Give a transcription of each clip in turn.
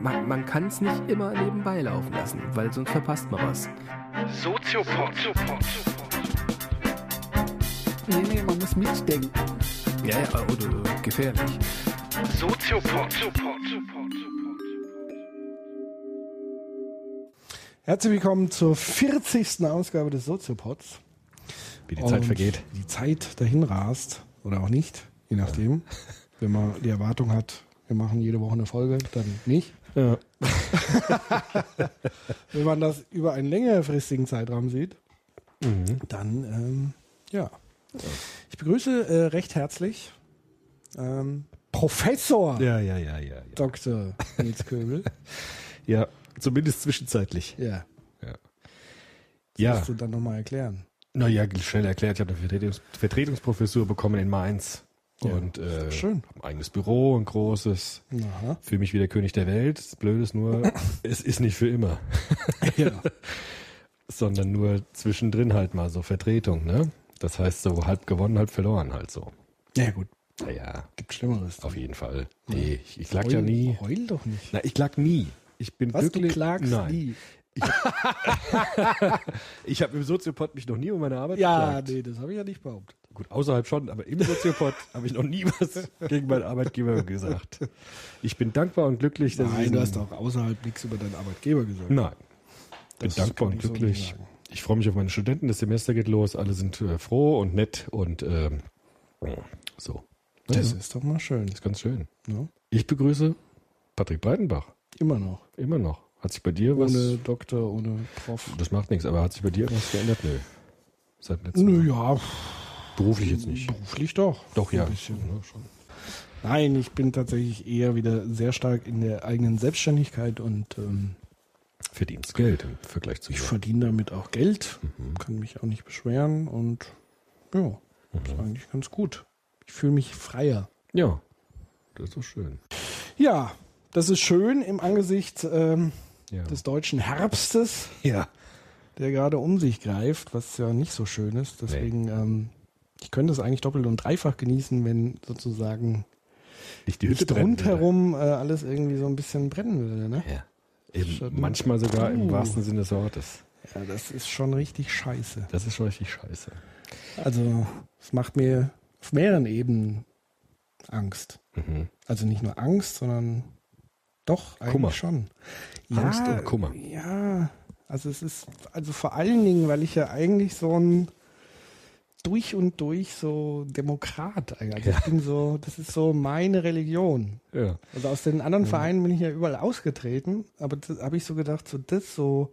Man, man kann es nicht immer nebenbei laufen lassen, weil sonst verpasst man was. Soziopod. Nee, nee, man muss mitdenken. Ja, ja, oder gefährlich. Soziopod. Herzlich willkommen zur 40. Ausgabe des Soziopods. Wie die Zeit Und vergeht. Die Zeit dahin rast oder auch nicht, je nachdem. Wenn man die Erwartung hat, wir machen jede Woche eine Folge, dann nicht. Ja. Wenn man das über einen längerfristigen Zeitraum sieht, Mhm. dann ähm, ja. Ich begrüße äh, recht herzlich ähm, Professor ja, ja, ja, ja, ja. Dr. Nils Köbel. Ja, zumindest zwischenzeitlich. Ja, Ja. das Ja, musst du dann nochmal erklären. Naja, schnell erklärt, ich habe eine Vertretungs Vertretungsprofessur bekommen in Mainz. Ja, und äh, schön. hab ein eigenes Büro, ein großes. Fühle mich wie der König der Welt. Das Blöde ist nur, es ist nicht für immer. Ja. Sondern nur zwischendrin halt mal so Vertretung, ne? Das heißt so halb gewonnen, halb verloren halt so. ja, gut, Naja, gibt Schlimmeres. auf jeden Fall. Nee, ich, ich klag Heul- ja nie. Heul doch nicht. Na, ich klag nie. Ich bin Was, du glücklich. klagst Nein. nie? Ich habe im Soziopod mich noch nie um meine Arbeit Ja, beklagt. nee, das habe ich ja nicht behauptet. Gut, außerhalb schon, aber im Soziopod habe ich noch nie was gegen meinen Arbeitgeber gesagt. Ich bin dankbar und glücklich, dass Nein, ich du hast auch außerhalb nichts über deinen Arbeitgeber gesagt. Nein. Bin Das dankbar und ich so glücklich. sagen. ich freue mich auf meine Studenten, das Semester geht los, alle sind äh, froh und nett und ähm, so. Das ja, ist doch mal schön. ist ganz schön. Ne? Ich begrüße Patrick Breitenbach. Immer noch. Immer noch. Hat sich bei dir was? Ohne Doktor, ohne Prof. Das macht nichts, aber hat sich bei dir was geändert? Nö. Seit letztem Nö, ja, Beruflich jetzt nicht. beruflich doch. Doch, ja. Ein bisschen. Ja, schon. Nein, ich bin tatsächlich eher wieder sehr stark in der eigenen Selbstständigkeit und ähm, Verdienst Geld im Vergleich zu ich verdiene damit auch Geld. Mhm. Kann mich auch nicht beschweren und ja, ist Mhm. eigentlich ganz gut. Ich fühle mich freier. Ja, das ist doch schön. Ja, das ist schön im Angesicht ähm, Ja. des deutschen Herbstes, ja. der gerade um sich greift, was ja nicht so schön ist. Deswegen, ähm, ich könnte es eigentlich doppelt und dreifach genießen, wenn sozusagen Nicht die Hütte nicht rundherum äh, alles irgendwie so ein bisschen brennen würde. Ne? Ja. Eben, manchmal sogar im Uh. wahrsten Sinne des Wortes. Ja, das ist schon richtig scheiße. Das ist schon richtig scheiße. Also, es macht mir auf mehreren Ebenen Angst. Mhm. Also nicht nur Angst, sondern doch eigentlich Kummer. schon. Angst ja, und Kummer. Ja, also es ist, also vor allen Dingen, weil ich ja eigentlich so ein durch und durch so Demokrat eigentlich. Also Ja. Ich bin so, das ist so meine Religion. Ja. Also aus den anderen Vereinen bin ich ja überall ausgetreten, aber das habe ich so gedacht, so das so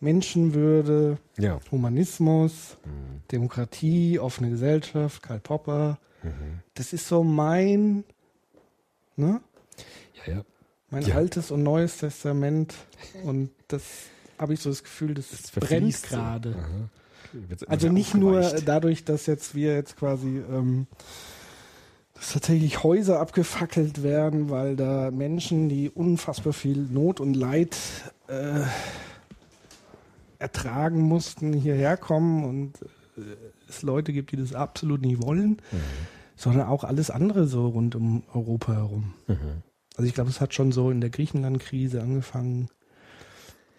Menschenwürde, Ja. Humanismus, Mhm. Demokratie, offene Gesellschaft, Karl Popper. Das ist so mein, ne? Mein Ja. altes und neues Testament. Und das habe ich so das Gefühl, das, Das brennt so. gerade. Immer Also nicht nur dadurch, dass jetzt wir jetzt quasi ähm, dass tatsächlich Häuser abgefackelt werden, weil da Menschen, die unfassbar viel Not und Leid äh, ertragen mussten, hierher kommen und äh, es Leute gibt, die das absolut nicht wollen, sondern auch alles andere so rund um Europa herum. Mhm. Also ich glaube, es hat schon so in der Griechenland-Krise angefangen.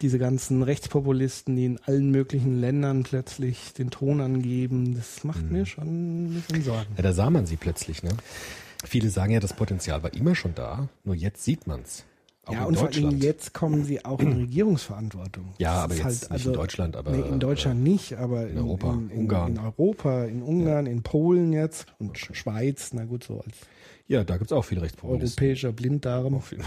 Diese ganzen Rechtspopulisten, die in allen möglichen Ländern plötzlich den Ton angeben, das macht mir schon ein bisschen Sorgen. Ja, da sah man sie plötzlich, ne? Viele sagen ja, das Potenzial war immer schon da, nur jetzt sieht man's. Auch ja, in und vor allem jetzt kommen sie auch in Regierungsverantwortung. Ja, aber ist jetzt nicht in Deutschland, aber, nee, in Deutschland nicht, aber in, Europa, in, in, Ungarn. in Europa, in Ungarn, in Polen jetzt und Sch- Schweiz, na gut, so als Ja, da gibt's auch viele Rechtspopulisten. europäischer Blinddarm. Auch viele.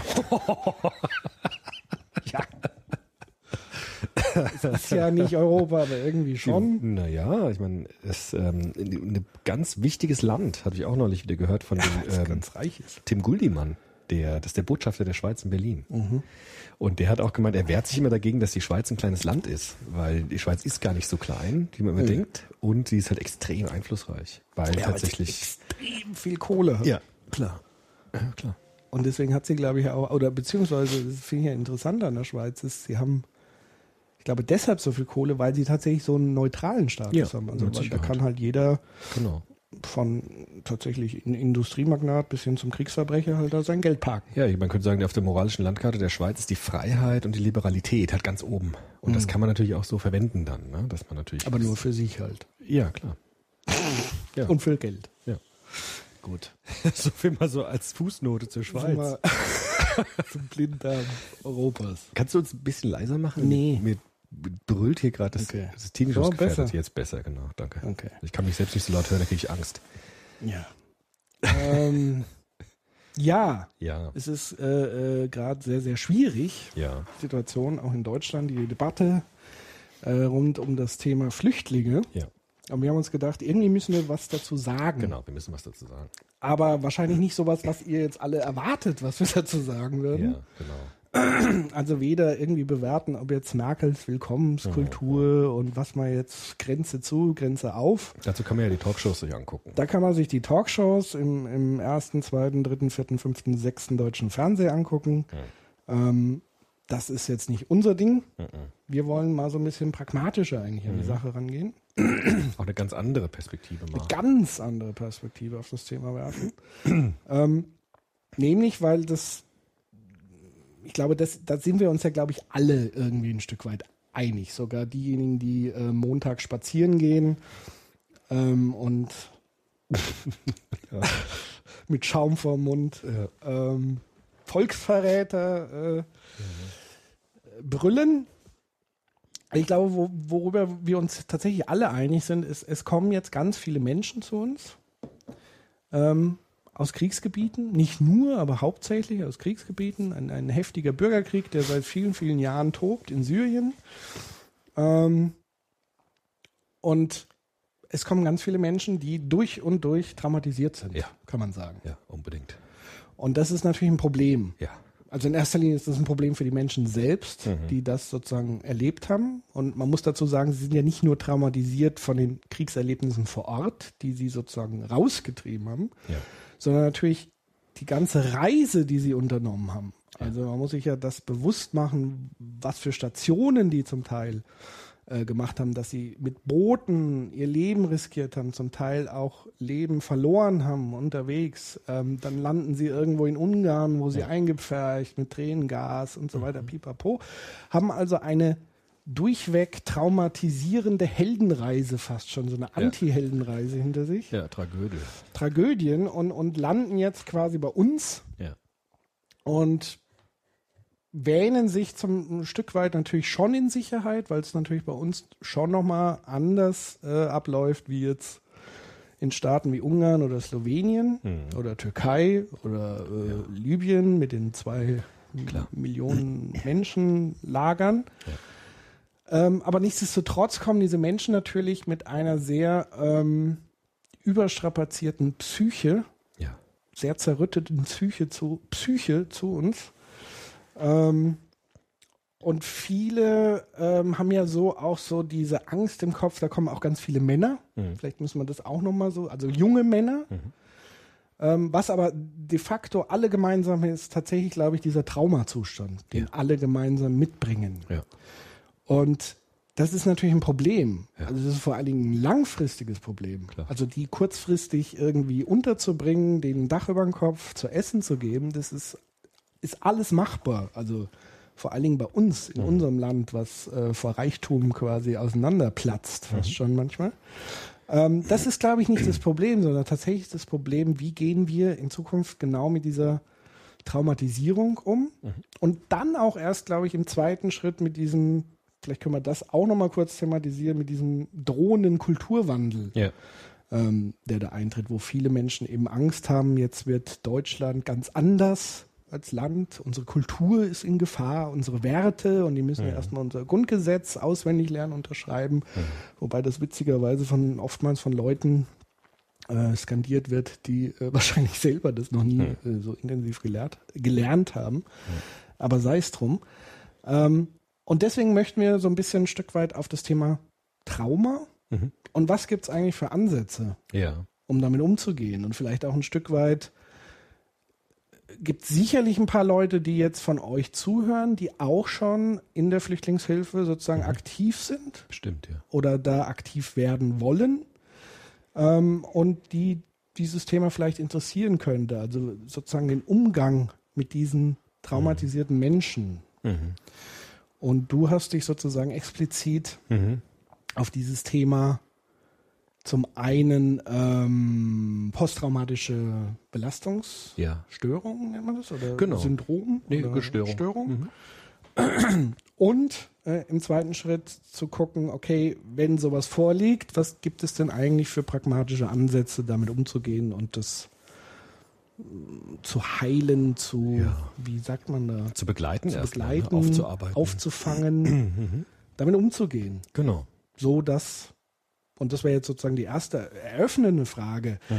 Das ist ja nicht Europa, aber irgendwie schon. Naja, ich meine, es ähm, ein ganz wichtiges Land, hatte ich auch neulich wieder gehört von Das dem ähm, ganz reich ist. Tim Guldimann. Der, das ist der Botschafter der Schweiz in Berlin. Mhm. Und der hat auch gemeint, er wehrt sich immer dagegen, dass die Schweiz ein kleines Land ist, weil die Schweiz ist gar nicht so klein, wie man immer Mhm. denkt, und sie ist halt extrem einflussreich, weil Ja, tatsächlich. extrem viel Kohle. Ja, klar. Ja, klar. Und deswegen hat sie, glaube ich, auch, oder beziehungsweise, das finde ich ja interessant an der Schweiz, ist, sie haben, ich glaube, deshalb so viel Kohle, weil sie tatsächlich so einen neutralen Status Ja, haben. Also weil da kann halt jeder Genau. Von tatsächlich ein Industriemagnat bis hin zum Kriegsverbrecher halt da sein Geld parken. Ja, man könnte sagen, auf der moralischen Landkarte der Schweiz ist die Freiheit und die Liberalität halt ganz oben. Und das kann man natürlich auch so verwenden dann, ne? dass man natürlich. Aber nur für sich halt. Ja, klar. Ja. Und für Geld. Ja. Gut. so viel mal so als Fußnote zur Schweiz. Zum Blinddarm Europas. Kannst du uns ein bisschen leiser machen? Nee. Mir brüllt hier gerade das, Okay. das ist Tinnitus besser. Jetzt besser, genau. Danke. Okay. Ich kann mich selbst nicht so laut hören, da kriege ich Angst. Ja. ähm, ja, Ja. es ist äh, äh, gerade sehr, sehr schwierig, Ja. die Situation, auch in Deutschland, die Debatte äh, rund um das Thema Flüchtlinge. Ja. Aber wir haben uns gedacht, irgendwie müssen wir was dazu sagen. Genau, wir müssen was dazu sagen. Aber wahrscheinlich nicht sowas, was ihr jetzt alle erwartet, was wir dazu sagen würden. Ja, genau. Also weder irgendwie bewerten, ob jetzt Merkels Willkommenskultur und was man jetzt Grenze zu, Grenze auf. Dazu kann man ja die Talkshows sich angucken. Da kann man sich die Talkshows im, im ersten, zweiten, dritten, vierten, fünften, sechsten deutschen Fernsehen angucken. Ähm, das ist jetzt nicht unser Ding. Wir wollen mal so ein bisschen pragmatischer eigentlich an die Sache rangehen. Auch eine ganz andere Perspektive Eine mal. ganz andere Perspektive auf das Thema werfen. ähm, nämlich, weil das, ich glaube, das, da sind wir uns ja, glaube ich, alle irgendwie ein Stück weit einig. Sogar diejenigen, die äh, Montag spazieren gehen ähm, und mit Schaum vorm Mund ähm, Volksverräter äh, brüllen. Ich glaube, wo, worüber wir uns tatsächlich alle einig sind, ist, es kommen jetzt ganz viele Menschen zu uns ähm, aus Kriegsgebieten, nicht nur, aber hauptsächlich aus Kriegsgebieten. Ein, ein heftiger Bürgerkrieg, der seit vielen, vielen Jahren tobt in Syrien. Ähm, und es kommen ganz viele Menschen, die durch und durch traumatisiert sind, Ja. kann man sagen. Ja, unbedingt. Und das ist natürlich ein Problem. Ja. Also in erster Linie ist das ein Problem für die Menschen selbst, die das sozusagen erlebt haben. Und man muss dazu sagen, sie sind ja nicht nur traumatisiert von den Kriegserlebnissen vor Ort, die sie sozusagen rausgetrieben haben, Ja. Sondern natürlich die ganze Reise, die sie unternommen haben. Also man muss sich ja das bewusst machen, was für Stationen die zum Teil äh, gemacht haben, dass sie mit Booten ihr Leben riskiert haben, zum Teil auch Leben verloren haben unterwegs. Ähm, dann landen sie irgendwo in Ungarn, wo sie eingepfercht mit Tränengas und so weiter, pipapo. Haben also eine durchweg traumatisierende Heldenreise fast schon, so eine Anti-Heldenreise hinter sich. Ja, Tragödie. Tragödien und, und landen jetzt quasi bei uns Ja. und wähnen sich zum ein Stück weit natürlich schon in Sicherheit, weil es natürlich bei uns schon nochmal anders äh, abläuft, wie jetzt in Staaten wie Ungarn oder Slowenien oder Türkei oder äh, Libyen mit den zwei Klar. Millionen Menschen lagern. Ähm, aber nichtsdestotrotz kommen diese Menschen natürlich mit einer sehr ähm, überstrapazierten Psyche Ja. sehr zerrütteten Psyche zu, Psyche zu uns. Ähm, und viele ähm, haben ja so auch so diese Angst im Kopf, da kommen auch ganz viele Männer. Vielleicht müssen wir das auch nochmal so, also junge Männer. Ähm, was aber de facto alle gemeinsam ist, tatsächlich, glaube ich, dieser Traumazustand, den Ja. alle gemeinsam mitbringen. Ja. Und das ist natürlich ein Problem. Ja. Also das ist vor allen Dingen ein langfristiges Problem. Klar. Also die kurzfristig irgendwie unterzubringen, denen Dach über den Kopf zu essen zu geben, das ist, ist alles machbar. Also vor allen Dingen bei uns, in unserem Land, was äh, vor Reichtum quasi auseinanderplatzt, fast schon manchmal. Ähm, das ist, glaube ich, nicht das Problem, sondern tatsächlich das Problem, wie gehen wir in Zukunft genau mit dieser Traumatisierung um und dann auch erst, glaube ich, im zweiten Schritt mit diesem, vielleicht können wir das auch nochmal kurz thematisieren, mit diesem drohenden Kulturwandel, Ja. ähm, der da eintritt, wo viele Menschen eben Angst haben, jetzt wird Deutschland ganz anders als Land, unsere Kultur ist in Gefahr, unsere Werte und die müssen wir erstmal unser Grundgesetz auswendig lernen, unterschreiben, wobei das witzigerweise von oftmals von Leuten äh, skandiert wird, die äh, wahrscheinlich selber das noch nie äh, so intensiv gelehrt, gelernt haben. Aber sei es drum. Ähm, und deswegen möchten wir so ein bisschen ein Stück weit auf das Thema Trauma und was gibt's eigentlich für Ansätze, Ja. um damit umzugehen und vielleicht auch ein Stück weit gibt sicherlich ein paar Leute, die jetzt von euch zuhören, die auch schon in der Flüchtlingshilfe sozusagen aktiv sind Stimmt, ja. oder da aktiv werden wollen. ähm, und die dieses Thema vielleicht interessieren könnte. Also sozusagen den Umgang mit diesen traumatisierten Menschen. Mhm. Und du hast dich sozusagen explizit Mhm. auf dieses Thema zum einen ähm, posttraumatische Belastungsstörung, Ja. nennt man das? Oder Genau. Syndrom? Nee, oder Störung. Störung. Mhm. Und äh, im zweiten Schritt zu gucken, okay, wenn sowas vorliegt, was gibt es denn eigentlich für pragmatische Ansätze, damit umzugehen und das zu heilen, zu, Ja. wie sagt man da, Zu begleiten, zu ne? begleiten, aufzuarbeiten. aufzufangen, Mhm. damit umzugehen. Genau. So dass, und das wäre jetzt sozusagen die erste eröffnende Frage, Mhm.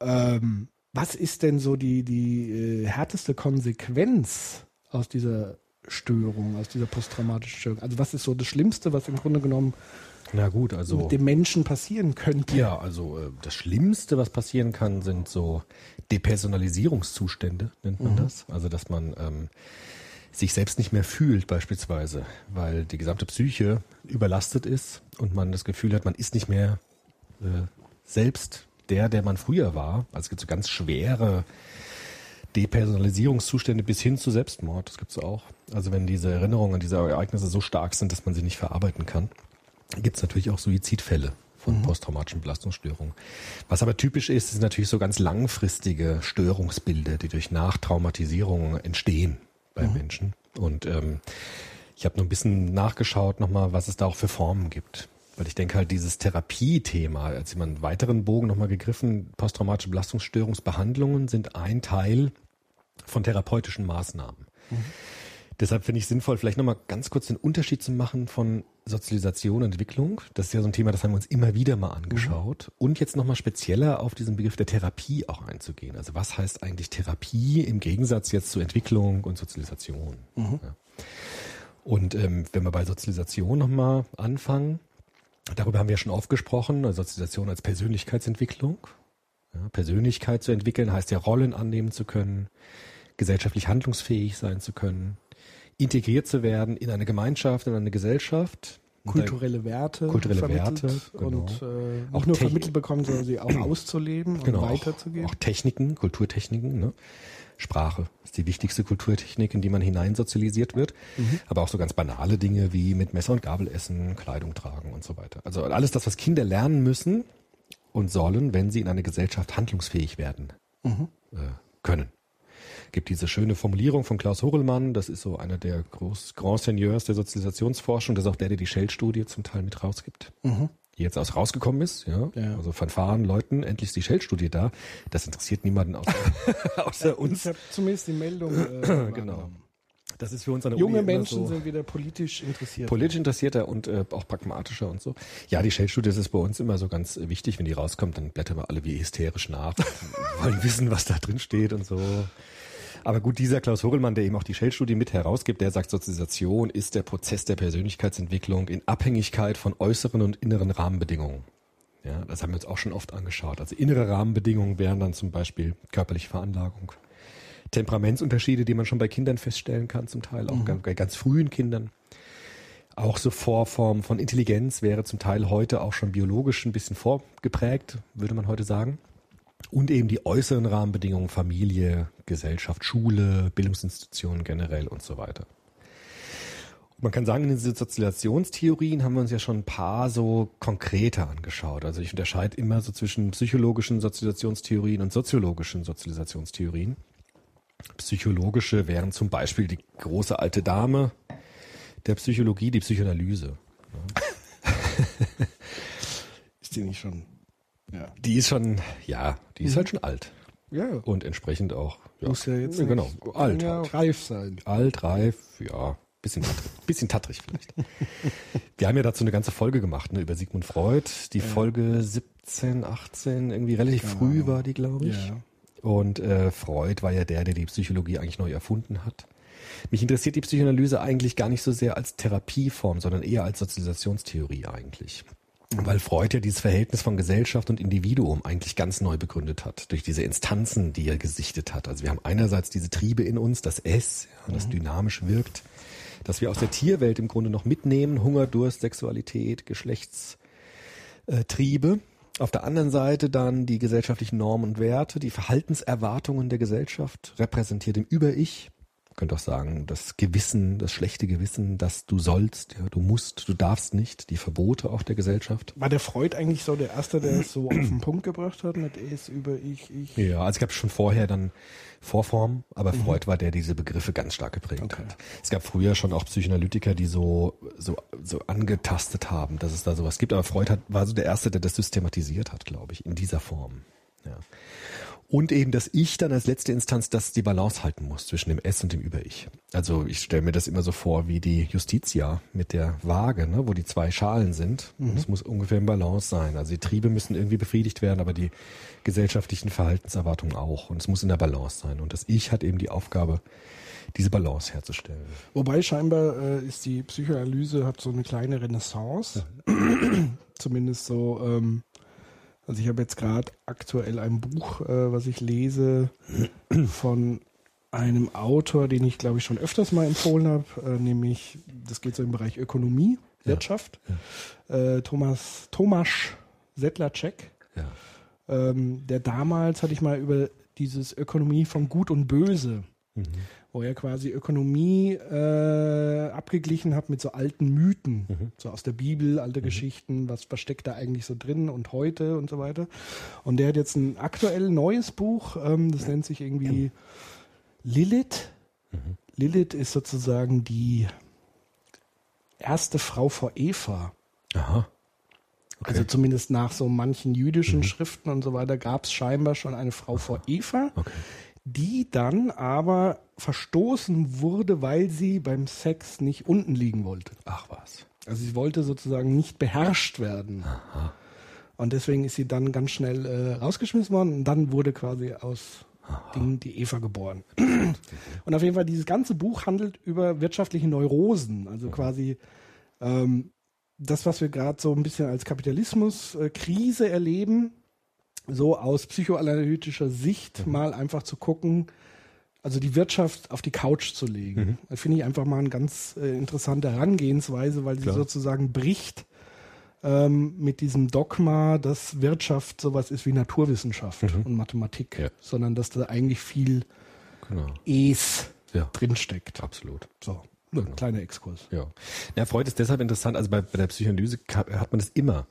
ähm, was ist denn so die, die äh, härteste Konsequenz aus dieser Störung, aus dieser posttraumatischen Störung? Also was ist so das Schlimmste, was im Grunde genommen Na gut, also. mit dem Menschen passieren könnte? Ja, also äh, das Schlimmste, was passieren kann, sind so Depersonalisierungszustände, nennt man das. Also dass man ähm, sich selbst nicht mehr fühlt beispielsweise, weil die gesamte Psyche überlastet ist und man das Gefühl hat, man ist nicht mehr äh, selbst der, der man früher war. Also es gibt so ganz schwere Depersonalisierungszustände bis hin zu Selbstmord. Das gibt es auch. Also wenn diese Erinnerungen an diese Ereignisse so stark sind, dass man sie nicht verarbeiten kann, gibt es natürlich auch Suizidfälle von posttraumatischen Belastungsstörungen. Was aber typisch ist, sind natürlich so ganz langfristige Störungsbilder, die durch Nachtraumatisierung entstehen bei Menschen. Und ähm, ich habe noch ein bisschen nachgeschaut nochmal, was es da auch für Formen gibt. Weil ich denke halt, dieses Therapiethema, als jemand einen weiteren Bogen nochmal gegriffen, posttraumatische Belastungsstörungsbehandlungen sind ein Teil von therapeutischen Maßnahmen. Deshalb finde ich sinnvoll, vielleicht nochmal ganz kurz den Unterschied zu machen von Sozialisation und Entwicklung. Das ist ja so ein Thema, das haben wir uns immer wieder mal angeschaut. Und jetzt nochmal spezieller auf diesen Begriff der Therapie auch einzugehen. Also was heißt eigentlich Therapie im Gegensatz jetzt zu Entwicklung und Sozialisation? Ja. Und ähm, wenn wir bei Sozialisation nochmal anfangen, darüber haben wir ja schon oft gesprochen, also Sozialisation als Persönlichkeitsentwicklung. Ja, Persönlichkeit zu entwickeln heißt ja Rollen annehmen zu können, gesellschaftlich handlungsfähig sein zu können, integriert zu werden in eine Gemeinschaft, in eine Gesellschaft. Kulturelle Werte Kulturelle Werte, genau. und äh, Auch nur Techn- vermittelt bekommen, sondern sie auch auszuleben genau, und auch, weiterzugeben. auch Techniken, Kulturtechniken, ne? Sprache ist die wichtigste Kulturtechnik, in die man hineinsozialisiert wird. Mhm. Aber auch so ganz banale Dinge wie mit Messer und Gabel essen, Kleidung tragen und so weiter. Also alles das, was Kinder lernen müssen und sollen, wenn sie in einer Gesellschaft handlungsfähig werden Mhm. äh, können. Gibt diese schöne Formulierung von Klaus Horelmann, das ist so einer der Groß Grand Seigneurs der Sozialisationsforschung, das ist auch der, der die Shell-Studie zum Teil mit rausgibt Mhm. die jetzt aus rausgekommen ist, ja. Ja. Also Fanfaren, Leuten, endlich ist die Shell-Studie da. Das interessiert niemanden außer, außer Ich uns. habe zumindest die Meldung. Äh, Genau. Das ist für uns eine Junge Uni Menschen so sind wieder politisch interessiert. politisch interessierter und äh, auch pragmatischer und so. Ja, die Shell-Studie ist bei uns immer so ganz wichtig. Wenn die rauskommt, dann blättern wir alle wie hysterisch nach, wollen wissen, was da drin steht und so. Aber gut, dieser Klaus Hogelmann, der eben auch die Shell-Studie mit herausgibt, der sagt, Sozialisation ist der Prozess der Persönlichkeitsentwicklung in Abhängigkeit von äußeren und inneren Rahmenbedingungen. Ja, das haben wir uns auch schon oft angeschaut. Also innere Rahmenbedingungen wären dann zum Beispiel körperliche Veranlagung, Temperamentsunterschiede, die man schon bei Kindern feststellen kann, zum Teil auch bei ganz frühen Kindern. Auch so Vorformen von Intelligenz wäre zum Teil heute auch schon biologisch ein bisschen vorgeprägt, würde man heute sagen. Und eben die äußeren Rahmenbedingungen, Familie, Gesellschaft, Schule, Bildungsinstitutionen generell und so weiter. Man kann sagen, in den Sozialisationstheorien haben wir uns ja schon ein paar so konkreter angeschaut. Also ich unterscheide immer so zwischen psychologischen Sozialisationstheorien und soziologischen Sozialisationstheorien. Psychologische wären zum Beispiel die große alte Dame der Psychologie, die Psychoanalyse. Ist die nicht schon? Ja. Die ist schon, ja, die ist halt schon alt. Ja, Und entsprechend auch, ja, muss ja jetzt ja, genau, alt ja halt. reif sein. Alt, reif, ja, bisschen tattrig, bisschen tattrig vielleicht. Wir haben ja dazu eine ganze Folge gemacht, ne, über Sigmund Freud. Die Folge 17, 18, irgendwie relativ früh war die, glaube ich. Ja. Und äh, Freud war ja der, der die Psychologie eigentlich neu erfunden hat. Mich interessiert die Psychoanalyse eigentlich gar nicht so sehr als Therapieform, sondern eher als Sozialisationstheorie eigentlich. Weil Freud ja dieses Verhältnis von Gesellschaft und Individuum eigentlich ganz neu begründet hat, durch diese Instanzen, die er gesichtet hat. Also wir haben einerseits diese Triebe in uns, das S, ja, das dynamisch wirkt, dass wir aus der Tierwelt im Grunde noch mitnehmen, Hunger, Durst, Sexualität, Geschlechtstriebe. Auf der anderen Seite dann die gesellschaftlichen Normen und Werte, die Verhaltenserwartungen der Gesellschaft, repräsentiert im Über-Ich. Könnte auch sagen, das Gewissen, das schlechte Gewissen, dass du sollst, ja, du musst, du darfst nicht, die Verbote auch der Gesellschaft. War der Freud eigentlich so der Erste, der es so auf den Punkt gebracht hat mit es über ich, ich? Ja, also es gab schon vorher dann Vorformen, aber Freud war der, der diese Begriffe ganz stark geprägt Okay. hat. Es gab früher schon auch Psychoanalytiker, die so, so, so angetastet haben, dass es da sowas gibt, aber Freud hat, war so der Erste, der das systematisiert hat, glaube ich, in dieser Form. Ja. Und eben, dass ich dann als letzte Instanz das die Balance halten muss zwischen dem S und dem Über-Ich. Also ich stelle mir das immer so vor wie die Justitia mit der Waage, ne, wo die zwei Schalen sind. Und Es muss ungefähr im Balance sein. Also die Triebe müssen irgendwie befriedigt werden, aber die gesellschaftlichen Verhaltenserwartungen auch. Und es muss in der Balance sein. Und das Ich hat eben die Aufgabe, diese Balance herzustellen. Wobei scheinbar äh, ist die Psychoanalyse hat so eine kleine Renaissance. Zumindest so, ähm, also ich habe jetzt gerade aktuell ein Buch, äh, was ich lese von einem Autor, den ich glaube ich schon öfters mal empfohlen habe, äh, nämlich, das geht so im Bereich Ökonomie, Wirtschaft. Äh, Thomas, Tomasz Sedlacek. Ja. Ähm, der damals hatte ich mal über dieses Ökonomie von Gut und Böse, wo er quasi Ökonomie äh, abgeglichen hat mit so alten Mythen, so aus der Bibel, alte Geschichten, was versteckt da eigentlich so drin und heute und so weiter. Und der hat jetzt ein aktuell neues Buch, ähm, das nennt sich irgendwie Lilith. Lilith ist sozusagen die erste Frau vor Eva. Aha. Okay. Also zumindest nach so manchen jüdischen Schriften und so weiter gab es scheinbar schon eine Frau vor Eva, Okay. Die dann aber verstoßen wurde, weil sie beim Sex nicht unten liegen wollte. Ach was. Also sie wollte sozusagen nicht beherrscht werden. Und deswegen ist sie dann ganz schnell äh, rausgeschmissen worden und dann wurde quasi aus Ding die Eva geboren. und auf jeden Fall, dieses ganze Buch handelt über wirtschaftliche Neurosen. Also quasi ähm, das, was wir gerade so ein bisschen als Kapitalismus-Krise erleben, so aus psychoanalytischer Sicht mal einfach zu gucken, also die Wirtschaft auf die Couch zu legen. Das finde ich einfach mal eine ganz äh, interessante Herangehensweise, weil sie sozusagen bricht ähm, mit diesem Dogma, dass Wirtschaft sowas ist wie Naturwissenschaft und Mathematik, Ja. sondern dass da eigentlich viel Genau. Es Ja. drinsteckt. Absolut. So, nur ein kleiner Exkurs. Ja. ja, Freud ist deshalb interessant, also bei, bei der Psychoanalyse hat man das immer,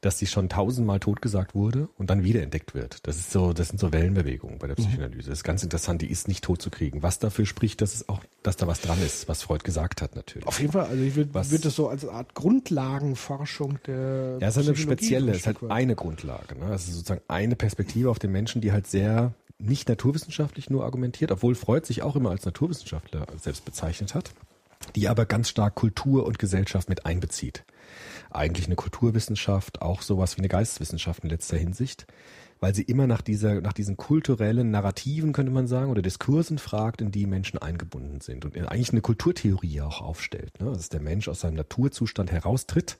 dass sie schon tausendmal totgesagt wurde und dann wiederentdeckt wird. Das ist so, das sind so Wellenbewegungen bei der Psychoanalyse. Das ist ganz interessant, die ist nicht tot zu kriegen. Was dafür spricht, dass es auch, dass da was dran ist, was Freud gesagt hat natürlich. Auf jeden Fall, also ich würde würd das so als Art Grundlagenforschung der Ja, es ist eine spezielle, es ist halt eine Grundlage. Ne? Es ist sozusagen eine Perspektive auf den Menschen, die halt sehr nicht naturwissenschaftlich nur argumentiert, obwohl Freud sich auch immer als Naturwissenschaftler selbst bezeichnet hat, die aber ganz stark Kultur und Gesellschaft mit einbezieht. Eigentlich eine Kulturwissenschaft, auch sowas wie eine Geisteswissenschaft in letzter Hinsicht, weil sie immer nach dieser, nach diesen kulturellen Narrativen, könnte man sagen, oder Diskursen fragt, in die Menschen eingebunden sind und eigentlich eine Kulturtheorie auch aufstellt, ne? dass der Mensch aus seinem Naturzustand heraustritt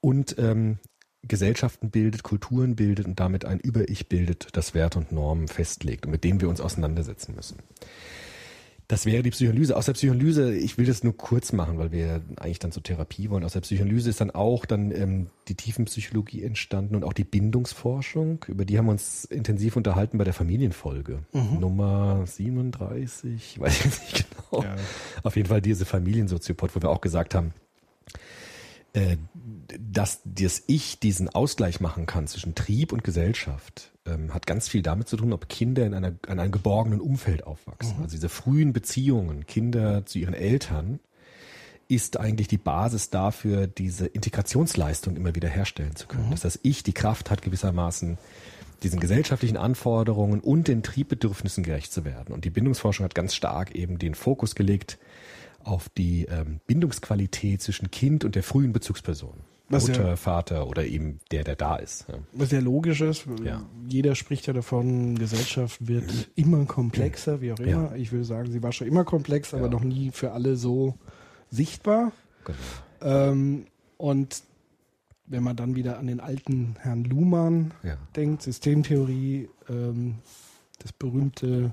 und ähm, Gesellschaften bildet, Kulturen bildet und damit ein Über-Ich bildet, das Werte und Normen festlegt und mit dem wir uns auseinandersetzen müssen. Das wäre die Psychoanalyse. Aus der Psychoanalyse, ich will das nur kurz machen, weil wir eigentlich dann zur Therapie wollen. Aus der Psychoanalyse ist dann auch dann ähm, die Tiefenpsychologie entstanden und auch die Bindungsforschung. Über die haben wir uns intensiv unterhalten bei der Familienfolge. Nummer 37, weiß ich nicht genau. Ja. Auf jeden Fall diese Familiensoziopod, wo wir auch gesagt haben, äh, dass das Ich diesen Ausgleich machen kann zwischen Trieb und Gesellschaft, ähm, hat ganz viel damit zu tun, ob Kinder in, einer, in einem geborgenen Umfeld aufwachsen. Also diese frühen Beziehungen, Kinder zu ihren Eltern, ist eigentlich die Basis dafür, diese Integrationsleistung immer wieder herstellen zu können. Dass das Ich die Kraft hat, gewissermaßen diesen gesellschaftlichen Anforderungen und den Triebbedürfnissen gerecht zu werden. Und die Bindungsforschung hat ganz stark eben den Fokus gelegt auf die ähm, Bindungsqualität zwischen Kind und der frühen Bezugsperson. Was Mutter, ja- Vater oder eben der, der da ist. Ja. Was ja logisch ist, Ja. jeder spricht ja davon, Gesellschaft wird immer komplexer, wie auch immer. Ich würde sagen, sie war schon immer komplex, aber noch nie für alle so sichtbar. Genau. Ähm, und wenn man dann wieder an den alten Herrn Luhmann denkt, Systemtheorie, ähm, das berühmte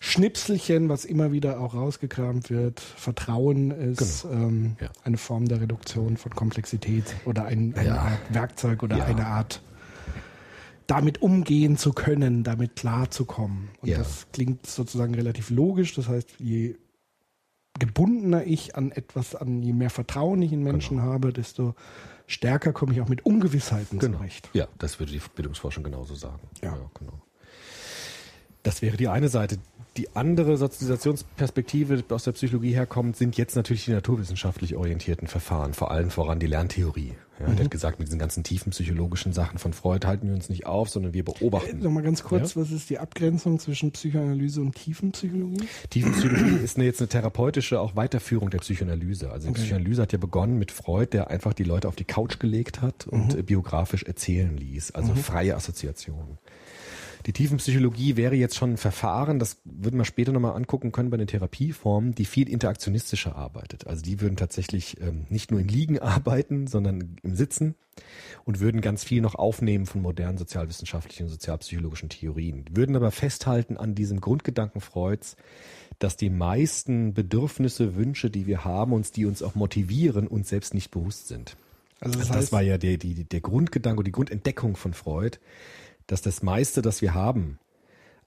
Schnipselchen, was immer wieder auch rausgekramt wird, Vertrauen ist ähm, Genau. Ja. eine Form der Reduktion von Komplexität oder ein, eine Ja. Art Werkzeug oder Ja. eine Art damit umgehen zu können, damit klarzukommen. Und Ja. das klingt sozusagen relativ logisch. Das heißt, je gebundener ich an etwas, an je mehr Vertrauen ich in Menschen habe, desto stärker komme ich auch mit Ungewissheiten Genau. zurecht. Ja, das würde die Bildungsforschung genauso sagen. Ja. genau. Das wäre die eine Seite. Die andere Sozialisationsperspektive, die aus der Psychologie herkommt, sind jetzt natürlich die naturwissenschaftlich orientierten Verfahren, vor allem voran die Lerntheorie. Ja, Der hat gesagt, mit diesen ganzen tiefen psychologischen Sachen von Freud halten wir uns nicht auf, sondern wir beobachten. Noch mal ganz kurz, was ist die Abgrenzung zwischen Psychoanalyse und Tiefenpsychologie? Tiefenpsychologie ist eine, jetzt eine therapeutische auch Weiterführung der Psychoanalyse. Also die Psychoanalyse hat ja begonnen mit Freud, der einfach die Leute auf die Couch gelegt hat und äh, biografisch erzählen ließ, also freie Assoziationen. Die Tiefenpsychologie wäre jetzt schon ein Verfahren, das würden wir später nochmal angucken können bei den Therapieformen, die viel interaktionistischer arbeitet. Also die würden tatsächlich ähm, nicht nur im Liegen arbeiten, sondern im Sitzen und würden ganz viel noch aufnehmen von modernen sozialwissenschaftlichen und sozialpsychologischen Theorien. Würden aber festhalten an diesem Grundgedanken Freuds, dass die meisten Bedürfnisse, Wünsche, die wir haben, uns, die uns auch motivieren, uns selbst nicht bewusst sind. Also Das, das heißt, war ja der, die, der Grundgedanke und die Grundentdeckung von Freud, dass das meiste, das wir haben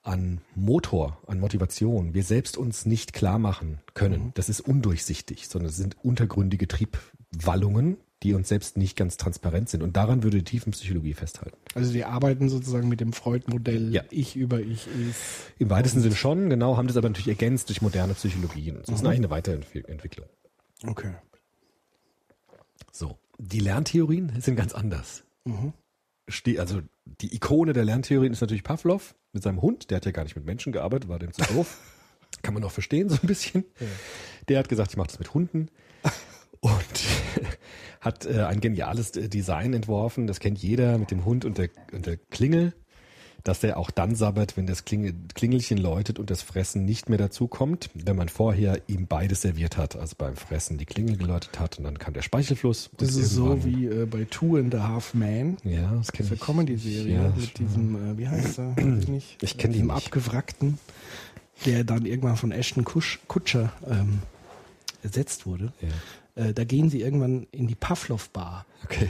an Motor, an Motivation, wir selbst uns nicht klar machen können. Das ist undurchsichtig, sondern es sind untergründige Triebwallungen, die uns selbst nicht ganz transparent sind. Und daran würde die Tiefenpsychologie festhalten. also die arbeiten sozusagen mit dem Freud-Modell Ja. Ich über Ich ist. Im weitesten Sinne schon, genau, haben das aber natürlich ergänzt durch moderne Psychologien. Das ist eigentlich eine Weiterentwicklung. Okay. So, die Lerntheorien sind ganz anders. Ste also die Ikone der Lerntheorien ist natürlich Pavlov mit seinem Hund. Der hat ja gar nicht mit Menschen gearbeitet, war dem zu doof. Kann man noch verstehen so ein bisschen. Der hat gesagt, ich mache das mit Hunden und hat äh, ein geniales Design entworfen. Das kennt jeder mit dem Hund und der, und der Klingel, dass der auch dann sabbert, wenn das Klingel, Klingelchen läutet und das Fressen nicht mehr dazu kommt, wenn man vorher ihm beides serviert hat. Also beim Fressen die Klingel geläutet hat und dann kam der Speichelfluss. Das ist so wie äh, bei Two and a Half Man. Ja, das kenne Diese ich. Comedy-Serie Ja, mit diesem, äh, wie heißt er? Ich nicht. Ich kenn die Diesem nicht. Abgewrackten, der dann irgendwann von Ashton Kusch, Kutscher ähm, ersetzt wurde. Ja. Äh, da gehen sie irgendwann in die Pavlov-Bar. Okay.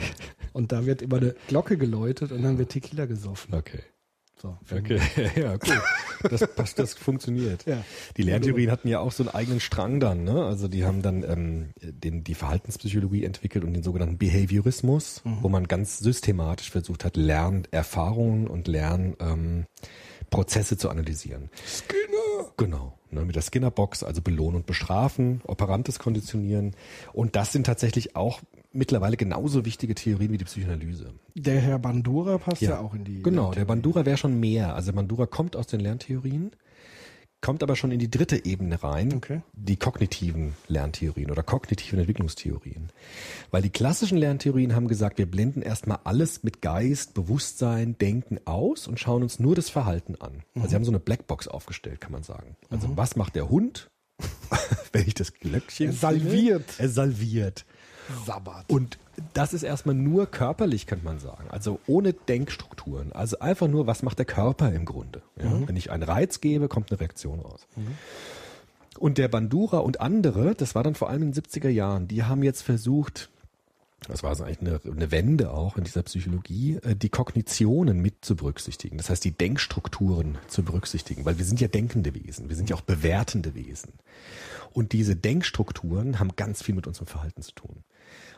Und da wird immer eine Glocke geläutet und dann wird Tequila gesoffen. Okay. So, Okay, ja, gut. Das, das, das funktioniert. Ja. Die Lerntheorien hatten ja auch so einen eigenen Strang dann, ne? Also die haben dann ähm, den, die Verhaltenspsychologie entwickelt und den sogenannten Behaviorismus, wo man ganz systematisch versucht hat, Lernerfahrungen und Lernprozesse ähm, zu analysieren. Skinner! Genau. Ne, mit der Skinner-Box, also belohnen und bestrafen, operantes Konditionieren. Und das sind tatsächlich auch mittlerweile genauso wichtige Theorien wie die Psychoanalyse. Der Herr Bandura passt ja, auch in die. Genau, der Bandura wäre schon mehr. Also Bandura kommt aus den Lerntheorien, kommt aber schon in die dritte Ebene rein, Okay. die kognitiven Lerntheorien oder kognitiven Entwicklungstheorien. Weil die klassischen Lerntheorien haben gesagt, wir blenden erstmal alles mit Geist, Bewusstsein, Denken aus und schauen uns nur das Verhalten an. Also sie haben so eine Blackbox aufgestellt, kann man sagen. Also was macht der Hund, wenn ich das Glöckchen Er salviert. Er salviert. Sabbat. Und das ist erstmal nur körperlich, könnte man sagen. Also ohne Denkstrukturen. Also einfach nur, was macht der Körper im Grunde? Ja? Wenn ich einen Reiz gebe, kommt eine Reaktion raus. Und der Bandura und andere, das war dann vor allem in den 70er Jahren, die haben jetzt versucht, das war so eigentlich eine, eine Wende auch in dieser Psychologie, äh, die Kognitionen mit zu berücksichtigen. Das heißt, die Denkstrukturen zu berücksichtigen, weil wir sind ja denkende Wesen, wir sind ja auch bewertende Wesen. Und diese Denkstrukturen haben ganz viel mit unserem Verhalten zu tun.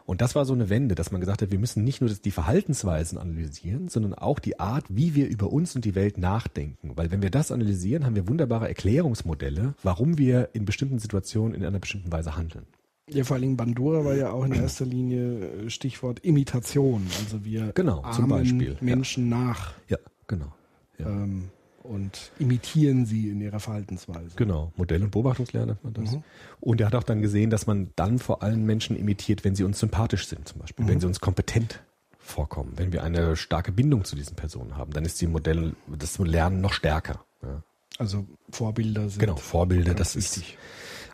Und das war so eine Wende, dass man gesagt hat, wir müssen nicht nur die Verhaltensweisen analysieren, sondern auch die Art, wie wir über uns und die Welt nachdenken. Weil wenn wir das analysieren, haben wir wunderbare Erklärungsmodelle, warum wir in bestimmten Situationen in einer bestimmten Weise handeln. Ja, vor allen Dingen Bandura war ja auch in erster Linie äh, Stichwort Imitation. Also wir Genau, zum Beispiel, ja. Menschen nach Ja, genau. Ja. ähm, und imitieren sie in ihrer Verhaltensweise. Genau, Modell- und Beobachtungslernen nennt man das. Mhm. Und er hat auch dann gesehen, dass man dann vor allem Menschen imitiert, wenn sie uns sympathisch sind, zum Beispiel, Mhm. wenn sie uns kompetent vorkommen, wenn wir eine starke Bindung zu diesen Personen haben, dann ist die Modell, das Lernen noch stärker. Ja. Also Vorbilder sind. Genau, Vorbilder, das ist wichtig.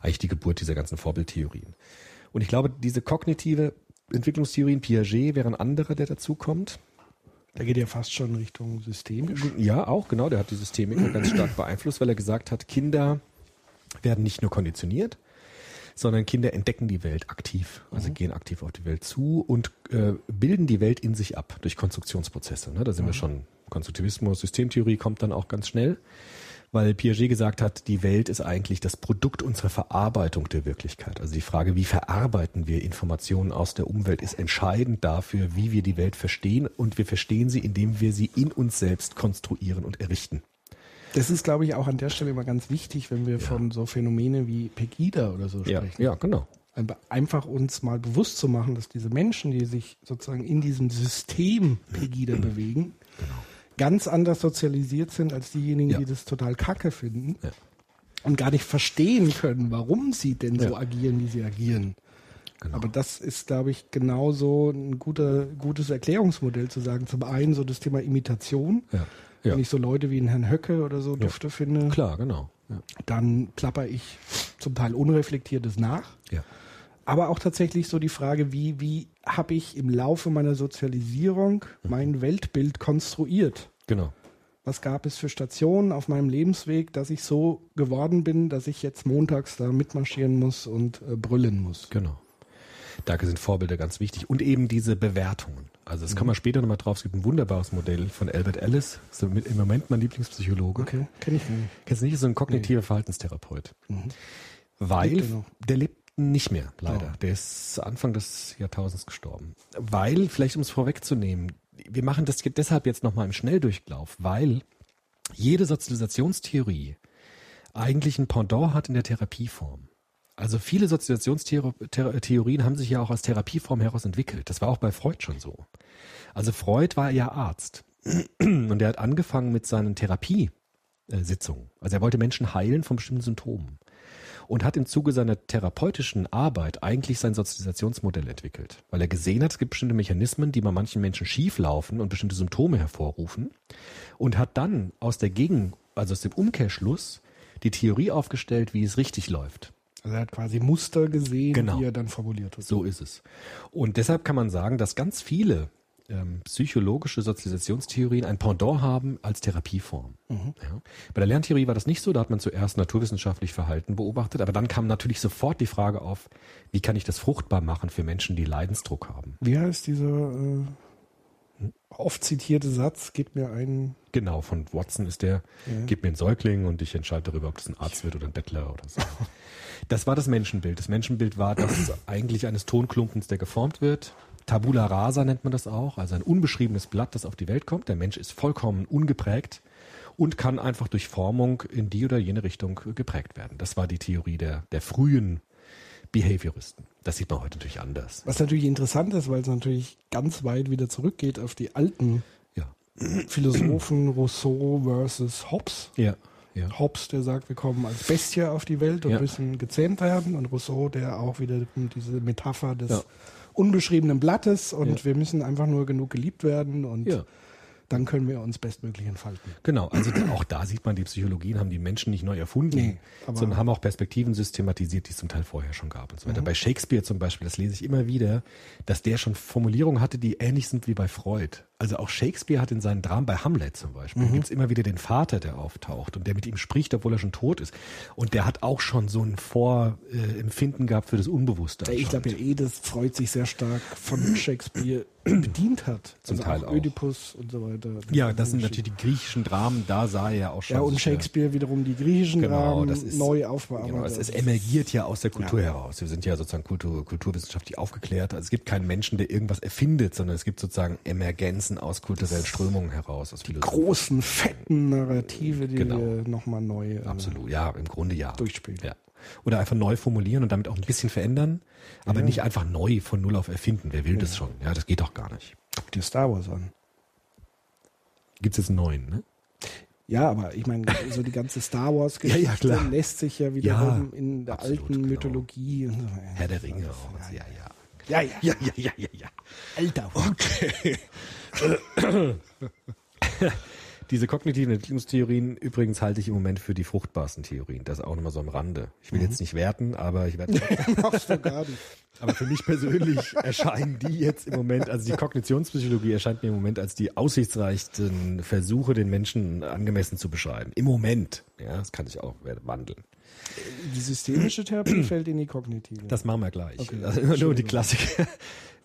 eigentlich die Geburt dieser ganzen Vorbildtheorien. Und ich glaube, diese kognitive Entwicklungstheorien, Piaget wäre ein anderer, der dazukommt. Da geht ja fast schon Richtung systemisch. Ja, auch, genau. Der hat die Systemiker ganz stark beeinflusst, weil er gesagt hat, Kinder werden nicht nur konditioniert, sondern Kinder entdecken die Welt aktiv, also gehen aktiv auf die Welt zu und äh, bilden die Welt in sich ab durch Konstruktionsprozesse. Ne? Da sind wir schon Konstruktivismus, Systemtheorie kommt dann auch ganz schnell, weil Piaget gesagt hat, die Welt ist eigentlich das Produkt unserer Verarbeitung der Wirklichkeit. Also die Frage, wie verarbeiten wir Informationen aus der Umwelt, ist entscheidend dafür, wie wir die Welt verstehen und wir verstehen sie, indem wir sie in uns selbst konstruieren und errichten. Das ist, glaube ich, auch an der Stelle immer ganz wichtig, wenn wir Ja. von so Phänomene wie Pegida oder so Ja, sprechen. ja, genau. Ein- Einfach uns mal bewusst zu machen, dass diese Menschen, die sich sozusagen in diesem System Pegida bewegen, ganz anders sozialisiert sind als diejenigen, Ja. die das total kacke finden Ja. und gar nicht verstehen können, warum sie denn so Ja. agieren, wie sie agieren. Genau. Aber das ist, glaube ich, genauso ein guter, gutes Erklärungsmodell zu sagen. Zum einen so das Thema Imitation. Wenn ich so Leute wie einen Herrn Höcke oder so dufte finde, Klar, genau. Dann plapper ich zum Teil unreflektiertes nach. ja. Aber auch tatsächlich so die Frage, wie, wie habe ich im Laufe meiner Sozialisierung mein Weltbild konstruiert? Genau. Was gab es für Stationen auf meinem Lebensweg, dass ich so geworden bin, dass ich jetzt montags da mitmarschieren muss und äh, brüllen muss? Genau. Da sind Vorbilder ganz wichtig. Und eben diese Bewertungen. Also das kommen wir später nochmal drauf. Es gibt ein wunderbares Modell von Albert Ellis. So mit, Im Moment mein Lieblingspsychologe. Okay, kenne ich nicht. Kennst du nicht? Ist so ein kognitiver Verhaltenstherapeut. Weil Lebt er der lebt nicht mehr, leider. Oh. Der ist Anfang des Jahrtausends gestorben. Weil, vielleicht um es vorwegzunehmen, wir machen das deshalb jetzt nochmal im Schnelldurchlauf, weil jede Sozialisationstheorie eigentlich ein Pendant hat in der Therapieform. Also viele Sozialisationstheorien haben sich ja auch aus Therapieform heraus entwickelt. Das war auch bei Freud schon so. Also Freud war ja Arzt und er hat angefangen mit seinen Therapiesitzungen. Also er wollte Menschen heilen von bestimmten Symptomen und hat im Zuge seiner therapeutischen Arbeit eigentlich sein Sozialisationsmodell entwickelt, weil er gesehen hat, es gibt bestimmte Mechanismen, die bei manchen Menschen schief laufen und bestimmte Symptome hervorrufen und hat dann aus der Gegen, also aus dem Umkehrschluss die Theorie aufgestellt, wie es richtig läuft. Also er hat quasi Muster gesehen, Genau. die er dann formuliert hat. So ist es. Und deshalb kann man sagen, dass ganz viele ähm, psychologische Sozialisationstheorien ein Pendant haben als Therapieform. Ja. Bei der Lerntheorie war das nicht so, da hat man zuerst naturwissenschaftlich Verhalten beobachtet, aber dann kam natürlich sofort die Frage auf, wie kann ich das fruchtbar machen für Menschen, die Leidensdruck haben. Wie heißt dieser äh, oft zitierte Satz? Gib mir einen. Genau, von Watson ist der, Ja. gib mir einen Säugling und ich entscheide darüber, ob das ein Arzt wird oder ein Bettler oder so. Das war das Menschenbild. Das Menschenbild war das eigentlich eines Tonklumpens, der geformt wird. Tabula rasa nennt man das auch, also ein unbeschriebenes Blatt, das auf die Welt kommt. Der Mensch ist vollkommen ungeprägt und kann einfach durch Formung in die oder jene Richtung geprägt werden. Das war die Theorie der, der frühen Behavioristen. Das sieht man heute natürlich anders. Was natürlich interessant ist, weil es natürlich ganz weit wieder zurückgeht auf die alten Ja. Philosophen Rousseau versus Hobbes. Ja. Ja. Hobbes, der sagt, wir kommen als Bestie auf die Welt und müssen gezähmt werden. Und Rousseau, der auch wieder diese Metapher des. Unbeschriebenen Blattes und Ja. wir müssen einfach nur genug geliebt werden und Ja. dann können wir uns bestmöglich entfalten. Genau, also auch da sieht man, die Psychologien haben die Menschen nicht neu erfunden, Nee, sondern haben auch Perspektiven systematisiert, die es zum Teil vorher schon gab und so Mhm. weiter. Bei Shakespeare zum Beispiel, das lese ich immer wieder, dass der schon Formulierungen hatte, die ähnlich sind wie bei Freud. Also auch Shakespeare hat in seinen Dramen, bei Hamlet zum Beispiel, Mhm. gibt's immer wieder den Vater, der auftaucht und der mit ihm spricht, obwohl er schon tot ist. Und der hat auch schon so ein Vorempfinden gehabt für das Unbewusste. Ich glaube ja eh, dass Freud sich sehr stark von Shakespeare bedient hat. Zum also Teil auch. Ödipus und so weiter. ja, das sind natürlich die griechischen Dramen, da sah er ja auch schon. Ja, und Shakespeare wiederum die griechischen Genau, Dramen das ist- neu aufbearbeitet. Genau, es, es emergiert ja aus der Kultur Ja. heraus. Wir sind ja sozusagen Kultur, kulturwissenschaftlich aufgeklärt. Also es gibt keinen Menschen, der irgendwas erfindet, sondern es gibt sozusagen Emergenzen aus kulturellen Strömungen heraus. Aus Philosophie. großen, fetten Narrative, die Genau. wir nochmal neu äh, Absolut, ja, im Grunde ja. durchspielen. Ja. Oder einfach neu formulieren und damit auch ein bisschen verändern, aber nicht einfach neu von Null auf erfinden. Wer will das schon? Ja, das geht doch gar nicht. Guck dir Star Wars an. Gibt's jetzt einen neuen, ne? Ja, aber ich meine, so die ganze Star Wars Ja, ja, lässt sich ja wiederum Ja, in der absolut, alten genau. Mythologie. so. Herr der Ringe. Ja, ja. Ja, ja. Ja, ja, ja, ja, ja. Diese kognitiven Entwicklungstheorien übrigens halte ich im Moment für die fruchtbarsten Theorien. Das auch nochmal so am Rande. Ich will jetzt nicht werten, aber ich werde Machst du gar nicht. Aber für mich persönlich erscheinen die jetzt im Moment, also die Kognitionspsychologie erscheint mir im Moment als die aussichtsreichsten Versuche, den Menschen angemessen zu beschreiben. Im Moment. Ja, das kann sich auch wandeln. Die systemische Therapie fällt in die kognitive. Das machen wir gleich. Okay, also nur die. Klassiker.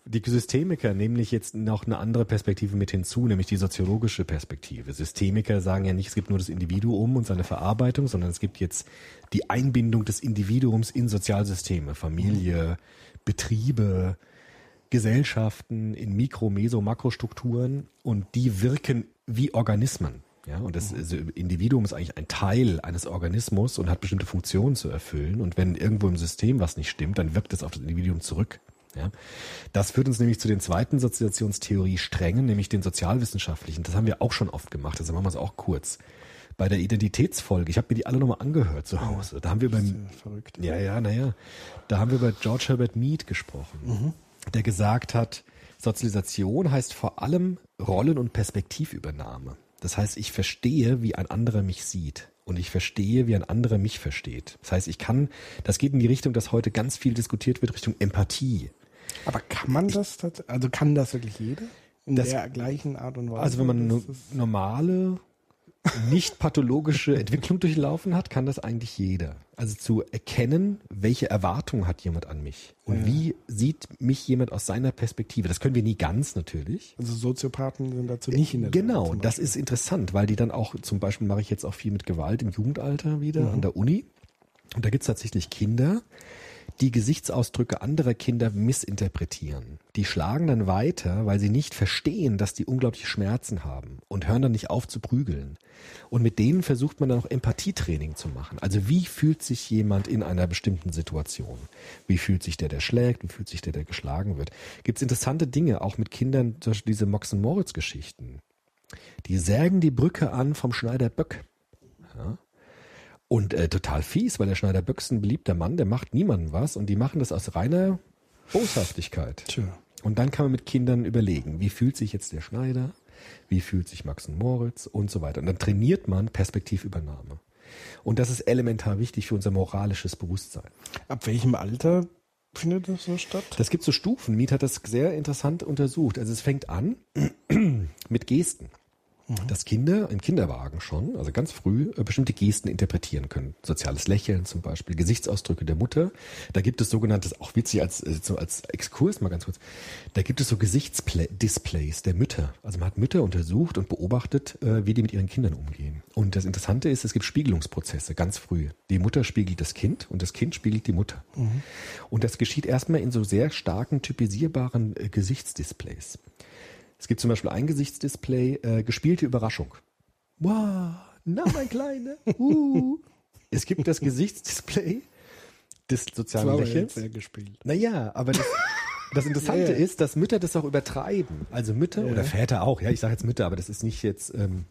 Die Systemiker nämlich jetzt noch eine andere Perspektive mit hinzu, nämlich die soziologische Perspektive. Systemiker sagen ja nicht, es gibt nur das Individuum und seine Verarbeitung, sondern es gibt jetzt die Einbindung des Individuums in Sozialsysteme, Familie, Betriebe, Gesellschaften, in Mikro-, Meso-, Makrostrukturen und die wirken wie Organismen. Ja, und das also Individuum ist eigentlich ein Teil eines Organismus und hat bestimmte Funktionen zu erfüllen. Und wenn irgendwo im System was nicht stimmt, dann wirkt es auf das Individuum zurück. Ja. Das führt uns nämlich zu den zweiten Soziationstheorie Strängen, nämlich den sozialwissenschaftlichen. Das haben wir auch schon oft gemacht, also machen wir es auch kurz. Bei der Identitätsfolge, ich habe mir die alle nochmal angehört zu Hause. Da haben wir beim, verrückt. ja, ja, naja, da haben wir bei George Herbert Mead gesprochen, der gesagt hat, Sozialisation heißt vor allem Rollen- und Perspektivübernahme. Das heißt, ich verstehe, wie ein anderer mich sieht. Und ich verstehe, wie ein anderer mich versteht. Das heißt, ich kann, das geht in die Richtung, dass heute ganz viel diskutiert wird, Richtung Empathie. Aber kann man das, also kann das wirklich jeder? In Das- der gleichen Art und Weise? Also wenn man eine normale, nicht pathologische Entwicklung durchlaufen hat, kann das eigentlich jeder. Also zu erkennen, welche Erwartungen hat jemand an mich und Ja. wie sieht mich jemand aus seiner Perspektive. Das können wir nie ganz natürlich. Also Soziopathen sind dazu nicht in der Lage, Genau, zum das ist interessant, weil die dann auch, zum Beispiel mache ich jetzt auch viel mit Gewalt im Jugendalter wieder Mhm. an der Uni. Und da gibt's tatsächlich Kinder, die Gesichtsausdrücke anderer Kinder missinterpretieren. Die schlagen dann weiter, weil sie nicht verstehen, dass die unglaubliche Schmerzen haben und hören dann nicht auf zu prügeln. Und mit denen versucht man dann auch Empathietraining zu machen. Also wie fühlt sich jemand in einer bestimmten Situation? Wie fühlt sich der, der schlägt? Wie fühlt sich der, der geschlagen wird? Gibt's interessante Dinge, auch mit Kindern, zum Beispiel diese Mox Moritz Geschichten. Die sägen die Brücke an vom Schneider Böck. Und äh, total fies, weil der Schneider Böck ist ein beliebter Mann, der macht niemandem was und die machen das aus reiner Boshaftigkeit. Tja. Und dann kann man mit Kindern überlegen, wie fühlt sich jetzt der Schneider, wie fühlt sich Max und Moritz und so weiter. Und dann trainiert man Perspektivübernahme. Und das ist elementar wichtig für unser moralisches Bewusstsein. Ab welchem Alter findet das so statt? Das gibt so Stufen. Miet hat das sehr interessant untersucht. Also es fängt an mit Gesten. Dass Kinder im Kinderwagen schon, also ganz früh, äh, bestimmte Gesten interpretieren können. Soziales Lächeln zum Beispiel, Gesichtsausdrücke der Mutter. Da gibt es sogenanntes, auch witzig als, äh, so als Exkurs mal ganz kurz, da gibt es so Gesichtsdisplays der Mütter. Also man hat Mütter untersucht und beobachtet, äh, wie die mit ihren Kindern umgehen. Und das Interessante ist, es gibt Spiegelungsprozesse ganz früh. Die Mutter spiegelt das Kind und das Kind spiegelt die Mutter. Und das geschieht erstmal in so sehr starken, typisierbaren Gesichtsdisplays. Es gibt zum Beispiel ein Gesichtsdisplay, äh, gespielte Überraschung. Wow, na mein Kleiner. Uh. es gibt das Gesichtsdisplay des Das sozialen war aber Lächelns. sehr gespielt. Naja, aber das, das Interessante ja. ist, dass Mütter das auch übertreiben. Also Mütter Ja. oder Väter auch. Ja, ich sage jetzt Mütter, aber das ist nicht jetzt ähm,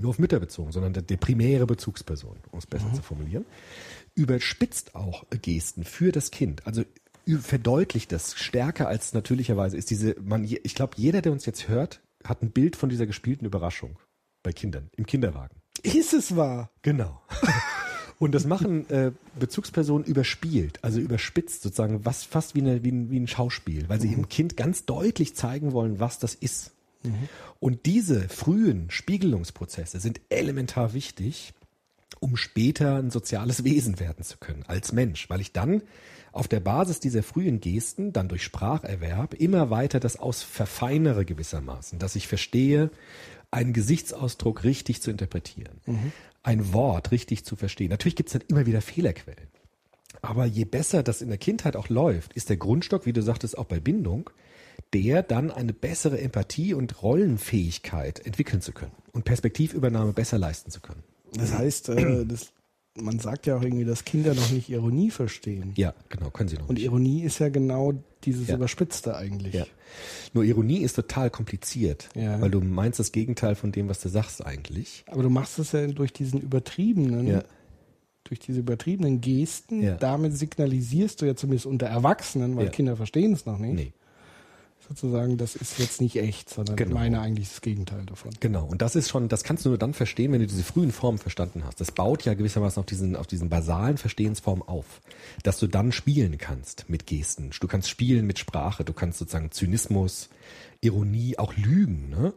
nur auf Mütter bezogen, sondern der, der primäre Bezugsperson, um es besser zu formulieren, überspitzt auch Gesten für das Kind. Also verdeutlicht das stärker als natürlicherweise ist diese, man, ich glaube, jeder, der uns jetzt hört, hat ein Bild von dieser gespielten Überraschung bei Kindern, im Kinderwagen. Ist es wahr? Genau. Und das machen äh, Bezugspersonen überspielt, also überspitzt sozusagen, was fast wie, eine, wie, ein, wie ein Schauspiel, weil sie ihrem Kind ganz deutlich zeigen wollen, was das ist. Und diese frühen Spiegelungsprozesse sind elementar wichtig, um später ein soziales Wesen werden zu können als Mensch, weil ich dann auf der Basis dieser frühen Gesten dann durch Spracherwerb immer weiter das aus verfeinere gewissermaßen, dass ich verstehe, einen Gesichtsausdruck richtig zu interpretieren, ein Wort richtig zu verstehen. Natürlich gibt es dann immer wieder Fehlerquellen. Aber je besser das in der Kindheit auch läuft, ist der Grundstock, wie du sagtest, auch bei Bindung, der dann eine bessere Empathie und Rollenfähigkeit entwickeln zu können und Perspektivübernahme besser leisten zu können. Das heißt, äh, das, man sagt ja auch irgendwie, dass Kinder noch nicht Ironie verstehen. Ja, genau, können sie noch. Und nicht. Ironie ist ja genau dieses Ja. Überspitzte eigentlich. Ja. Nur Ironie ist total kompliziert, Ja. weil du meinst das Gegenteil von dem, was du sagst eigentlich. Aber du machst es ja durch diesen übertriebenen, Ja. durch diese übertriebenen Gesten. Damit signalisierst du ja zumindest unter Erwachsenen, weil. Kinder verstehen es noch nicht. Nee. Sozusagen, das ist jetzt nicht echt, sondern Genau. ich meine eigentlich das Gegenteil davon. Genau, und das ist schon, das kannst du nur dann verstehen, wenn du diese frühen Formen verstanden hast. Das baut ja gewissermaßen auf diesen, auf diesen basalen Verstehensformen auf, dass du dann spielen kannst mit Gesten. Du kannst spielen mit Sprache, du kannst sozusagen Zynismus, Ironie, auch Lügen. Ne?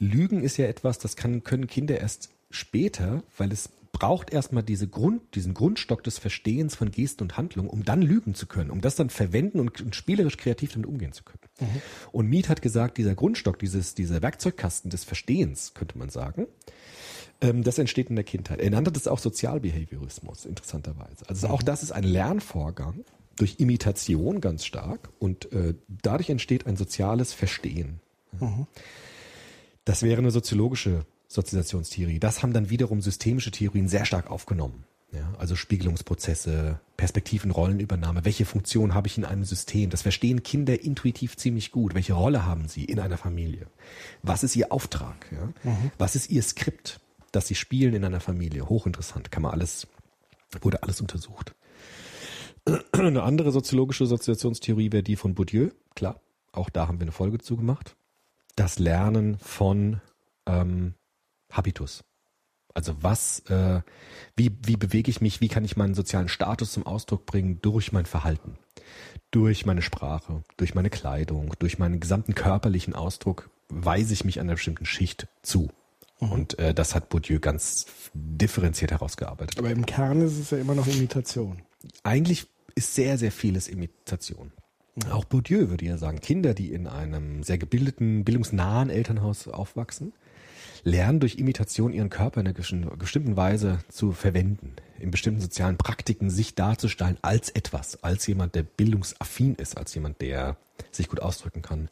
Lügen ist ja etwas, das kann, können Kinder erst später, weil es braucht erstmal diese Grund, diesen Grundstock des Verstehens von Gesten und Handlungen, um dann lügen zu können, um das dann verwenden und, und spielerisch kreativ damit umgehen zu können. Und Mead hat gesagt, dieser Grundstock, dieses, dieser Werkzeugkasten des Verstehens, könnte man sagen, ähm, das entsteht in der Kindheit. Er nannte das auch Sozialbehaviorismus, interessanterweise. Also auch das ist ein Lernvorgang durch Imitation ganz stark und äh, dadurch entsteht ein soziales Verstehen. Das wäre eine soziologische Sozialisationstheorie. Das haben dann wiederum systemische Theorien sehr stark aufgenommen. Ja, also Spiegelungsprozesse, Perspektiven, Rollenübernahme. Welche Funktion habe ich in einem System? Das verstehen Kinder intuitiv ziemlich gut. Welche Rolle haben sie in einer Familie? Was ist ihr Auftrag? Ja? Was ist ihr Skript, das sie spielen in einer Familie? Hochinteressant. Kann man alles, wurde alles untersucht. Eine andere soziologische Sozialisationstheorie wäre die von Bourdieu. Klar, auch da haben wir eine Folge zu gemacht. Das Lernen von ähm, Habitus. Also was, äh, wie, wie bewege ich mich, wie kann ich meinen sozialen Status zum Ausdruck bringen durch mein Verhalten, durch meine Sprache, durch meine Kleidung, durch meinen gesamten körperlichen Ausdruck weise ich mich einer bestimmten Schicht zu. Und äh, das hat Bourdieu ganz differenziert herausgearbeitet. Aber im Kern ist es ja immer noch Imitation. Eigentlich ist sehr, sehr vieles Imitation. Auch Bourdieu würde ja sagen, Kinder, die in einem sehr gebildeten, bildungsnahen Elternhaus aufwachsen, lernen durch Imitation ihren Körper in einer bestimmten Weise zu verwenden, in bestimmten sozialen Praktiken sich darzustellen als etwas, als jemand, der bildungsaffin ist, als jemand, der sich gut ausdrücken kann,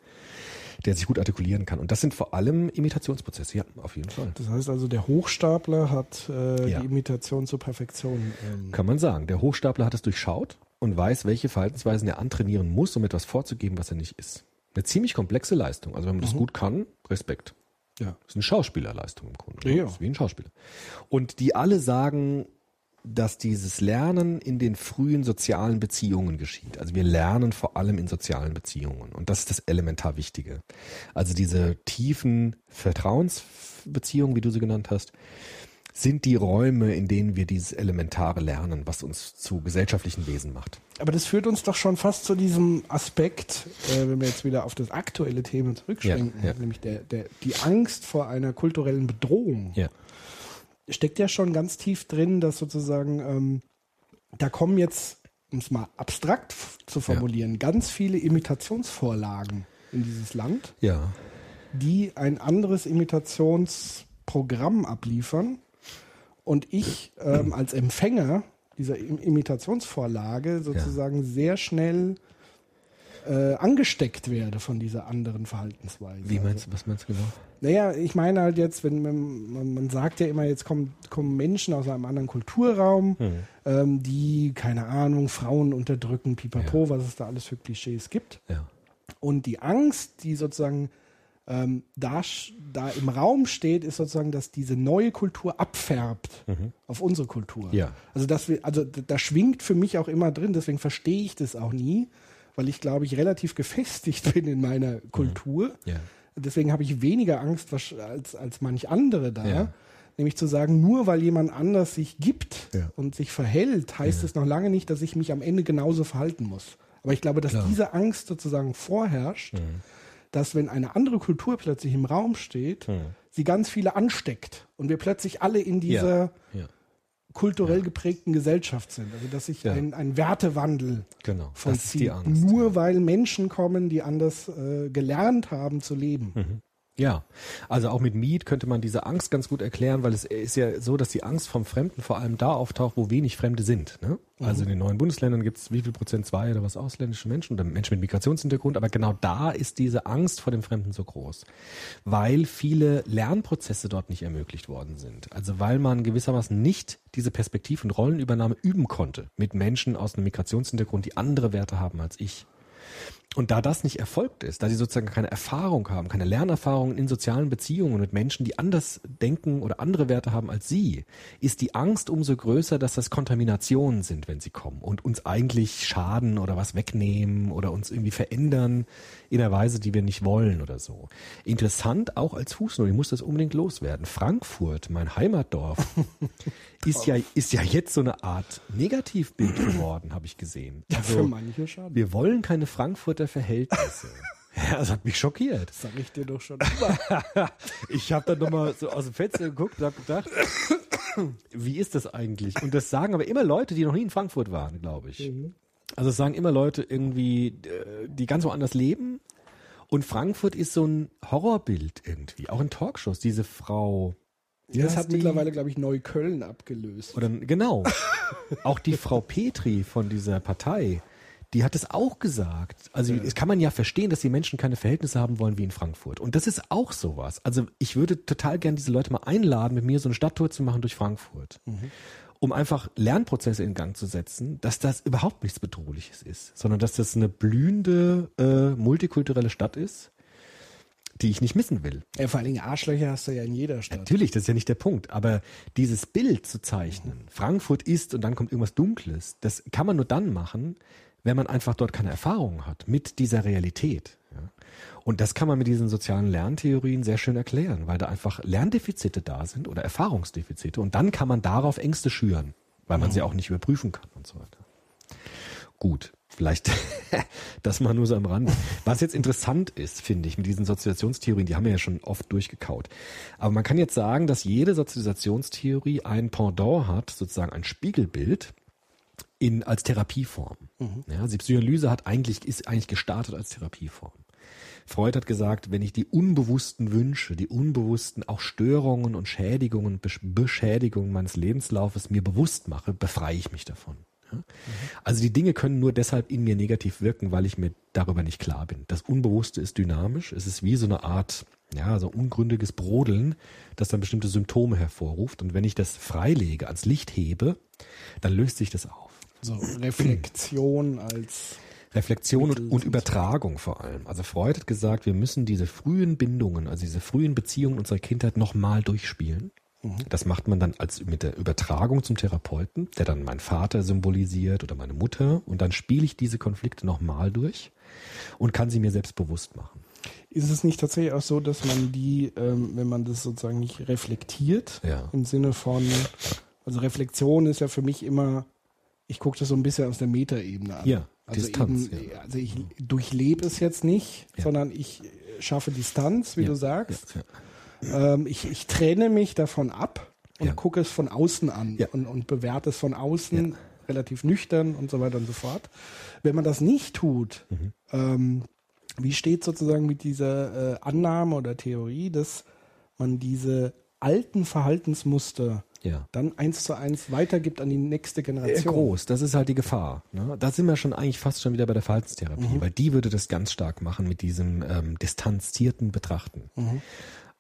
der sich gut artikulieren kann. Und das sind vor allem Imitationsprozesse, ja, auf jeden Fall. Das heißt also, der Hochstapler hat äh, Ja. die Imitation zur Perfektion. Ähm, Kann man sagen. Der Hochstapler hat es durchschaut und weiß, welche Verhaltensweisen er antrainieren muss, um etwas vorzugeben, was er nicht ist. Eine ziemlich komplexe Leistung. Also wenn man das gut kann, Respekt. Ja. Das ist eine Schauspielerleistung im Grunde. Ja, ja. Das ist wie ein Schauspieler. Und die alle sagen, dass dieses Lernen in den frühen sozialen Beziehungen geschieht. Also wir lernen vor allem in sozialen Beziehungen. Und das ist das elementar Wichtige. Also diese tiefen Vertrauensbeziehungen, wie du sie genannt hast, sind die Räume, in denen wir dieses elementare lernen, was uns zu gesellschaftlichen Wesen macht. Aber das führt uns doch schon fast zu diesem Aspekt, äh, wenn wir jetzt wieder auf das aktuelle Thema zurückschwenken, Ja, ja. nämlich der, der, die Angst vor einer kulturellen Bedrohung. Ja. Steckt ja schon ganz tief drin, dass sozusagen ähm, da kommen jetzt, um es mal abstrakt zu formulieren, ganz viele Imitationsvorlagen in dieses Land, die ein anderes Imitationsprogramm abliefern und ich ähm, als Empfänger dieser Im Imitationsvorlage sozusagen sehr schnell äh, angesteckt werde von dieser anderen Verhaltensweise. Wie meinst du, was meinst du genau? Naja, ich meine halt jetzt, wenn man, man, man sagt ja immer, jetzt kommen, kommen Menschen aus einem anderen Kulturraum, Hm. ähm, die, keine Ahnung, Frauen unterdrücken, pipapo, was es da alles für Klischees gibt. Ja. Und die Angst, die sozusagen ähm, da, da im Raum steht, ist sozusagen, dass diese neue Kultur abfärbt auf unsere Kultur. Ja. Also dass wir, also da schwingt für mich auch immer drin, deswegen verstehe ich das auch nie, weil ich glaube ich relativ gefestigt bin in meiner Kultur. Ja. Deswegen habe ich weniger Angst als, als manch andere da. Ja. Nämlich zu sagen, nur weil jemand anders sich gibt und sich verhält, heißt es noch lange nicht, dass ich mich am Ende genauso verhalten muss. Aber ich glaube, dass Klar. diese Angst sozusagen vorherrscht, dass wenn eine andere Kultur plötzlich im Raum steht, sie ganz viele ansteckt und wir plötzlich alle in dieser Ja. kulturell geprägten Gesellschaft sind. Also dass sich Ja. ein, ein Wertewandel Genau. Vollzieht, Angst. nur weil Menschen kommen, die anders äh, gelernt haben zu leben. Mhm. Ja, also auch mit Mead könnte man diese Angst ganz gut erklären, weil es ist ja so, dass die Angst vom Fremden vor allem da auftaucht, wo wenig Fremde sind. Ne? Also in den neuen Bundesländern gibt es wie viel Prozent zwei oder was ausländische Menschen oder Menschen mit Migrationshintergrund, aber genau da ist diese Angst vor dem Fremden so groß, weil viele Lernprozesse dort nicht ermöglicht worden sind. Also weil man gewissermaßen nicht diese Perspektiv- und Rollenübernahme üben konnte mit Menschen aus einem Migrationshintergrund, die andere Werte haben als ich. Und da das nicht erfolgt ist, da sie sozusagen keine Erfahrung haben, keine Lernerfahrungen in sozialen Beziehungen mit Menschen, die anders denken oder andere Werte haben als sie, ist die Angst umso größer, dass das Kontaminationen sind, wenn sie kommen und uns eigentlich schaden oder was wegnehmen oder uns irgendwie verändern in einer Weise, die wir nicht wollen oder so. Interessant auch als Fußnote, ich muss das unbedingt loswerden. Frankfurt, mein Heimatdorf, ist ja, ist ja jetzt so eine Art Negativbild geworden, habe ich gesehen. Ja, Also, für manche schon. wir wollen keine Frankfurter Verhältnisse. Ja, das hat mich schockiert. Das sag ich dir doch schon immer. Ich habe dann nochmal so aus dem Fenster geguckt und habe gedacht, wie ist das eigentlich? Und das sagen aber immer Leute, die noch nie in Frankfurt waren, glaube ich. Also es sagen immer Leute irgendwie, äh, die ganz woanders leben. Und Frankfurt ist so ein Horrorbild irgendwie, auch in Talkshows. Diese Frau. Wie das hat die? mittlerweile, glaube ich, Neukölln abgelöst. Oder genau. auch die Frau Petri von dieser Partei, die hat es auch gesagt. Also es kann man ja verstehen, dass die Menschen keine Verhältnisse haben wollen wie in Frankfurt. Und das ist auch sowas. Also ich würde total gern diese Leute mal einladen, mit mir so eine Stadttour zu machen durch Frankfurt. Um einfach Lernprozesse in Gang zu setzen, dass das überhaupt nichts Bedrohliches ist, sondern dass das eine blühende, äh, multikulturelle Stadt ist, die ich nicht missen will. Ja, vor allen Dingen Arschlöcher hast du ja in jeder Stadt. Natürlich, das ist ja nicht der Punkt. Aber dieses Bild zu zeichnen, Frankfurt ist und dann kommt irgendwas Dunkles, das kann man nur dann machen, wenn man einfach dort keine Erfahrung hat mit dieser Realität. Ja. Und das kann man mit diesen sozialen Lerntheorien sehr schön erklären, weil da einfach Lerndefizite da sind oder Erfahrungsdefizite. Und dann kann man darauf Ängste schüren, weil man sie auch nicht überprüfen kann und so weiter. Gut, vielleicht das mal nur so am Rande. Was jetzt interessant ist, finde ich, mit diesen Sozialisationstheorien, die haben wir ja schon oft durchgekaut. Aber man kann jetzt sagen, dass jede Sozialisationstheorie ein Pendant hat, sozusagen ein Spiegelbild in, als Therapieform. Ja, also die Psychoanalyse hat eigentlich, ist eigentlich gestartet als Therapieform. Freud hat gesagt, wenn ich die unbewussten Wünsche, die unbewussten auch Störungen und Schädigungen, Besch- Beschädigungen meines Lebenslaufes mir bewusst mache, befreie ich mich davon. Ja? Also die Dinge können nur deshalb in mir negativ wirken, weil ich mir darüber nicht klar bin. Das Unbewusste ist dynamisch. Es ist wie so eine Art, ja, so ungründiges Brodeln, das dann bestimmte Symptome hervorruft. Und wenn ich das freilege, ans Licht hebe, dann löst sich das auf. So, Reflexion als Reflexion und, und Übertragung vor allem. Also Freud hat gesagt, wir müssen diese frühen Bindungen, also diese frühen Beziehungen unserer Kindheit nochmal durchspielen. Das macht man dann als mit der Übertragung zum Therapeuten, der dann mein Vater symbolisiert oder meine Mutter. Und dann spiele ich diese Konflikte nochmal durch und kann sie mir selbst bewusst machen. Ist es nicht tatsächlich auch so, dass man die, ähm, wenn man das sozusagen nicht reflektiert, Ja. im Sinne von, also Reflexion ist ja für mich immer, ich gucke das so ein bisschen aus der Metaebene an. Ja, also Distanz, eben, ja. also ich durchlebe es jetzt nicht, Ja. sondern ich schaffe Distanz, wie du sagst. Ja, Ähm, ich, ich trenne mich davon ab und Ja. gucke es von außen an Ja. und, und bewerte es von außen relativ nüchtern und so weiter und so fort. Wenn man das nicht tut, Mhm. ähm, wie steht sozusagen mit dieser äh, Annahme oder Theorie, dass man diese alten Verhaltensmuster Ja. dann eins zu eins weitergibt an die nächste Sehr Generation? groß, das ist halt die Gefahr. Ne? Da sind wir schon eigentlich fast schon wieder bei der Verhaltenstherapie, weil die würde das ganz stark machen mit diesem ähm, distanzierten Betrachten.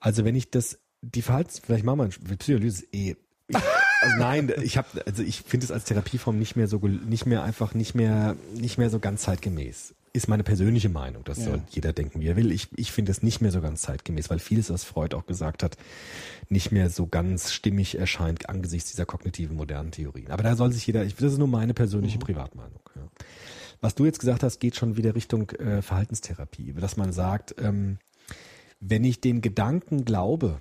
Also wenn ich das, die Verhaltens, vielleicht machen wir ist eh. Ich, also nein, ich habe, also ich finde es als Therapieform nicht mehr so, nicht mehr einfach, nicht mehr, nicht mehr so ganz zeitgemäß. Ist meine persönliche Meinung. Das Ja. soll jeder denken, wie er will. Ich, ich finde es nicht mehr so ganz zeitgemäß, weil vieles, was Freud auch gesagt hat, nicht mehr so ganz stimmig erscheint angesichts dieser kognitiven modernen Theorien. Aber da soll sich jeder, ich, das ist nur meine persönliche Privatmeinung. Ja. Was du jetzt gesagt hast, geht schon wieder Richtung äh, Verhaltenstherapie, dass man sagt, ähm, wenn ich den Gedanken glaube,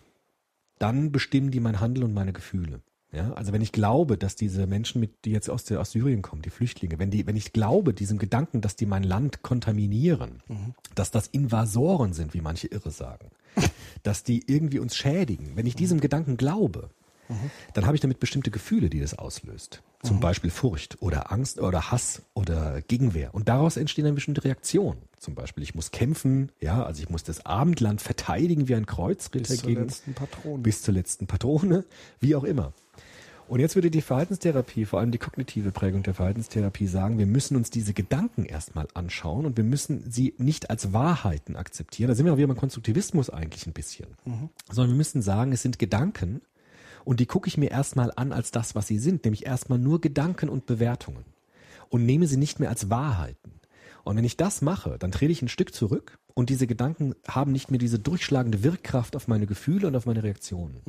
dann bestimmen die mein Handeln und meine Gefühle. Ja, also wenn ich glaube, dass diese Menschen, mit, die jetzt aus, der, aus Syrien kommen, die Flüchtlinge, wenn die, wenn ich glaube, diesem Gedanken, dass die mein Land kontaminieren, dass das Invasoren sind, wie manche Irre sagen, dass die irgendwie uns schädigen, wenn ich diesem Gedanken glaube, dann habe ich damit bestimmte Gefühle, die das auslöst. Zum Beispiel Furcht oder Angst oder Hass oder Gegenwehr. Und daraus entstehen dann bestimmte Reaktionen. Zum Beispiel, ich muss kämpfen, ja, also ich muss das Abendland verteidigen wie ein Kreuzritter Bis zur gegen letzten Patrone. bis zur letzten Patrone, wie auch immer. Und jetzt würde die Verhaltenstherapie, vor allem die kognitive Prägung der Verhaltenstherapie sagen, wir müssen uns diese Gedanken erstmal anschauen und wir müssen sie nicht als Wahrheiten akzeptieren. Da sind wir auch wieder beim Konstruktivismus eigentlich ein bisschen. Sondern wir müssen sagen, es sind Gedanken und die gucke ich mir erstmal an als das, was sie sind, nämlich erstmal nur Gedanken und Bewertungen und nehme sie nicht mehr als Wahrheiten. Und wenn ich das mache, dann trete ich ein Stück zurück und diese Gedanken haben nicht mehr diese durchschlagende Wirkkraft auf meine Gefühle und auf meine Reaktionen.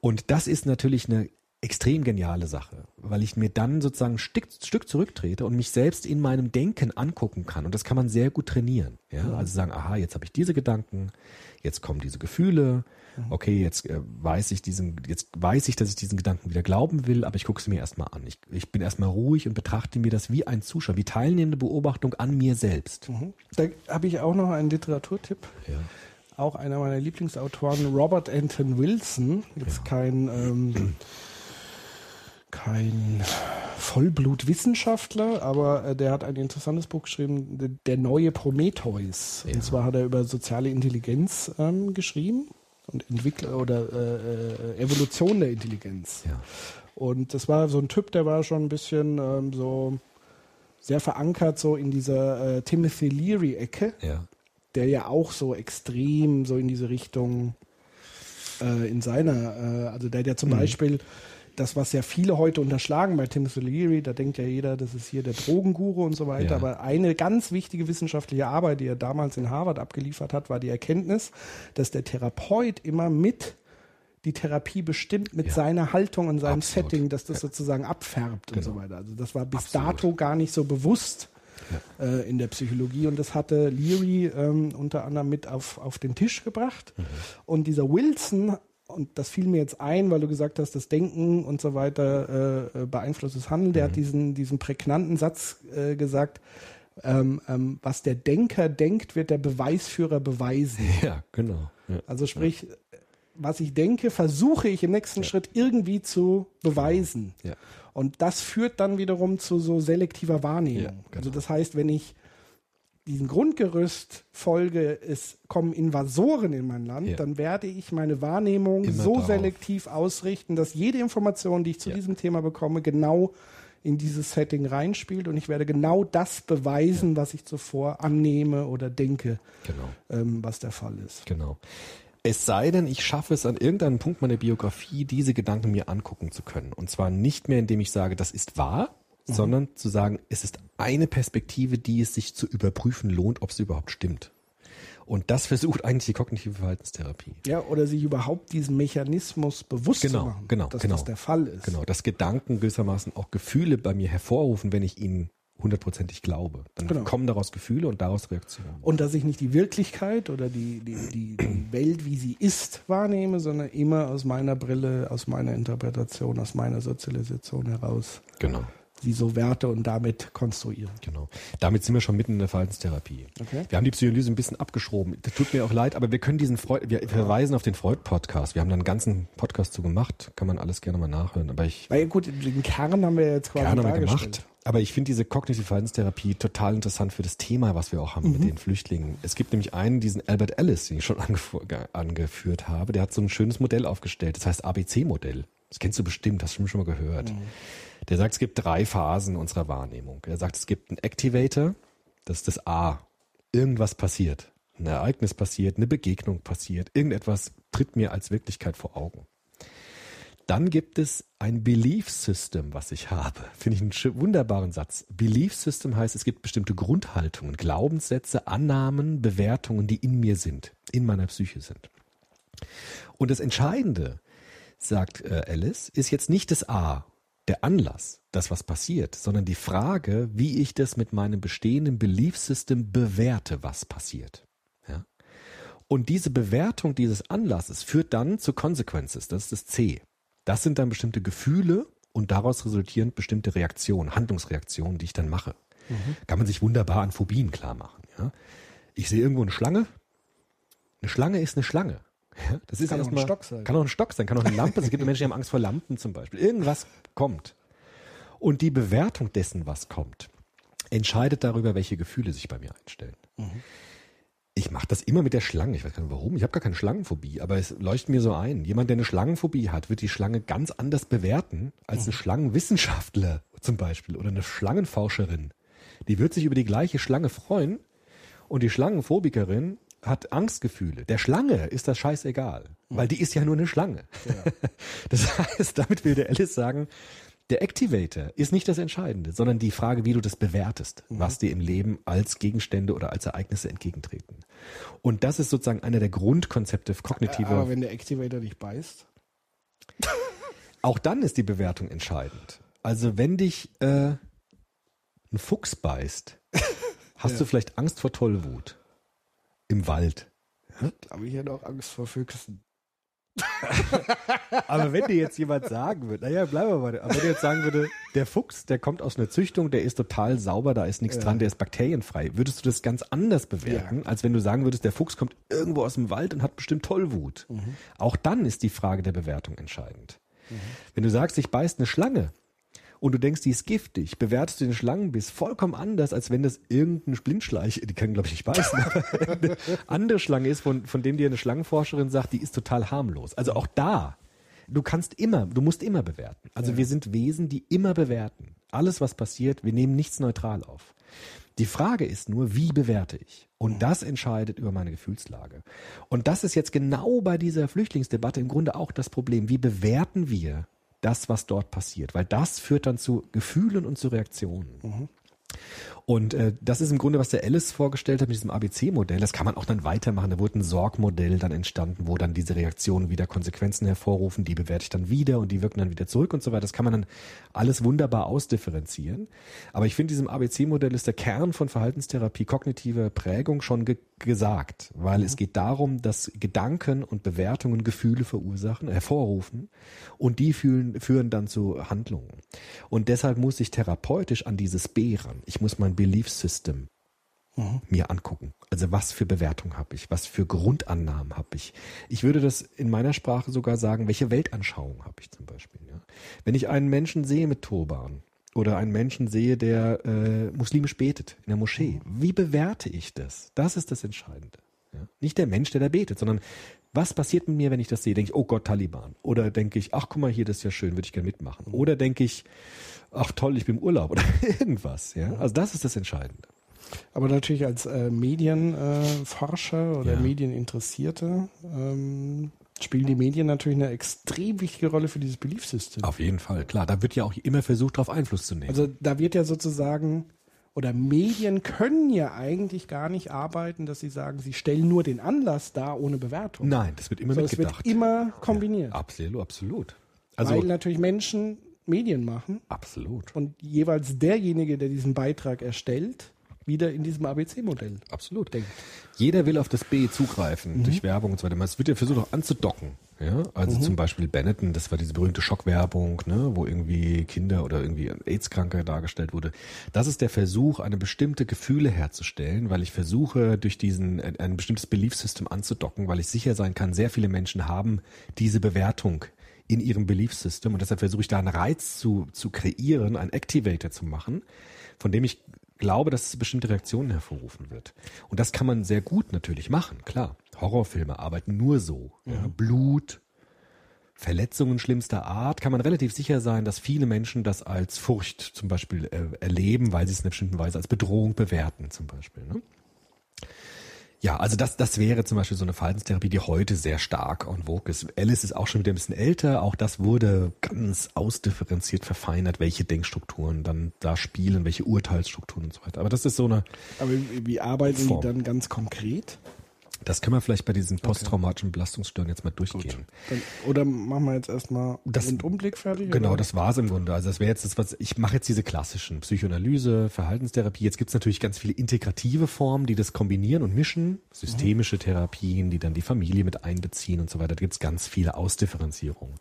Und das ist natürlich eine extrem geniale Sache, weil ich mir dann sozusagen ein Stück, Stück zurücktrete und mich selbst in meinem Denken angucken kann. Und das kann man sehr gut trainieren. Ja? Also sagen, aha, jetzt habe ich diese Gedanken, jetzt kommen diese Gefühle, okay, jetzt äh, weiß ich diesen, jetzt weiß ich, dass ich diesen Gedanken wieder glauben will, aber ich gucke sie mir erstmal an. Ich, ich bin erstmal ruhig und betrachte mir das wie ein Zuschauer, wie teilnehmende Beobachtung an mir selbst. Da habe ich auch noch einen Literaturtipp. Ja. Auch einer meiner Lieblingsautoren, Robert Anton Wilson. Jetzt kein, ähm, kein Vollblutwissenschaftler, aber äh, der hat ein interessantes Buch geschrieben, Der- Der neue Prometheus. Ja. Und zwar hat er über soziale Intelligenz ähm, geschrieben und Entwickler oder äh, äh, Evolution der Intelligenz. Ja. Und das war so ein Typ, der war schon ein bisschen ähm, so sehr verankert so in dieser äh, Timothy Leary-Ecke, Ja. der ja auch so extrem so in diese Richtung äh, in seiner, äh, also der ja zum Beispiel das, was ja viele heute unterschlagen bei Timothy Leary, da denkt ja jeder, das ist hier der Drogenguru und so weiter, Ja. aber eine ganz wichtige wissenschaftliche Arbeit, die er damals in Harvard abgeliefert hat, war die Erkenntnis, dass der Therapeut immer mit die Therapie bestimmt mit Ja. seiner Haltung und seinem Absolut. Setting, dass das sozusagen abfärbt und Genau. so weiter. Also das war bis Absolut. dato gar nicht so bewusst äh, in der Psychologie und das hatte Leary ähm, unter anderem mit auf, auf den Tisch gebracht. Mhm. Und dieser Wilson, und das fiel mir jetzt ein, weil du gesagt hast, das Denken und so weiter äh, äh, beeinflusst das Handeln, der hat diesen, diesen prägnanten Satz äh, gesagt, ähm, ähm, was der Denker denkt, wird der Beweisführer beweisen. Ja, genau. Ja. Also sprich, was ich denke, versuche ich im nächsten Schritt irgendwie zu beweisen. Ja. Und das führt dann wiederum zu so selektiver Wahrnehmung. Ja, genau. Also das heißt, wenn ich diesen Grundgerüst folge, es kommen Invasoren in mein Land, Ja. dann werde ich meine Wahrnehmung Immer so darauf. selektiv ausrichten, dass jede Information, die ich zu Ja. diesem Thema bekomme, genau in dieses Setting reinspielt und ich werde genau das beweisen, was ich zuvor annehme oder denke, Genau. ähm, was der Fall ist. Genau. Es sei denn, ich schaffe es an irgendeinem Punkt meiner Biografie, diese Gedanken mir angucken zu können. Und zwar nicht mehr, indem ich sage, das ist wahr, sondern zu sagen, es ist eine Perspektive, die es sich zu überprüfen lohnt, ob sie überhaupt stimmt. Und das versucht eigentlich die kognitive Verhaltenstherapie. Ja, oder sich überhaupt diesen Mechanismus bewusst Genau, zu machen, genau, dass genau. das der Fall ist. Genau, dass Gedanken gewissermaßen auch Gefühle bei mir hervorrufen, wenn ich ihnen hundertprozentig glaube. Dann Genau. kommen daraus Gefühle und daraus Reaktionen. Und dass ich nicht die Wirklichkeit oder die, die, die, die Welt, wie sie ist, wahrnehme, sondern immer aus meiner Brille, aus meiner Interpretation, aus meiner Sozialisation heraus Genau. Sie so werte und damit konstruieren. Genau. Damit sind wir schon mitten in der Verhaltenstherapie. Okay. Wir haben die Psychoanalyse ein bisschen abgeschoben. Das tut mir auch leid, aber wir können diesen Freud, wir verweisen auf den Freud-Podcast. Wir haben da einen ganzen Podcast zu gemacht. Kann man alles gerne mal nachhören. Aber ich, Weil gut, den Kern haben wir jetzt quasi gerne haben wir gemacht. Aber ich finde diese kognitive Verhaltenstherapie total interessant für das Thema, was wir auch haben Mhm. mit den Flüchtlingen. Es gibt nämlich einen, diesen Albert Ellis, den ich schon angeführt habe. Der hat so ein schönes Modell aufgestellt. Das heißt ABC-Modell. Das kennst du bestimmt, hast du schon mal gehört. Mhm. Der sagt, es gibt drei Phasen unserer Wahrnehmung. Er sagt, es gibt einen Activator, das ist das A. Irgendwas passiert. Ein Ereignis passiert, eine Begegnung passiert, irgendetwas tritt mir als Wirklichkeit vor Augen. Dann gibt es ein Belief System, was ich habe. Finde ich einen wunderbaren Satz. Belief System heißt, es gibt bestimmte Grundhaltungen, Glaubenssätze, Annahmen, Bewertungen, die in mir sind, in meiner Psyche sind. Und das Entscheidende, sagt äh, Alice, ist jetzt nicht das A, der Anlass, das was passiert, sondern die Frage, wie ich das mit meinem bestehenden Belief System bewerte, was passiert. Ja? Und diese Bewertung dieses Anlasses führt dann zu Consequences, das ist das C. Das sind dann bestimmte Gefühle und daraus resultierend bestimmte Reaktionen, Handlungsreaktionen, die ich dann mache. Kann man sich wunderbar an Phobien klar machen. Ja? Ich sehe irgendwo eine Schlange. Eine Schlange ist eine Schlange. Das ist Kann auch ein Stock sein. Kann auch ein Stock sein, kann auch eine Lampe sein. Es gibt Menschen, die haben Angst vor Lampen zum Beispiel. Irgendwas kommt. Und die Bewertung dessen, was kommt, entscheidet darüber, welche Gefühle sich bei mir einstellen. Ich mache das immer mit der Schlange. Ich weiß gar nicht warum. Ich habe gar keine Schlangenphobie, aber es leuchtet mir so ein. Jemand, der eine Schlangenphobie hat, wird die Schlange ganz anders bewerten als ein Schlangenwissenschaftler zum Beispiel oder eine Schlangenforscherin. Die wird sich über die gleiche Schlange freuen und die Schlangenphobikerin hat Angstgefühle. Der Schlange ist das scheißegal, weil die ist ja nur eine Schlange. Das heißt, damit will der Alice sagen, der Activator ist nicht das Entscheidende, sondern die Frage, wie du das bewertest, was dir im Leben als Gegenstände oder als Ereignisse entgegentreten. Und das ist sozusagen einer der Grundkonzepte kognitiver. Aber wenn der Activator dich beißt, auch dann ist die Bewertung entscheidend. Also wenn dich äh, ein Fuchs beißt, hast Ja. du vielleicht Angst vor Tollwut im Wald. Aber ich hätte auch Angst vor Füchsen. Aber wenn dir jetzt jemand sagen würde, naja, bleiben wir mal, aber wenn dir jetzt sagen würde, der Fuchs, der kommt aus einer Züchtung, der ist total sauber, da ist nichts Ja. dran, der ist bakterienfrei, würdest du das ganz anders bewerten, als wenn du sagen würdest, der Fuchs kommt irgendwo aus dem Wald und hat bestimmt Tollwut. Auch dann ist die Frage der Bewertung entscheidend. Wenn du sagst, ich beißt eine Schlange und du denkst, die ist giftig, bewertest du den Schlangenbiss vollkommen anders, als wenn das irgendein Blindschleich, die kann glaube ich nicht beißen, eine andere Schlange ist, von, von dem dir eine Schlangenforscherin sagt, die ist total harmlos. Also auch da, du kannst immer, du musst immer bewerten. Also wir sind Wesen, die immer bewerten. Alles, was passiert, wir nehmen nichts neutral auf. Die Frage ist nur, wie bewerte ich? Und das entscheidet über meine Gefühlslage. Und das ist jetzt genau bei dieser Flüchtlingsdebatte im Grunde auch das Problem. Wie bewerten wir das, was dort passiert? Weil das führt dann zu Gefühlen und zu Reaktionen. Und äh, das ist im Grunde, was der Alice vorgestellt hat mit diesem ABC-Modell. Das kann man auch dann weitermachen. Da wurde ein Sorg-Modell dann entstanden, wo dann diese Reaktionen wieder Konsequenzen hervorrufen. Die bewerte ich dann wieder und die wirken dann wieder zurück und so weiter. Das kann man dann alles wunderbar ausdifferenzieren. Aber ich finde, diesem ABC-Modell ist der Kern von Verhaltenstherapie, kognitive Prägung schon ge gesagt. Weil es geht darum, dass Gedanken und Bewertungen Gefühle verursachen, hervorrufen und die fühlen, führen dann zu Handlungen. Und deshalb muss ich therapeutisch an dieses B ran. Ich muss mein Belief System mir angucken. Also was für Bewertung habe ich? Was für Grundannahmen habe ich? Ich würde das in meiner Sprache sogar sagen, welche Weltanschauung habe ich zum Beispiel? Ja? Wenn ich einen Menschen sehe mit Turban oder einen Menschen sehe, der äh, muslimisch betet in der Moschee, wie bewerte ich das? Das ist das Entscheidende. Ja? Nicht der Mensch, der da betet, sondern was passiert mit mir, wenn ich das sehe? Denke ich, oh Gott, Taliban. Oder denke ich, ach guck mal hier, das ist ja schön, würde ich gerne mitmachen. Oder denke ich, ach toll, ich bin im Urlaub oder irgendwas. Ja? Also das ist das Entscheidende. Aber natürlich als äh, Medienforscher äh, oder Ja. Medieninteressierte ähm, spielen die Medien natürlich eine extrem wichtige Rolle für dieses Beliefsystem. Auf jeden Fall, klar. Da wird ja auch immer versucht, darauf Einfluss zu nehmen. Also da wird ja sozusagen, oder Medien können ja eigentlich gar nicht arbeiten, dass sie sagen, sie stellen nur den Anlass dar ohne Bewertung. Nein, das wird immer So, es wird mitgedacht. immer kombiniert. absolut, absolut. Also weil natürlich Menschen Medien machen absolut, und jeweils derjenige, der diesen Beitrag erstellt, wieder in diesem ABC-Modell absolut. denkt. Jeder will auf das B zugreifen durch Werbung und so weiter. Es wird ja versucht auch anzudocken. Ja, also zum Beispiel Benetton, das war diese berühmte Schockwerbung, ne, wo irgendwie Kinder oder irgendwie AIDS-Kranke dargestellt wurde. Das ist der Versuch, eine bestimmte Gefühle herzustellen, weil ich versuche, durch diesen ein, ein bestimmtes Beliefssystem anzudocken, weil ich sicher sein kann, sehr viele Menschen haben diese Bewertung in ihrem Beliefssystem und deshalb versuche ich da einen Reiz zu, zu kreieren, einen Activator zu machen, von dem ich glaube, dass es bestimmte Reaktionen hervorrufen wird. Und das kann man sehr gut natürlich machen, klar. Horrorfilme arbeiten nur so. Ja, Blut, Verletzungen schlimmster Art, kann man relativ sicher sein, dass viele Menschen das als Furcht zum Beispiel äh, erleben, weil sie es in einer bestimmten Weise als Bedrohung bewerten zum Beispiel. Ne? Ja, also das, das wäre zum Beispiel so eine Verhaltenstherapie, die heute sehr stark en vogue ist. Alice ist auch schon wieder ein bisschen älter. Auch das wurde ganz ausdifferenziert verfeinert, welche Denkstrukturen dann da spielen, welche Urteilsstrukturen und so weiter. Aber das ist so eine, Aber wie, wie arbeiten Form. die dann ganz konkret? Das können wir vielleicht bei diesen posttraumatischen Belastungsstörungen jetzt mal durchgehen. Dann, oder machen wir jetzt erstmal Das- einen Rundumblick fertig? Genau, oder? das war's im Grunde. Also das wäre jetzt das, was ich mache jetzt diese klassischen Psychoanalyse, Verhaltenstherapie. Jetzt gibt's natürlich ganz viele integrative Formen, die das kombinieren und mischen. Systemische Therapien, die dann die Familie mit einbeziehen und so weiter. Da gibt's ganz viele Ausdifferenzierungen.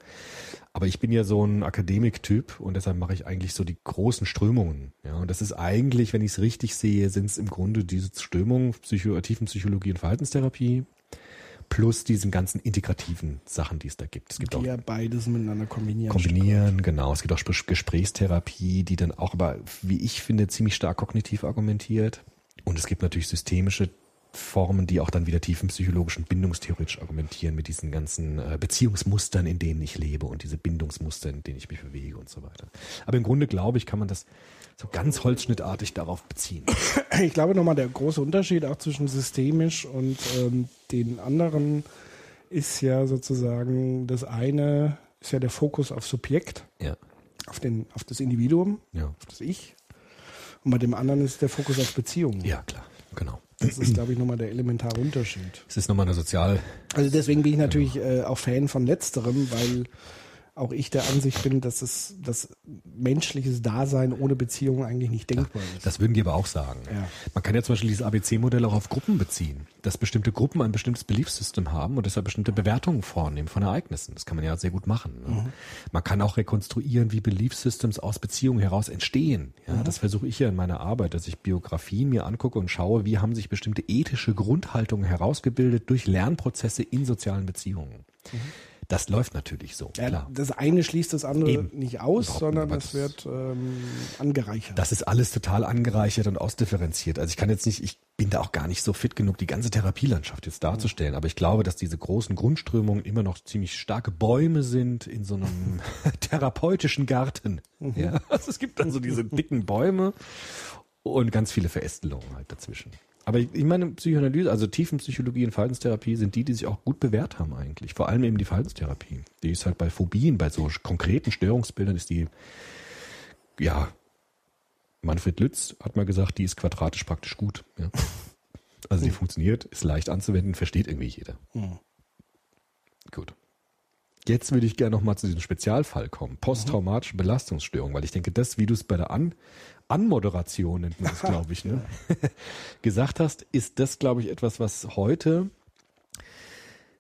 Aber ich bin ja so ein Akademiktyp und deshalb mache ich eigentlich so die großen Strömungen. Ja, und das ist eigentlich, wenn ich es richtig sehe, sind es im Grunde diese Strömungen, Psycho Tiefenpsychologie und Verhaltenstherapie, plus diesen ganzen integrativen Sachen, die es da gibt. Es gibt auch die ja beides miteinander kombinieren. kombinieren, genau. Es gibt auch Gespr- Gesprächstherapie, die dann auch aber, wie ich finde, ziemlich stark kognitiv argumentiert. Und es gibt natürlich systemische Formen, die auch dann wieder tiefenpsychologisch und bindungstheoretisch argumentieren mit diesen ganzen äh, Beziehungsmustern, in denen ich lebe und diese Bindungsmuster, in denen ich mich bewege und so weiter. Aber im Grunde glaube ich, kann man das so ganz holzschnittartig darauf beziehen. Ich glaube nochmal, der große Unterschied auch zwischen systemisch und ähm, den anderen ist ja sozusagen, das eine ist ja der Fokus auf Subjekt, Ja, auf, den, auf das Individuum, ja, auf das Ich. Und bei dem anderen ist der Fokus auf Beziehungen. ja, klar, genau. Das ist, glaube ich, nochmal der elementare Unterschied. Es ist nochmal eine sozial, Also deswegen bin ich natürlich äh, auch Fan von letzterem, weil auch ich der Ansicht bin, dass es das menschliches Dasein ohne Beziehung eigentlich nicht denkbar ist. Das würden die aber auch sagen. Ja. Man kann ja zum Beispiel dieses ABC-Modell auch auf Gruppen beziehen, dass bestimmte Gruppen ein bestimmtes Beliefssystem haben und deshalb bestimmte Bewertungen vornehmen von Ereignissen. Das kann man ja sehr gut machen. Ne? Man kann auch rekonstruieren, wie Beliefssystems aus Beziehungen heraus entstehen. Ja, Das versuche ich ja in meiner Arbeit, dass ich Biografien mir angucke und schaue, wie haben sich bestimmte ethische Grundhaltungen herausgebildet durch Lernprozesse in sozialen Beziehungen. Das läuft natürlich so, Ja, klar. das eine schließt das andere Eben. nicht aus, Überhaupt sondern es wird ähm, angereichert. Das ist alles total angereichert und ausdifferenziert. Also ich kann jetzt nicht, ich bin da auch gar nicht so fit genug, die ganze Therapielandschaft jetzt darzustellen. Aber ich glaube, dass diese großen Grundströmungen immer noch ziemlich starke Bäume sind in so einem therapeutischen Garten. Ja, also es gibt dann so diese dicken Bäume und ganz viele Verästelungen halt dazwischen. Aber ich, meine, Psychoanalyse, also Tiefenpsychologie und Verhaltenstherapie sind die, die sich auch gut bewährt haben eigentlich. Vor allem eben die Verhaltenstherapie. Die ist halt bei Phobien, bei so konkreten Störungsbildern ist die, ja, Manfred Lütz hat mal gesagt, die ist quadratisch praktisch gut. Ja. Also die funktioniert, ist leicht anzuwenden, versteht irgendwie jeder. Gut. Jetzt würde ich gerne noch mal zu diesem Spezialfall kommen. Posttraumatische Belastungsstörung, weil ich denke, das, wie du es bei der An Anmoderation nennt man das, glaube ich, ne? gesagt hast, ist das, glaube ich, etwas, was heute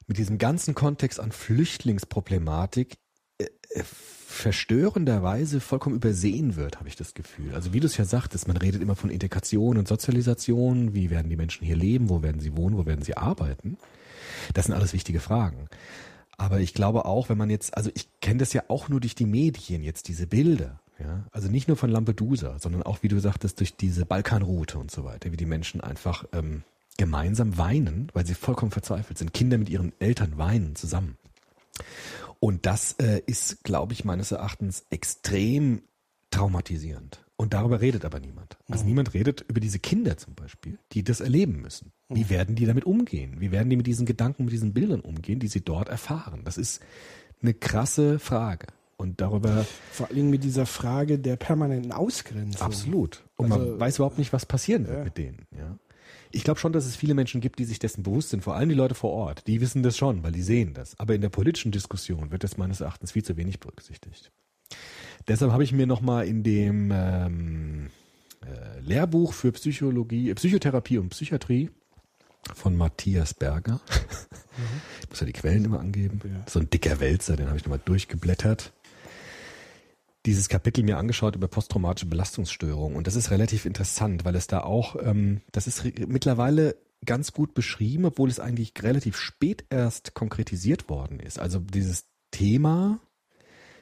mit diesem ganzen Kontext an Flüchtlingsproblematik äh, äh, verstörenderweise vollkommen übersehen wird, habe ich das Gefühl. Also wie du es ja sagtest, man redet immer von Integration und Sozialisation, wie werden die Menschen hier leben, wo werden sie wohnen, wo werden sie arbeiten. Das sind alles wichtige Fragen. Aber ich glaube auch, wenn man jetzt, also ich kenne das ja auch nur durch die Medien jetzt, diese Bilder. Ja, also nicht nur von Lampedusa, sondern auch, wie du sagtest, durch diese Balkanroute und so weiter, wie die Menschen einfach ähm, gemeinsam weinen, weil sie vollkommen verzweifelt sind. Kinder mit ihren Eltern weinen zusammen. Und das äh, ist, glaube ich, meines Erachtens extrem traumatisierend. Und darüber redet aber niemand. Also niemand redet über diese Kinder zum Beispiel, die das erleben müssen. Wie werden die damit umgehen? Wie werden die mit diesen Gedanken, mit diesen Bildern umgehen, die sie dort erfahren? Das ist eine krasse Frage. Und darüber Vor allem mit dieser Frage der permanenten Ausgrenzung. absolut. Und Also- man weiß überhaupt nicht, was passieren wird Ja. mit denen. Ja. Ich glaube schon, dass es viele Menschen gibt, die sich dessen bewusst sind, vor allem die Leute vor Ort. Die wissen das schon, weil die sehen das. Aber in der politischen Diskussion wird das meines Erachtens viel zu wenig berücksichtigt. Deshalb habe ich mir nochmal in dem ähm, äh, Lehrbuch für Psychologie, äh, Psychotherapie und Psychiatrie von Matthias Berger, ich muss ja die Quellen immer angeben, Ja. so ein dicker Wälzer, den habe ich nochmal durchgeblättert dieses Kapitel mir angeschaut über posttraumatische Belastungsstörungen und das ist relativ interessant, weil es da auch, ähm, das ist mittlerweile ganz gut beschrieben, obwohl es eigentlich relativ spät erst konkretisiert worden ist. Also dieses Thema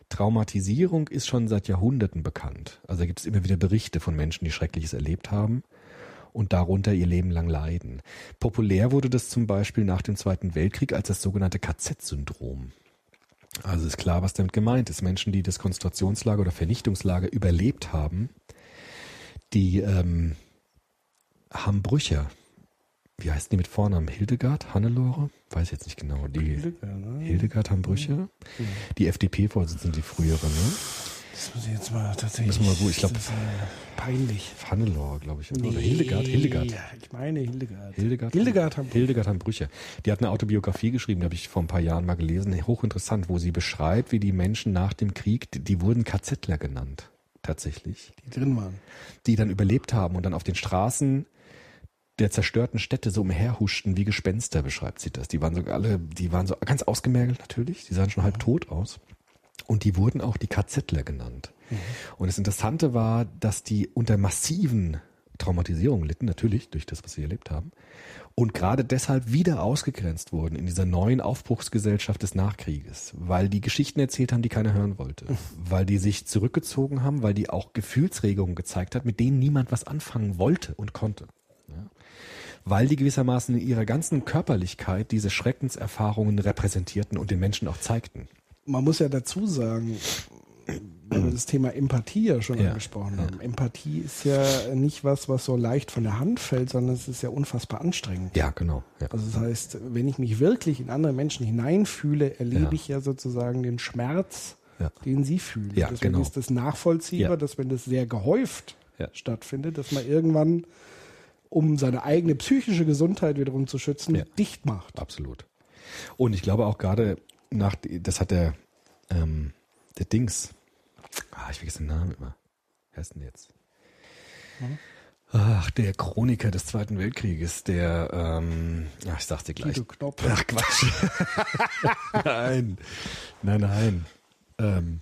Traumatisierung ist schon seit Jahrhunderten bekannt. Also da gibt es immer wieder Berichte von Menschen, die Schreckliches erlebt haben und darunter ihr Leben lang leiden. Populär wurde das zum Beispiel nach dem Zweiten Weltkrieg als das sogenannte KZ-Syndrom. Also ist klar, was damit gemeint ist. Menschen, die das Konzentrationslager oder Vernichtungslager überlebt haben, die ähm, haben Brüche. Wie heißt die mit Vornamen? Hildegard? Hannelore? Weiß ich jetzt nicht genau. Die Hildegard, ne? Hildegard haben Brüche. Die FDP-Vorsitzende, die frühere, ne? Das muss ich jetzt mal tatsächlich. Müssen wir mal gut- ich glaub- das ist, äh, peinlich. Hannelore, glaube ich. Oder Hildegard. Hildegard. Ja, ich meine Hildegard. Hildegard, Hildegard haben Hildegard haben Brüche. Die hat eine Autobiografie geschrieben, die habe ich vor ein paar Jahren mal gelesen, hochinteressant, wo sie beschreibt, wie die Menschen nach dem Krieg, die, die wurden KZler genannt, tatsächlich, die drin waren. die dann überlebt haben und dann auf den Straßen der zerstörten Städte so umherhuschten wie Gespenster, beschreibt sie das. Die waren so alle, die waren so ganz ausgemergelt natürlich, die sahen schon halb tot aus. Und die wurden auch die KZler genannt. Und das Interessante war, dass die unter massiven Traumatisierungen litten, natürlich durch das, was sie erlebt haben. Und gerade deshalb wieder ausgegrenzt wurden in dieser neuen Aufbruchsgesellschaft des Nachkrieges, weil die Geschichten erzählt haben, die keiner hören wollte. Weil die sich zurückgezogen haben, weil die auch Gefühlsregungen gezeigt hat, mit denen niemand was anfangen wollte und konnte. Ja. Weil die gewissermaßen in ihrer ganzen Körperlichkeit diese Schreckenserfahrungen repräsentierten und den Menschen auch zeigten. Man muss ja dazu sagen, weil wir das Thema Empathie ja schon Ja, angesprochen ja. haben. Empathie ist ja nicht was, was so leicht von der Hand fällt, sondern es ist ja unfassbar anstrengend. Ja, genau. Ja. Also das heißt, wenn ich mich wirklich in andere Menschen hineinfühle, erlebe Ja. ich ja sozusagen den Schmerz, Ja. den sie fühlen. Ja, Deswegen genau. ist das nachvollziehbar, Ja. dass wenn das sehr gehäuft Ja. stattfindet, dass man irgendwann, um seine eigene psychische Gesundheit wiederum zu schützen, Ja. dicht macht. Absolut. Und ich glaube auch gerade nach, das hat der ähm, der Dings. Ah, ich vergesse den Namen immer. Wer ist denn jetzt? Ach, der Chroniker des Zweiten Weltkrieges, der, ähm, ach, ich sag's dir gleich. Ach, Quatsch. nein, nein, nein. Ähm,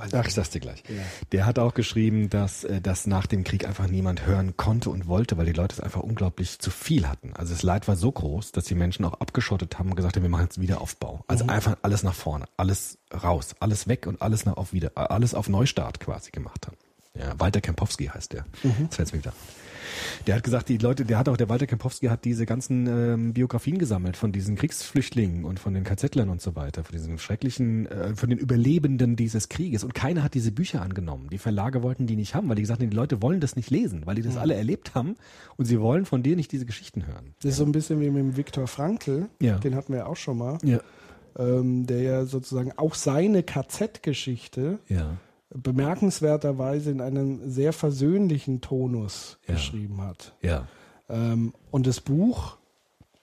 ach, ich sag's dir gleich. Ja. Der hat auch geschrieben, dass äh, das nach dem Krieg einfach niemand hören konnte und wollte, weil die Leute es einfach unglaublich zu viel hatten. Also das Leid war so groß, dass die Menschen auch abgeschottet haben und gesagt haben, wir machen jetzt Wiederaufbau. Also einfach alles nach vorne, alles raus, alles weg und alles nach auf wieder, alles auf Neustart quasi gemacht haben. Ja, Walter Kempowski heißt der. Das fällt's mir wieder. Der hat gesagt, die Leute, der hat auch, der Walter Kempowski hat diese ganzen ähm, Biografien gesammelt von diesen Kriegsflüchtlingen und von den KZ-Lern und so weiter, von diesen schrecklichen, äh, von den Überlebenden dieses Krieges. Und keiner hat diese Bücher angenommen. Die Verlage wollten die nicht haben, weil die gesagt haben, die Leute wollen das nicht lesen, weil die das alle erlebt haben und sie wollen von dir nicht diese Geschichten hören. Das ist so ein bisschen wie mit dem Viktor Frankl, Ja. den hatten wir ja auch schon mal, Ja. ähm, der ja sozusagen auch seine KZ-Geschichte Ja. Bemerkenswerterweise in einem sehr versöhnlichen Tonus Ja. geschrieben hat. Ja. Ähm, und das Buch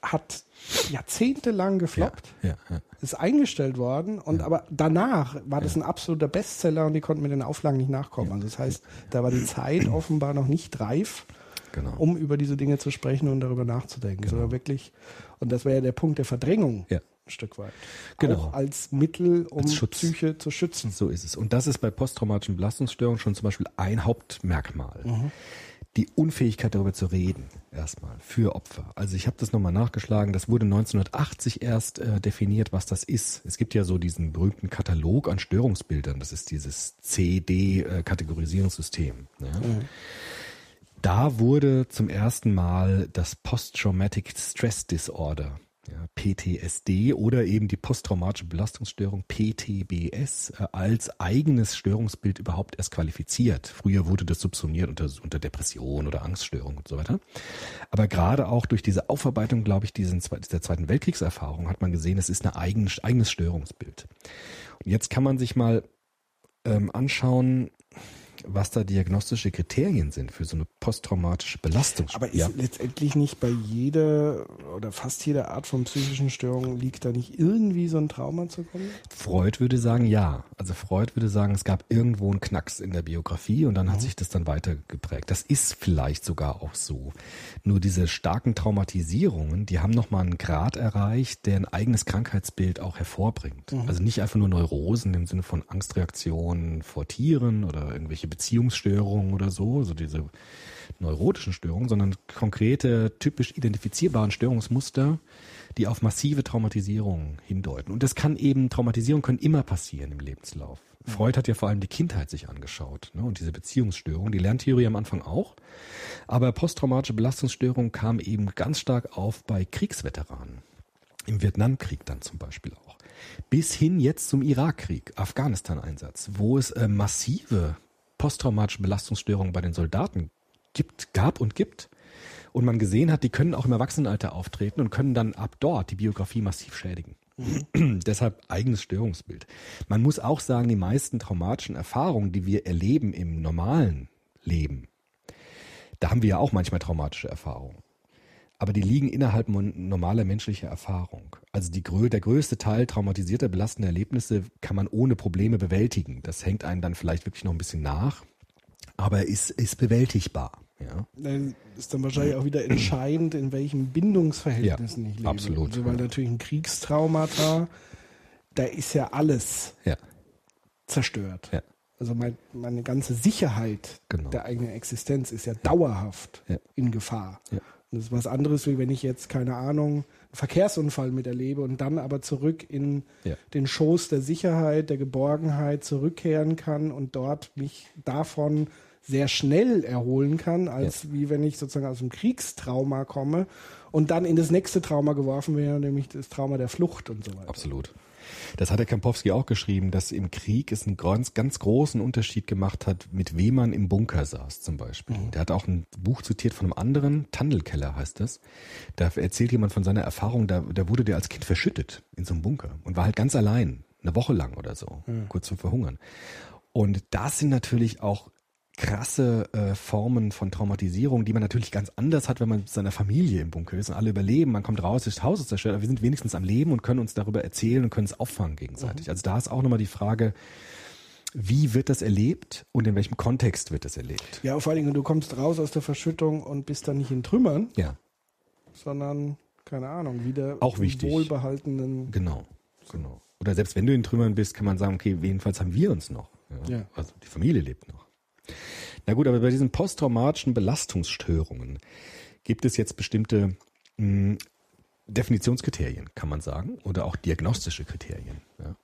hat jahrzehntelang gefloppt, Ja. ja. ist eingestellt worden und aber danach war das ein absoluter Bestseller und die konnten mit den Auflagen nicht nachkommen. Also das heißt, da war die Zeit offenbar noch nicht reif, Genau. um über diese Dinge zu sprechen und darüber nachzudenken, sondern wirklich, und das wäre ja der Punkt der Verdrängung Ja. Ein Stück weit. Genau. Auch als Mittel, um Als. Psyche zu schützen. So ist es. Und das ist bei posttraumatischen Belastungsstörungen schon zum Beispiel ein Hauptmerkmal. Die Unfähigkeit darüber zu reden, erstmal, für Opfer. Also ich habe das nochmal nachgeschlagen, das wurde 1980 erst äh, definiert, was das ist. Es gibt ja so diesen berühmten Katalog an Störungsbildern, das ist dieses CD-Kategorisierungssystem. Ja. Da wurde zum ersten Mal das Post-Traumatic Stress Disorder, ja, PTSD oder eben die posttraumatische Belastungsstörung PTBS äh, als eigenes Störungsbild überhaupt erst qualifiziert. Früher wurde das subsumiert unter, unter Depression oder Angststörung und so weiter. Aber gerade auch durch diese Aufarbeitung, glaube ich, diesen, der Zweiten Weltkriegserfahrung hat man gesehen, es ist ein eigen, eigenes Störungsbild. Und jetzt kann man sich mal ähm, anschauen, was da diagnostische Kriterien sind für so eine posttraumatische Belastung. Aber ist ja. letztendlich nicht bei jeder oder fast jeder Art von psychischen Störung liegt da nicht irgendwie so ein Trauma zu kommen? Freud würde sagen, ja. Also Freud würde sagen, es gab irgendwo einen Knacks in der Biografie und dann hat sich das dann weiter geprägt. Das ist vielleicht sogar auch so. Nur diese starken Traumatisierungen, die haben nochmal einen Grad erreicht, der ein eigenes Krankheitsbild auch hervorbringt. Also nicht einfach nur Neurosen im Sinne von Angstreaktionen vor Tieren oder irgendwelche Beziehungsstörungen oder so, so diese neurotischen Störungen, sondern konkrete, typisch identifizierbaren Störungsmuster, die auf massive Traumatisierung hindeuten. Und das kann eben, Traumatisierung können immer passieren im Lebenslauf. Freud hat ja vor allem die Kindheit sich angeschaut ne, und diese Beziehungsstörung, die Lerntheorie am Anfang auch. Aber posttraumatische Belastungsstörung kam eben ganz stark auf bei Kriegsveteranen. Im Vietnamkrieg dann zum Beispiel auch. Bis hin jetzt zum Irakkrieg, Afghanistan-Einsatz, wo es äh, massive posttraumatische Belastungsstörungen bei den Soldaten gibt, gab und gibt. Und man gesehen hat, die können auch im Erwachsenenalter auftreten und können dann ab dort die Biografie massiv schädigen. Deshalb eigenes Störungsbild. Man muss auch sagen, die meisten traumatischen Erfahrungen, die wir erleben im normalen Leben, da haben wir ja auch manchmal traumatische Erfahrungen. Aber die liegen innerhalb normaler menschlicher Erfahrung. Also die, der größte Teil traumatisierter, belastender Erlebnisse kann man ohne Probleme bewältigen. Das hängt einen dann vielleicht wirklich noch ein bisschen nach, aber ist, ist bewältigbar. Ja. Dann ist dann wahrscheinlich auch wieder entscheidend, in welchen Bindungsverhältnissen Ja, ich lebe. absolut, Also, weil ja. natürlich ein Kriegstraumata, da ist ja alles Ja, zerstört. ja, Also mein, meine ganze Sicherheit Genau. der eigenen Existenz ist ja dauerhaft Ja. in Gefahr. Ja. Und das ist was anderes, wie wenn ich jetzt, keine Ahnung, einen Verkehrsunfall miterlebe und dann aber zurück in Ja. den Schoß der Sicherheit, der Geborgenheit zurückkehren kann und dort mich davon sehr schnell erholen kann, als wie wenn ich sozusagen aus einem Kriegstrauma komme und dann in das nächste Trauma geworfen wäre, nämlich das Trauma der Flucht und so weiter. absolut. Das hat der Kampowski auch geschrieben, dass im Krieg es einen ganz, ganz großen Unterschied gemacht hat, mit wem man im Bunker saß zum Beispiel. Der hat auch ein Buch zitiert von einem anderen, Tandelkeller heißt das. Da erzählt jemand von seiner Erfahrung, da, da wurde der als Kind verschüttet in so einem Bunker und war halt ganz allein, eine Woche lang oder so, kurz zum Verhungern. Und das sind natürlich auch krasse äh, Formen von Traumatisierung, die man natürlich ganz anders hat, wenn man mit seiner Familie im Bunker ist und alle überleben. Man kommt raus, das Haus ist zerstört, aber wir sind wenigstens am Leben und können uns darüber erzählen und können es auffangen gegenseitig. Also da ist auch nochmal die Frage, wie wird das erlebt und in welchem Kontext wird das erlebt? Ja, vor allen Dingen, du kommst raus aus der Verschüttung und bist dann nicht in Trümmern, Ja, sondern, keine Ahnung, wieder Auch wichtig. wohlbehaltenen. genau, genau. Oder selbst wenn du in Trümmern bist, kann man sagen, okay, jedenfalls haben wir uns noch. Ja, Ja. Also die Familie lebt noch. Na gut, aber bei diesen posttraumatischen Belastungsstörungen gibt es jetzt bestimmte mh, Definitionskriterien, kann man sagen, oder auch diagnostische Kriterien. Ja.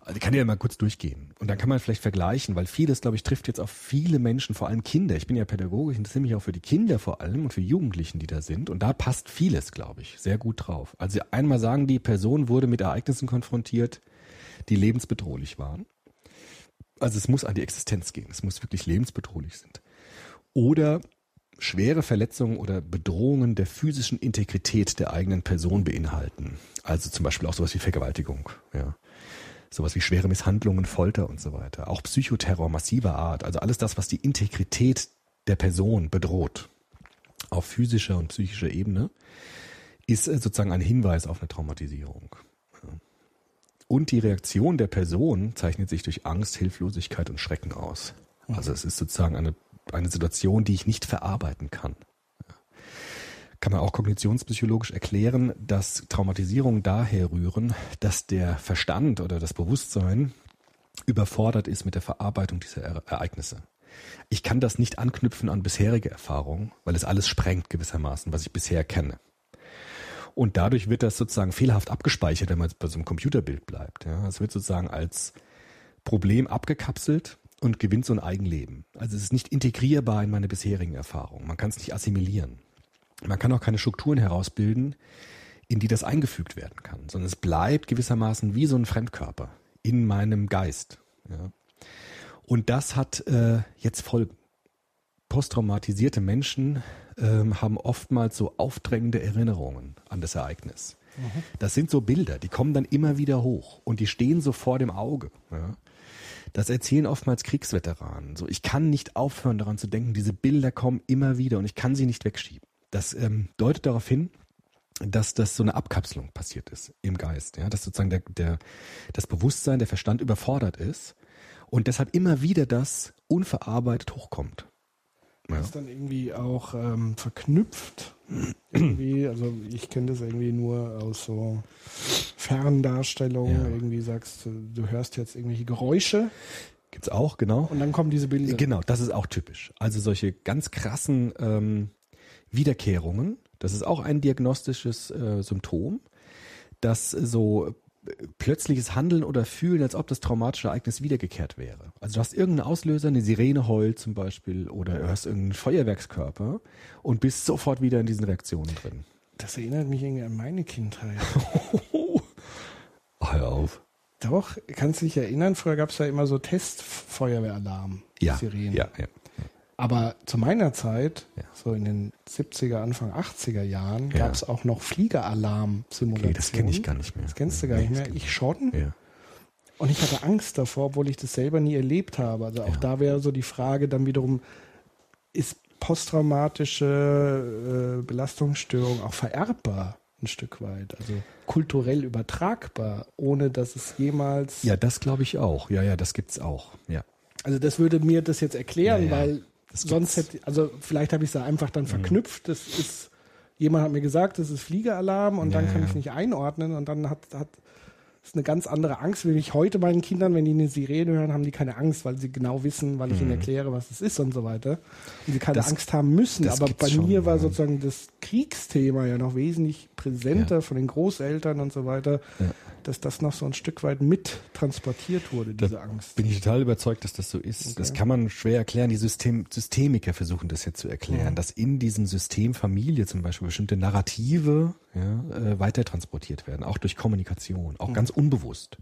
Also ich kann ja mal kurz durchgehen. Und dann kann man vielleicht vergleichen, weil vieles, glaube ich, trifft jetzt auf viele Menschen, vor allem Kinder. Ich bin ja Pädagoge, ich interessiere mich auch für die Kinder vor allem und für Jugendlichen, die da sind. Und da passt vieles, glaube ich, sehr gut drauf. Also einmal sagen, die Person wurde mit Ereignissen konfrontiert, die lebensbedrohlich waren. Also es muss an die Existenz gehen. Es muss wirklich lebensbedrohlich sind. Oder schwere Verletzungen oder Bedrohungen der physischen Integrität der eigenen Person beinhalten. Also zum Beispiel auch sowas wie Vergewaltigung, ja. Sowas wie schwere Misshandlungen, Folter und so weiter. Auch Psychoterror massiver Art. Also alles das, was die Integrität der Person bedroht. Auf physischer und psychischer Ebene ist äh, sozusagen ein Hinweis auf eine Traumatisierung. Und die Reaktion der Person zeichnet sich durch Angst, Hilflosigkeit und Schrecken aus. Also es ist sozusagen eine, eine Situation, die ich nicht verarbeiten kann. Kann man auch kognitionspsychologisch erklären, dass Traumatisierungen daher rühren, dass der Verstand oder das Bewusstsein überfordert ist mit der Verarbeitung dieser Ere- Ereignisse. Ich kann das nicht anknüpfen an bisherige Erfahrungen, weil es alles sprengt gewissermaßen, was ich bisher kenne. Und dadurch wird das sozusagen fehlerhaft abgespeichert, wenn man jetzt bei so einem Computerbild bleibt. Ja, es wird sozusagen als Problem abgekapselt und gewinnt so ein Eigenleben. Also es ist nicht integrierbar in meine bisherigen Erfahrungen. Man kann es nicht assimilieren. Man kann auch keine Strukturen herausbilden, in die das eingefügt werden kann, sondern es bleibt gewissermaßen wie so ein Fremdkörper in meinem Geist. Ja. Und das hat äh, jetzt Folgen. Posttraumatisierte Menschen ähm, haben oftmals so aufdrängende Erinnerungen an das Ereignis. Das sind so Bilder, die kommen dann immer wieder hoch und die stehen so vor dem Auge. Ja. Das erzählen oftmals Kriegsveteranen. So, ich kann nicht aufhören daran zu denken, diese Bilder kommen immer wieder und ich kann sie nicht wegschieben. Das ähm, deutet darauf hin, dass das so eine Abkapselung passiert ist im Geist, ja, dass sozusagen der, der, das Bewusstsein, der Verstand überfordert ist und deshalb immer wieder das unverarbeitet hochkommt. Ja. ist dann irgendwie auch ähm, verknüpft. irgendwie, also ich kenne das irgendwie nur aus so Ferndarstellungen. Ja. Irgendwie sagst du, du hörst jetzt irgendwelche Geräusche Gibt's auch, genau. und dann kommen diese Bilder. Genau, das ist auch typisch. Also solche ganz krassen ähm, Wiederkehrungen, das ist auch ein diagnostisches äh, Symptom, dass so plötzliches Handeln oder Fühlen, als ob das traumatische Ereignis wiedergekehrt wäre. Also du hast irgendeinen Auslöser, eine Sirene heult zum Beispiel, oder du hast irgendeinen Feuerwerkskörper und bist sofort wieder in diesen Reaktionen drin. Das erinnert mich irgendwie an meine Kindheit. Oh, hör auf. Doch, kannst du dich erinnern, früher gab es ja immer so Testfeuerwehralarm, Ja, Sirenen. ja, ja. Aber zu meiner Zeit, Ja. so in den 70er, Anfang 80er Jahren, Ja. gab es auch noch Fliegeralarm-Simulationen. Okay, das kenne ich gar nicht mehr. Das kennst du gar Nee, nicht mehr. Ich schon. Ja. Und ich hatte Angst davor, obwohl ich das selber nie erlebt habe. Also auch da wäre so die Frage dann wiederum, ist posttraumatische äh, Belastungsstörung auch vererbbar ein Stück weit? Also kulturell übertragbar, ohne dass es jemals... ja, das glaube ich auch. Ja, ja, das gibt's auch. Ja. Also das würde mir das jetzt erklären, Ja, ja. weil sonst hätte, also vielleicht habe ich es da einfach Mhm. dann verknüpft. Das ist, jemand hat mir gesagt, das ist Fliegeralarm und dann Ja, kann ja. ich nicht einordnen und dann hat, hat ist eine ganz andere Angst. Wenn ich heute meinen Kindern, wenn die eine Sirene hören, haben die keine Angst, weil sie genau wissen, weil ich ihnen erkläre, was es ist und so weiter. Und sie keine Mhm. Das- Angst haben müssen. Aber bei schon, mir war ja. sozusagen das Kriegsthema ja noch wesentlich präsenter Ja. von den Großeltern und so weiter, Ja. dass das noch so ein Stück weit mit transportiert wurde, diese Da Angst. Bin ich total überzeugt, dass das so ist. Das kann man schwer erklären. Die System Systemiker versuchen das jetzt zu erklären, Ja. dass in diesem System Familie zum Beispiel bestimmte Narrative ja, äh, weiter transportiert werden, auch durch Kommunikation, auch ganz unbewusst.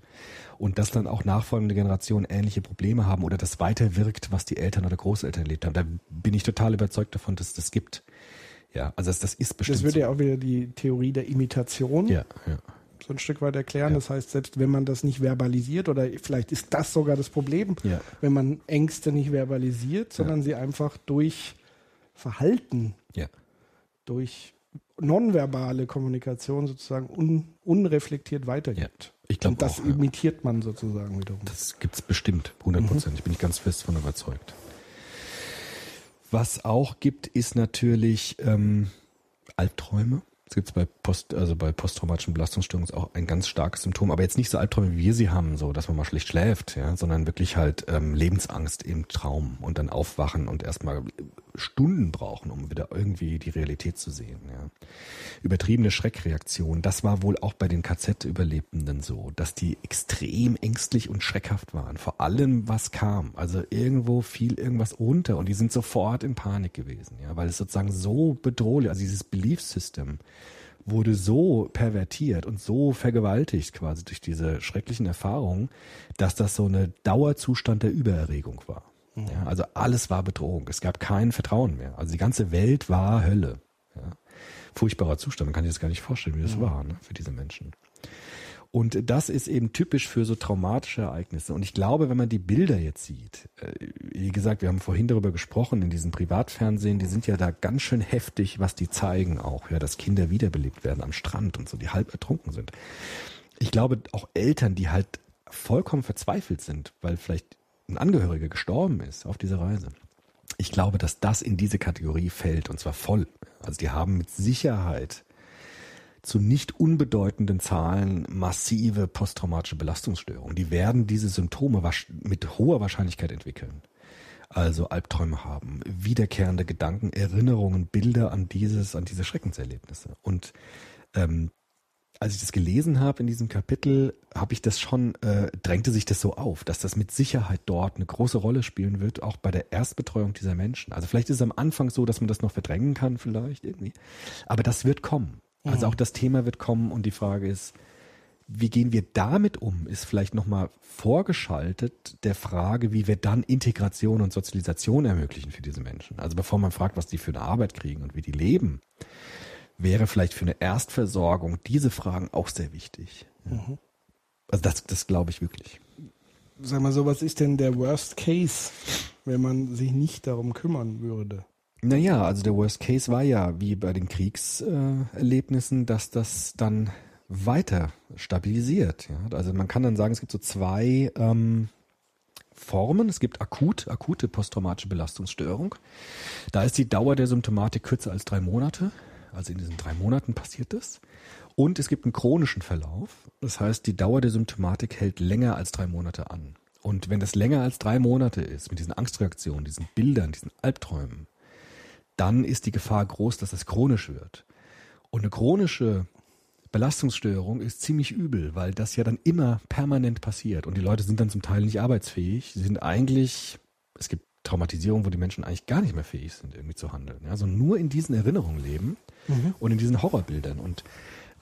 Und dass dann auch nachfolgende Generationen ähnliche Probleme haben oder das weiterwirkt, was die Eltern oder Großeltern erlebt haben. Da bin ich total überzeugt davon, dass es das gibt. Ja, also das, das ist bestimmt Das würde so. ja auch wieder die Theorie der Imitation ja, ja. so ein Stück weit erklären. Ja. Das heißt, selbst wenn man das nicht verbalisiert oder vielleicht ist das sogar das Problem, wenn man Ängste nicht verbalisiert, sondern sie einfach durch Verhalten, durch nonverbale Kommunikation sozusagen un, unreflektiert weitergibt. Ich glaube Und das auch. Imitiert man sozusagen wiederum. Das gibt's bestimmt, 100 Prozent. Ich bin ich ganz fest von überzeugt. Was auch gibt, ist natürlich ähm, Albträume. Es gibt bei Post, also bei posttraumatischen Belastungsstörungen auch ein ganz starkes Symptom, aber jetzt nicht so Albträume, wie wir sie haben, so dass man mal schlecht schläft, ja, sondern wirklich halt ähm, Lebensangst im Traum und dann aufwachen und erstmal Stunden brauchen, um wieder irgendwie die Realität zu sehen. Ja. Übertriebene Schreckreaktion, das war wohl auch bei den KZ-Überlebenden so, dass die extrem ängstlich und schreckhaft waren, vor allem was kam. Also irgendwo fiel irgendwas runter und die sind sofort in Panik gewesen, ja, weil es sozusagen so bedrohlich, also dieses Belief System wurde so pervertiert und so vergewaltigt quasi durch diese schrecklichen Erfahrungen, dass das so eine Dauerzustand der Übererregung war. Ja, also alles war Bedrohung. Es gab kein Vertrauen mehr. Also die ganze Welt war Hölle. Ja. Furchtbarer Zustand. Man kann sich das gar nicht vorstellen, wie das war ne, für diese Menschen. Und das ist eben typisch für so traumatische Ereignisse. Und ich glaube, wenn man die Bilder jetzt sieht, äh, wie gesagt, wir haben vorhin darüber gesprochen, in diesem Privatfernsehen, die sind ja da ganz schön heftig, was die zeigen auch, ja, dass Kinder wiederbelebt werden am Strand und so, die halb ertrunken sind. Ich glaube, auch Eltern, die halt vollkommen verzweifelt sind, weil vielleicht ein Angehöriger gestorben ist auf dieser Reise. Ich glaube, dass das in diese Kategorie fällt und zwar voll. Also die haben mit Sicherheit zu nicht unbedeutenden Zahlen massive posttraumatische Belastungsstörungen. Die werden diese Symptome mit hoher Wahrscheinlichkeit entwickeln. Also Albträume haben, wiederkehrende Gedanken, Erinnerungen, Bilder an dieses, an diese Schreckenserlebnisse. Und ähm, als ich das gelesen habe in diesem Kapitel, habe ich das schon, äh, drängte sich das so auf, dass das mit Sicherheit dort eine große Rolle spielen wird, auch bei der Erstbetreuung dieser Menschen. Also vielleicht ist es am Anfang so, dass man das noch verdrängen kann, vielleicht irgendwie. Aber das wird kommen. Also auch das Thema wird kommen und die Frage ist, wie gehen wir damit um, ist vielleicht nochmal vorgeschaltet der Frage, wie wir dann Integration und Sozialisation ermöglichen für diese Menschen. Also bevor man fragt, was die für eine Arbeit kriegen und wie die leben, wäre vielleicht für eine Erstversorgung diese Fragen auch sehr wichtig. Ja. Also das, das glaube ich wirklich. Sag mal so, was ist denn der Worst Case, wenn man sich nicht darum kümmern würde? Naja, also der Worst Case war ja, wie bei den Kriegserlebnissen, dass das dann weiter stabilisiert. Ja? Also man kann dann sagen, es gibt so zwei ähm, Formen. Es gibt akut, akute posttraumatische Belastungsstörung. Da ist die Dauer der Symptomatik kürzer als drei Monate. Also in diesen drei Monaten passiert das. Und es gibt einen chronischen Verlauf. Das heißt, die Dauer der Symptomatik hält länger als drei Monate an. Und wenn das länger als drei Monate ist, mit diesen Angstreaktionen, diesen Bildern, diesen Albträumen, dann ist die Gefahr groß, dass es chronisch wird. Und eine chronische Belastungsstörung ist ziemlich übel, weil das ja dann immer permanent passiert. Und die Leute sind dann zum Teil nicht arbeitsfähig. Sie sind eigentlich, es gibt Traumatisierungen, wo die Menschen eigentlich gar nicht mehr fähig sind, irgendwie zu handeln. Ja, sondern nur in diesen Erinnerungen leben und in diesen Horrorbildern. Und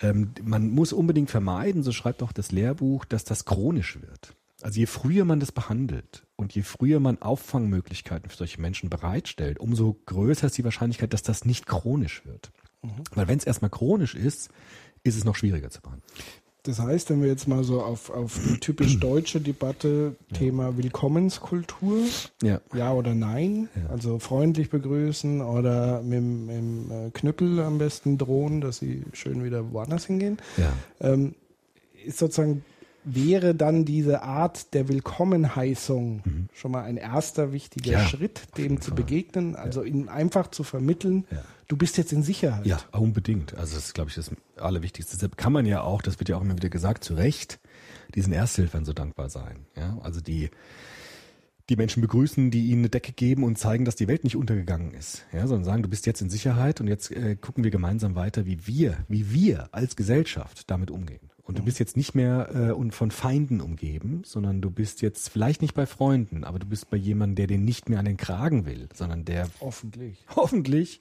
ähm, man muss unbedingt vermeiden, so schreibt auch das Lehrbuch, dass das chronisch wird. Also je früher man das behandelt und je früher man Auffangmöglichkeiten für solche Menschen bereitstellt, umso größer ist die Wahrscheinlichkeit, dass das nicht chronisch wird. Weil wenn es erstmal chronisch ist, ist es noch schwieriger zu behandeln. Das heißt, wenn wir jetzt mal so auf, auf die typisch deutsche Debatte Thema Willkommenskultur, Ja. ja oder nein, also freundlich begrüßen oder mit, dem- mit dem äh, Knüppel am besten drohen, dass sie schön wieder woanders hingehen, Ja. ähm, ist sozusagen wäre dann diese Art der Willkommenheißung schon mal ein erster wichtiger Mhm. Ja, Schritt, dem zu begegnen, also ihnen einfach zu vermitteln, Ja. Du bist jetzt in Sicherheit. Ja, unbedingt. Also das ist, glaube ich, das Allerwichtigste. Deshalb kann man ja auch, das wird ja auch immer wieder gesagt, zu Recht, diesen Ersthilfern so dankbar sein. Ja, also die, die Menschen begrüßen, die ihnen eine Decke geben und zeigen, dass die Welt nicht untergegangen ist. Ja, sondern sagen, du bist jetzt in Sicherheit und jetzt äh, gucken wir gemeinsam weiter, wie wir, wie wir als Gesellschaft damit umgehen. Und du bist jetzt nicht mehr äh, und von Feinden umgeben, sondern du bist jetzt vielleicht nicht bei Freunden, aber du bist bei jemandem, der den nicht mehr an den Kragen will, sondern der Hoffentlich. hoffentlich.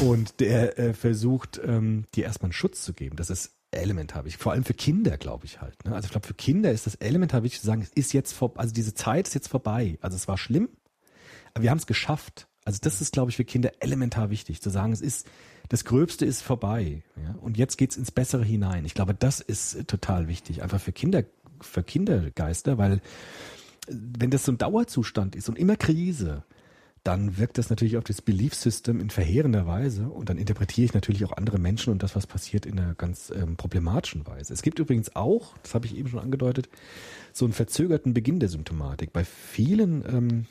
Und der äh, versucht, ähm, dir erstmal einen Schutz zu geben. Das ist elementar wichtig. Vor allem für Kinder, glaube ich halt. Ne? Also ich glaube, für Kinder ist das elementar wichtig zu sagen, es ist jetzt vor, also diese Zeit ist jetzt vorbei. Also es war schlimm, aber wir haben es geschafft. Also das ist, glaube ich, für Kinder elementar wichtig, zu sagen, es ist das Gröbste ist vorbei. Ja? Und jetzt geht's ins Bessere hinein. Ich glaube, das ist total wichtig, einfach für Kinder, für Kindergeister, weil wenn das so ein Dauerzustand ist und immer Krise, dann wirkt das natürlich auf das Belief System in verheerender Weise und dann interpretiere ich natürlich auch andere Menschen und das, was passiert, in einer ganz ähm, problematischen Weise. Es gibt übrigens auch, das habe ich eben schon angedeutet, so einen verzögerten Beginn der Symptomatik. Bei vielen ähm,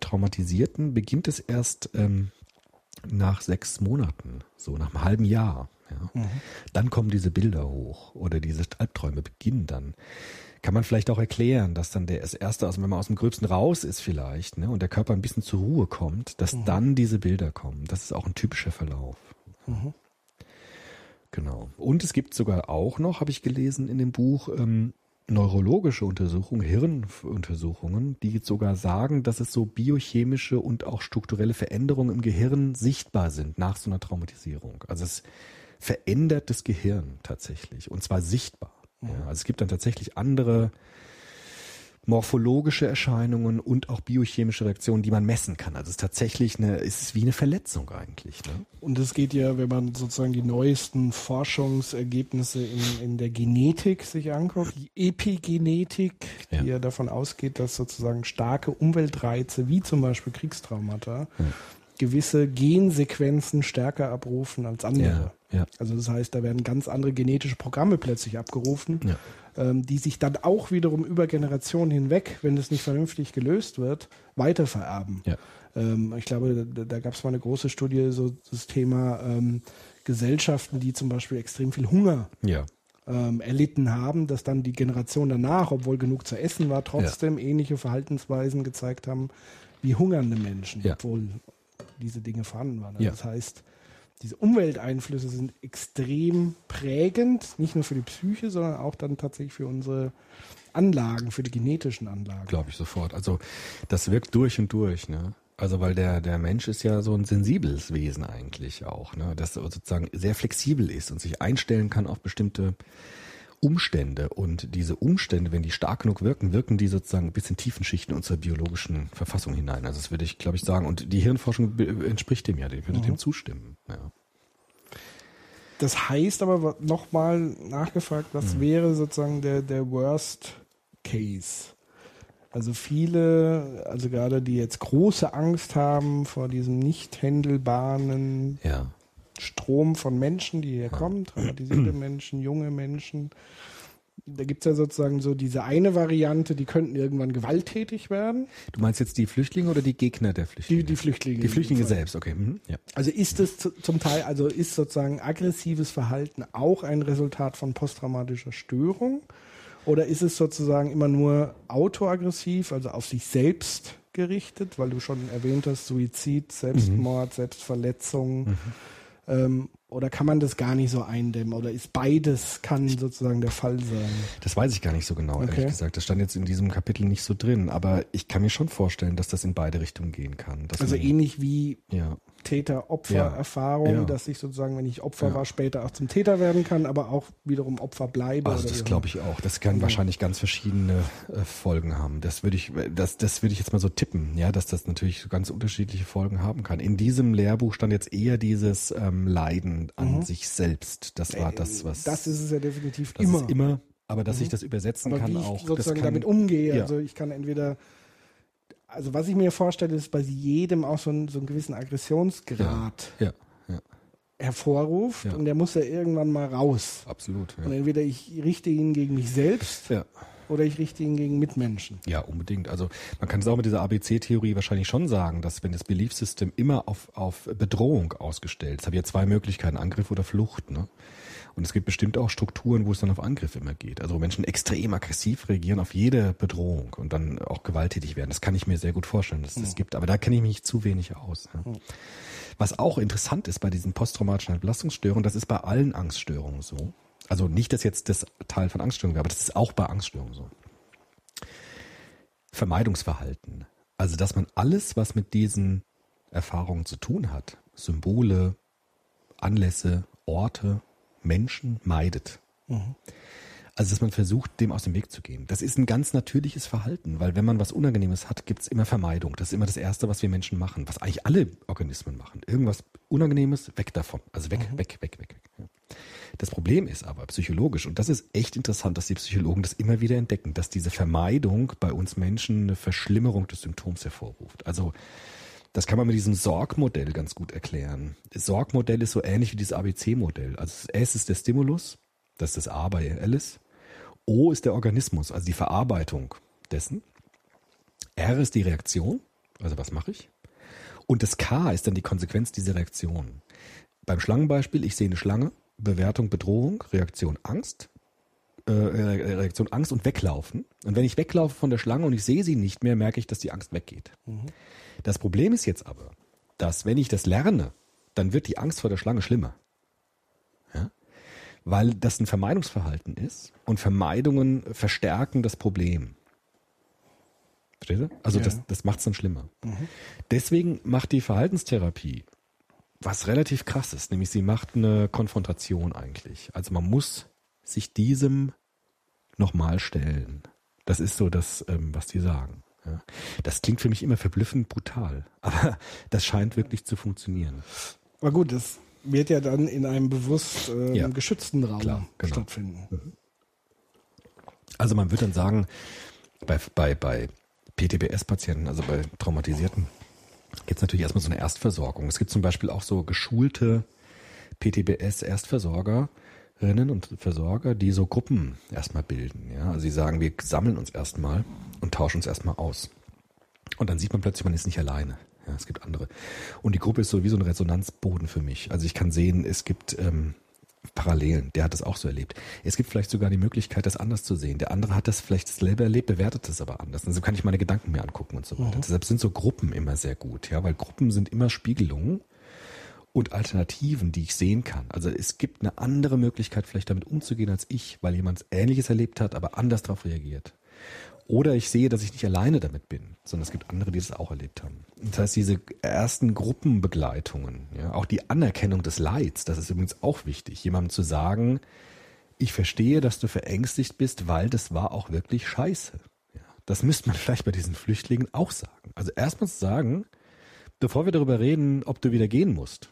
Traumatisierten beginnt es erst ähm, nach sechs Monaten, so nach einem halben Jahr. Ja. Mhm. Dann kommen diese Bilder hoch oder diese Albträume beginnen dann kann man vielleicht auch erklären, dass dann der erste, also wenn man aus dem Gröbsten raus ist vielleicht, ne, und der Körper ein bisschen zur Ruhe kommt, dass mhm. dann diese Bilder kommen. Das ist auch ein typischer Verlauf. Mhm. Genau. Und es gibt sogar auch noch, habe ich gelesen in dem Buch, ähm, neurologische Untersuchungen, Hirnuntersuchungen, die sogar sagen, dass es so biochemische und auch strukturelle Veränderungen im Gehirn sichtbar sind nach so einer Traumatisierung. Also es verändert das Gehirn tatsächlich und zwar sichtbar. Ja, also es gibt dann tatsächlich andere morphologische Erscheinungen und auch biochemische Reaktionen, die man messen kann. Also es ist tatsächlich eine, es ist wie eine Verletzung eigentlich. Ne? Und es geht ja, wenn man sozusagen die neuesten Forschungsergebnisse in, in der Genetik sich anguckt, die Epigenetik, die ja. ja davon ausgeht, dass sozusagen starke Umweltreize wie zum Beispiel Kriegstraumata ja. Gewisse Gensequenzen stärker abrufen als andere. Ja. Also das heißt, da werden ganz andere genetische Programme plötzlich abgerufen, ja. ähm, die sich dann auch wiederum über Generationen hinweg, wenn es nicht vernünftig gelöst wird, weitervererben. Ja. Ähm, ich glaube, da, da gab es mal eine große Studie, so das Thema ähm, Gesellschaften, die zum Beispiel extrem viel Hunger ja. ähm, erlitten haben, dass dann die Generation danach, obwohl genug zu essen war, trotzdem ähnliche Verhaltensweisen gezeigt haben wie hungernde Menschen, obwohl diese Dinge vorhanden waren. Also das heißt, diese Umwelteinflüsse sind extrem prägend, nicht nur für die Psyche, sondern auch dann tatsächlich für unsere Anlagen, für die genetischen Anlagen. Glaube ich sofort. Also das wirkt durch und durch, ne? Also weil der der Mensch ist ja so ein sensibles Wesen eigentlich auch, ne? Das sozusagen sehr flexibel ist und sich einstellen kann auf bestimmte Umstände und diese Umstände, wenn die stark genug wirken, wirken die sozusagen bis in tiefen Schichten unserer biologischen Verfassung hinein. Also das würde ich, glaube ich, sagen. Und die Hirnforschung entspricht dem ja, die würde mhm. dem zustimmen. Ja. Das heißt aber nochmal nachgefragt, was mhm. wäre sozusagen der, der Worst Case? Also viele, also gerade die jetzt große Angst haben vor diesem nicht händelbaren ja. Strom von Menschen, die hier kommen, traumatisierte Menschen, junge Menschen. Da gibt es ja sozusagen so diese eine Variante, die könnten irgendwann gewalttätig werden. Du meinst jetzt die Flüchtlinge oder die Gegner der Flüchtlinge? Die, die Flüchtlinge. Die Flüchtlinge selbst, okay. Mhm. Ja. Also ist es zum Teil, also ist sozusagen aggressives Verhalten auch ein Resultat von posttraumatischer Störung? Oder ist es sozusagen immer nur autoaggressiv, also auf sich selbst gerichtet, weil du schon erwähnt hast, Suizid, Selbstmord, mhm. Selbstverletzung. Mhm ähm, oder kann man das gar nicht so eindämmen? Oder ist beides kann sozusagen der Fall sein? Das weiß ich gar nicht so genau, okay. ehrlich gesagt. Das stand jetzt in diesem Kapitel nicht so drin. Aber ich kann mir schon vorstellen, dass das in beide Richtungen gehen kann. also ähnlich wie ja. Täter-Opfer-Erfahrung, ja. dass ich sozusagen, wenn ich Opfer ja. war, später auch zum Täter werden kann, aber auch wiederum Opfer bleibe. Also das glaube ich auch. Das kann wahrscheinlich ganz verschiedene äh, Folgen haben. Das würde ich, das, das würde ich jetzt mal so tippen, ja, dass das natürlich ganz unterschiedliche Folgen haben kann. In diesem Lehrbuch stand jetzt eher dieses ähm, Leiden an mhm. sich selbst. Das war das, was. Das ist es ja definitiv das immer. Immer. Aber dass mhm. ich das übersetzen aber kann wie ich auch. sozusagen kann, damit umgehe. Ja. Also ich kann entweder also was ich mir vorstelle, ist bei jedem auch so, ein, so einen gewissen Aggressionsgrad ja, ja, ja. hervorruft und der muss ja irgendwann mal raus. Absolut. Und entweder ich richte ihn gegen mich selbst oder ich richte ihn gegen Mitmenschen. Ja, unbedingt. Also man kann es auch mit dieser ABC-Theorie wahrscheinlich schon sagen, dass wenn das Belief System immer auf, auf Bedrohung ausgestellt ist, habe ich ja zwei Möglichkeiten, Angriff oder Flucht. Ne? Und es gibt bestimmt auch Strukturen, wo es dann auf Angriff immer geht. Also wo Menschen extrem aggressiv reagieren auf jede Bedrohung und dann auch gewalttätig werden. Das kann ich mir sehr gut vorstellen, dass es das gibt. Aber da kenne ich mich zu wenig aus. Ja. Was auch interessant ist bei diesen posttraumatischen Belastungsstörungen, das ist bei allen Angststörungen so. Also nicht, dass jetzt das Teil von Angststörungen wäre, aber das ist auch bei Angststörungen so. Vermeidungsverhalten. Also, dass man alles, was mit diesen Erfahrungen zu tun hat, Symbole, Anlässe, Orte, Menschen meidet. Mhm. Also, dass man versucht, dem aus dem Weg zu gehen. Das ist ein ganz natürliches Verhalten, weil wenn man was Unangenehmes hat, gibt's immer Vermeidung. Das ist immer das Erste, was wir Menschen machen, was eigentlich alle Organismen machen. Irgendwas Unangenehmes, weg davon. Also weg, weg, weg, weg, weg. Ja. Das Problem ist aber psychologisch, und das ist echt interessant, dass die Psychologen das immer wieder entdecken, dass diese Vermeidung bei uns Menschen eine Verschlimmerung des Symptoms hervorruft. Also das kann man mit diesem Sorgmodell ganz gut erklären. Das Sorgmodell ist so ähnlich wie dieses ABC-Modell. Also S ist der Stimulus, das ist das A bei Alice. O ist der Organismus, also die Verarbeitung dessen. R ist die Reaktion, also was mache ich? Und das K ist dann die Konsequenz dieser Reaktion. Beim Schlangenbeispiel, ich sehe eine Schlange, Bewertung Bedrohung, Reaktion Angst, äh, Reaktion Angst und weglaufen. Und wenn ich weglaufe von der Schlange und ich sehe sie nicht mehr, merke ich, dass die Angst weggeht. Das Problem ist jetzt aber, dass wenn ich das lerne, dann wird die Angst vor der Schlange schlimmer. Ja? Weil das ein Vermeidungsverhalten ist und Vermeidungen verstärken das Problem. Versteht ihr? Also Ja. das, das macht es dann schlimmer. Deswegen macht die Verhaltenstherapie was relativ krass ist, nämlich sie macht eine Konfrontation eigentlich. Also man muss sich diesem nochmal stellen. Das ist so das, ähm, was die sagen. Ja. Das klingt für mich immer verblüffend brutal, aber das scheint wirklich zu funktionieren. Aber gut, das wird ja dann in einem bewusst ähm, Ja. geschützten Raum Klar, genau. stattfinden. Also man würde dann sagen, bei, bei, bei PTBS-Patienten, also bei Traumatisierten, gibt es natürlich erstmal so eine Erstversorgung. Es gibt zum Beispiel auch so geschulte PTBS-Erstversorgerinnen und Versorger, die so Gruppen erstmal bilden. Ja? Also sie sagen, wir sammeln uns erstmal und tauschen uns erstmal aus. Und dann sieht man plötzlich, man ist nicht alleine. Ja, es gibt andere. Und die Gruppe ist so wie so ein Resonanzboden für mich. Also ich kann sehen, es gibt ähm, Parallelen. Der hat das auch so erlebt. Es gibt vielleicht sogar die Möglichkeit, das anders zu sehen. Der andere hat das vielleicht selber erlebt, bewertet das aber anders. Also kann ich meine Gedanken mir angucken und so weiter. Deshalb sind so Gruppen immer sehr gut, ja, weil Gruppen sind immer Spiegelungen und Alternativen, die ich sehen kann. Also es gibt eine andere Möglichkeit, vielleicht damit umzugehen als ich, weil jemand Ähnliches erlebt hat, aber anders darauf reagiert. Oder ich sehe, dass ich nicht alleine damit bin, sondern es gibt andere, die das auch erlebt haben. Das heißt, diese ersten Gruppenbegleitungen, ja, auch die Anerkennung des Leids, das ist übrigens auch wichtig, jemandem zu sagen, ich verstehe, dass du verängstigt bist, weil das war auch wirklich scheiße. Ja, das müsste man vielleicht bei diesen Flüchtlingen auch sagen. Also erstmal zu sagen, bevor wir darüber reden, ob du wieder gehen musst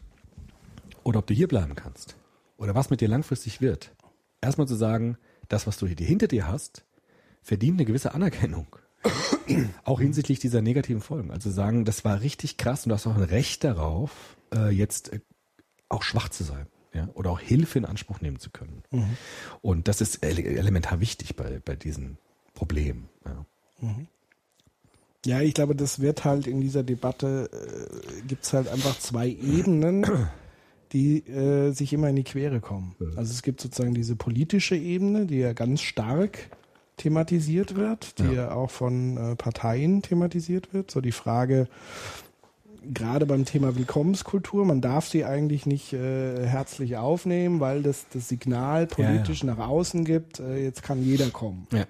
oder ob du hier bleiben kannst oder was mit dir langfristig wird, erstmal zu sagen, das, was du hier hinter dir hast, verdient eine gewisse Anerkennung. auch hinsichtlich dieser negativen Folgen. Also sagen, das war richtig krass und du hast auch ein Recht darauf, äh, jetzt äh, auch schwach zu sein. Ja, oder auch Hilfe in Anspruch nehmen zu können. Und das ist ele elementar wichtig bei, bei diesen Problemen. Ja. Ja, ich glaube, das wird halt in dieser Debatte, äh, gibt's halt einfach zwei Ebenen, die äh, sich immer in die Quere kommen. Also es gibt sozusagen diese politische Ebene, die ja ganz stark thematisiert wird, die ja, auch von äh, Parteien thematisiert wird. So die Frage, gerade beim Thema Willkommenskultur, man darf sie eigentlich nicht äh, herzlich aufnehmen, weil das das Signal politisch nach außen gibt, äh, jetzt kann jeder kommen. Ja.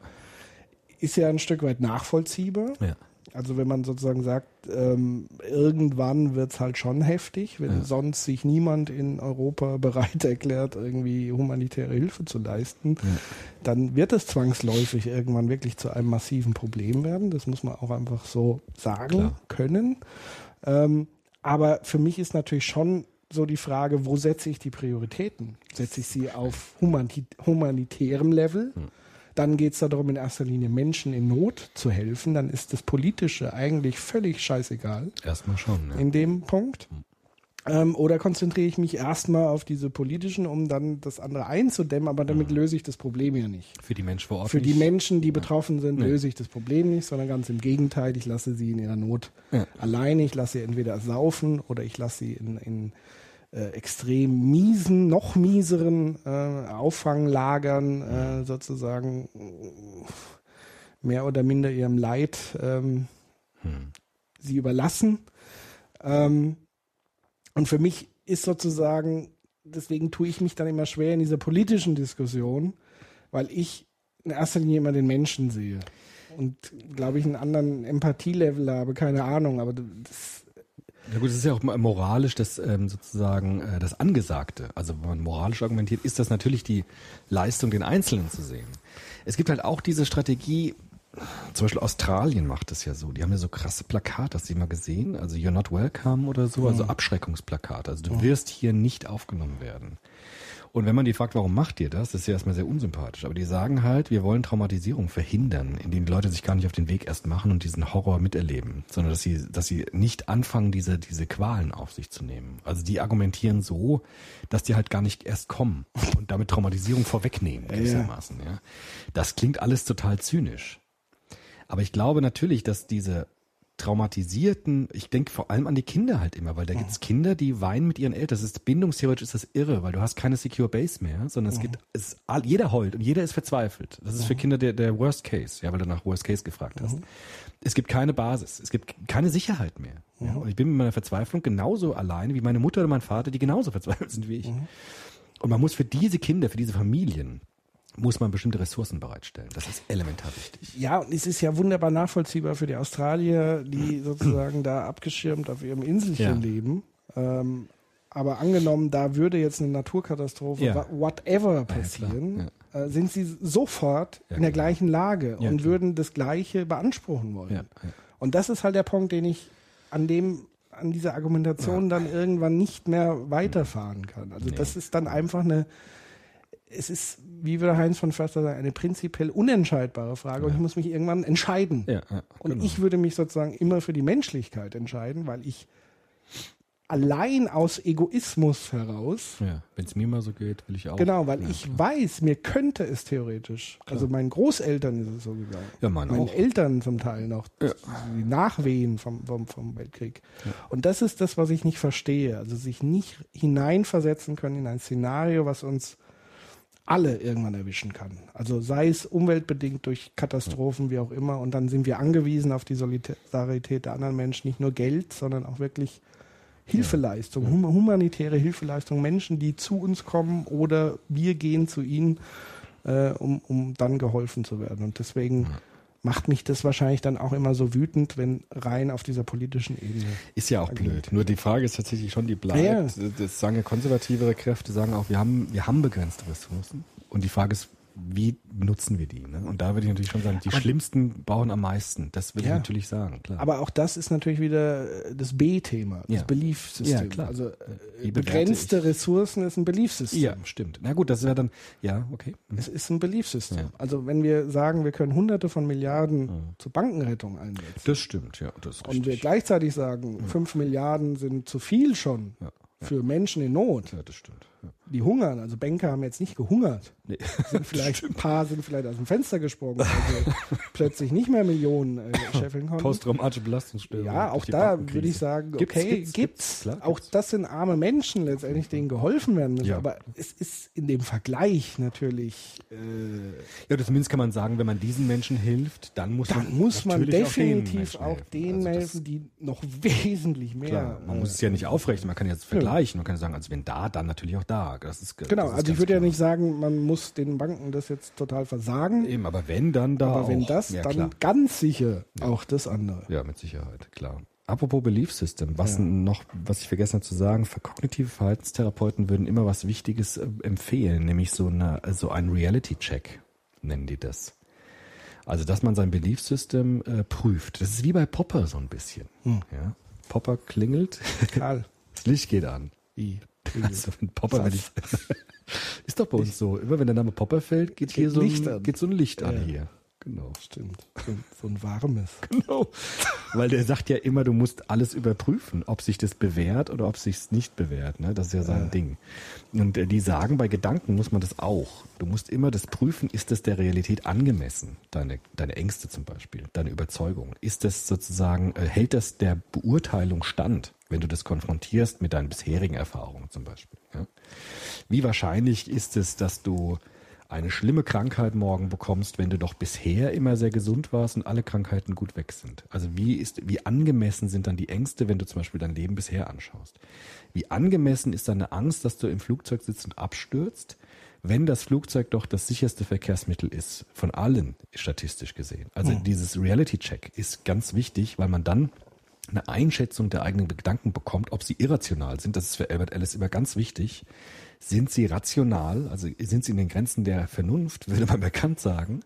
Ist ja ein Stück weit nachvollziehbar. Ja. Also wenn man sozusagen sagt, ähm, irgendwann wird's halt schon heftig, wenn sonst sich niemand in Europa bereit erklärt, irgendwie humanitäre Hilfe zu leisten, dann wird es zwangsläufig irgendwann wirklich zu einem massiven Problem werden. Das muss man auch einfach so sagen Klar. können. Ähm, aber für mich ist natürlich schon so die Frage, wo setze ich die Prioritäten? Setze ich sie auf humanit humanitärem Level? Dann geht es darum, in erster Linie Menschen in Not zu helfen. Dann ist das Politische eigentlich völlig scheißegal Erstmal schon. Ja. in dem Punkt. Ähm, oder konzentriere ich mich erstmal auf diese politischen, um dann das andere einzudämmen, aber damit löse ich das Problem ja nicht. Für die Menschen vor Ort. Für die nicht. Menschen, die betroffen sind, Nee. löse ich das Problem nicht, sondern ganz im Gegenteil, ich lasse sie in ihrer Not Ja. alleine. Ich lasse sie entweder saufen oder ich lasse sie in, in äh, extrem miesen, noch mieseren äh, Auffanglagern äh, sozusagen mehr oder minder ihrem Leid ähm, sie überlassen. Ähm, und für mich ist sozusagen, deswegen tue ich mich dann immer schwer in dieser politischen Diskussion, weil ich in erster Linie immer den Menschen sehe. Und glaube ich, einen anderen Empathielevel habe, keine Ahnung, aber das, Ja gut, es ist ja auch moralisch das ähm, sozusagen äh, das Angesagte. Also wenn man moralisch argumentiert, ist das natürlich die Leistung, den Einzelnen zu sehen. Es gibt halt auch diese Strategie, zum Beispiel Australien macht das ja so. Die haben ja so krasse Plakate, hast du die mal gesehen? Also You're not welcome oder so, also Abschreckungsplakate. Also du wirst hier nicht aufgenommen werden. Und wenn man die fragt, warum macht ihr das, das ist ja erstmal sehr unsympathisch. Aber die sagen halt, wir wollen Traumatisierung verhindern, indem die Leute sich gar nicht auf den Weg erst machen und diesen Horror miterleben, sondern dass sie, dass sie nicht anfangen, diese, diese Qualen auf sich zu nehmen. Also die argumentieren so, dass die halt gar nicht erst kommen und damit Traumatisierung vorwegnehmen, gewissermaßen. Ja. Das klingt alles total zynisch. Aber ich glaube natürlich, dass diese traumatisierten, ich denke vor allem an die Kinder halt immer, weil da gibt's Kinder, die weinen mit ihren Eltern. Das ist bindungstheoretisch ist das irre, weil du hast keine Secure Base mehr, sondern es gibt, es, jeder heult und jeder ist verzweifelt. Das ist für Kinder der, der Worst Case, ja, weil du nach Worst Case gefragt hast. Es gibt keine Basis, es gibt keine Sicherheit mehr. Ja, und ich bin mit meiner Verzweiflung genauso alleine wie meine Mutter oder mein Vater, die genauso verzweifelt sind wie ich. Und man muss für diese Kinder, für diese Familien, muss man bestimmte Ressourcen bereitstellen. Das ist elementar wichtig. Ja, und es ist ja wunderbar nachvollziehbar für die Australier, die sozusagen da abgeschirmt auf ihrem Inselchen Ja. leben. Ähm, aber angenommen, da würde jetzt eine Naturkatastrophe, Ja. whatever passieren, äh, sind sie sofort Ja, in der klar. gleichen Lage Ja, und würden das Gleiche beanspruchen wollen. Ja, ja. Und das ist halt der Punkt, den ich an dem an dieser Argumentation dann irgendwann nicht mehr weiterfahren kann. Also das ist dann einfach eine, es ist, wie würde Heinz von Förster sagen, eine prinzipiell unentscheidbare Frage und ich muss mich irgendwann entscheiden. Ja, ja, und genau. ich würde mich sozusagen immer für die Menschlichkeit entscheiden, weil ich allein aus Egoismus heraus Ja, wenn es mir mal so geht, will ich auch. Genau, weil ja, ich klar. weiß, mir könnte es theoretisch, also meinen Großeltern ist es so gegangen. Ja, meine meinen auch. Eltern zum Teil noch, die Nachwehen vom, vom, vom Weltkrieg. Und das ist das, was ich nicht verstehe. Also sich nicht hineinversetzen können in ein Szenario, was uns alle irgendwann erwischen kann. Also sei es umweltbedingt durch Katastrophen, wie auch immer, und dann sind wir angewiesen auf die Solidarität der anderen Menschen, nicht nur Geld, sondern auch wirklich Hilfeleistung, hum humanitäre Hilfeleistung, Menschen, die zu uns kommen oder wir gehen zu ihnen, äh, um, um dann geholfen zu werden. Und deswegen macht mich das wahrscheinlich dann auch immer so wütend, wenn rein auf dieser politischen Ebene. Ist ja auch blöd. Nur die Frage ist tatsächlich schon, die bleibt. Ja, ja. Das sagen ja konservativere Kräfte, sagen auch, wir haben, wir haben begrenzte Ressourcen. Und die Frage ist, wie nutzen wir die? Ne? Und da würde ich natürlich schon sagen, die schlimmsten bauen am meisten. Das würde Ja. ich natürlich sagen, klar. Aber auch das ist natürlich wieder äh, das B-Thema, das Ja. Beliefssystem. Ja, klar. Also äh, begrenzte Ressourcen ist ein Beliefssystem. ja, stimmt. Na gut, das wäre dann, ja, okay. Mhm. Es ist ein Beliefssystem. Ja. Also wenn wir sagen, wir können hunderte von Milliarden zur Bankenrettung einsetzen Das stimmt, ja, das ist und wir richtig. gleichzeitig sagen, fünf Milliarden sind zu viel schon Ja, für Menschen in Not, ja, das stimmt. Die hungern. Also Banker haben jetzt nicht gehungert. Nee. Sind vielleicht ein paar sind vielleicht aus dem Fenster gesprungen, weil sie plötzlich nicht mehr Millionen äh, scheffeln konnten. Posttraumatische Belastungsstörung. Ja, auch da würde ich sagen, okay, gibt's, gibt's. gibt's, klar, auch das sind arme Menschen letztendlich, denen geholfen werden müssen. Ja. Aber es ist in dem Vergleich natürlich, äh, Ja, zumindest kann man sagen, wenn man diesen Menschen hilft, dann muss man dann muss man definitiv auch denen helfen. Also helfen, die noch wesentlich mehr. Klar, man äh, muss es ja nicht aufrechnen, man kann jetzt vergleichen, man kann ja sagen, also wenn da, dann natürlich auch da. Das ist, Genau, das ist also ich würde ja nicht sagen, man muss den Banken das jetzt total versagen. Eben, aber wenn, dann da aber wenn auch. das, ja, dann klar. ganz sicher auch das andere. Ja, mit Sicherheit, klar. Apropos Belief System, was Ja. noch, was ich vergessen habe zu sagen, für kognitive Verhaltenstherapeuten würden immer was Wichtiges äh, empfehlen, nämlich so eine, so ein Reality-Check, nennen die das. Also, dass man sein Belief System äh, prüft. Das ist wie bei Popper so ein bisschen. Hm. Ja? Popper klingelt, Karl, das Licht geht an. wie? Also, wenn Popper, wenn ich, ist doch bei uns so. Immer wenn der Name Popper fällt, geht, hier so ein, geht so ein Licht an Ja. hier. Genau. Stimmt. So, so ein warmes. Genau. Weil der sagt ja immer, du musst alles überprüfen, ob sich das bewährt oder ob sich's nicht bewährt. Ne? Das ist ja sein Ding. Und äh, die sagen, bei Gedanken muss man das auch. Du musst immer das prüfen, ist das der Realität angemessen? Deine, deine Ängste zum Beispiel, deine Überzeugung. Ist das sozusagen, äh, hält das der Beurteilung stand, wenn du das konfrontierst mit deinen bisherigen Erfahrungen zum Beispiel? Ja? Wie wahrscheinlich ist es, dass du eine schlimme Krankheit morgen bekommst, wenn du doch bisher immer sehr gesund warst und alle Krankheiten gut weg sind. Also wie ist, wie angemessen sind dann die Ängste, wenn du zum Beispiel dein Leben bisher anschaust? Wie angemessen ist deine Angst, dass du im Flugzeug sitzt und abstürzt, wenn das Flugzeug doch das sicherste Verkehrsmittel ist, von allen statistisch gesehen? Also dieses Reality-Check ist ganz wichtig, weil man dann eine Einschätzung der eigenen Gedanken bekommt, ob sie irrational sind. Das ist für Albert Ellis immer ganz wichtig. Sind sie rational, also sind sie in den Grenzen der Vernunft, würde man bekannt sagen,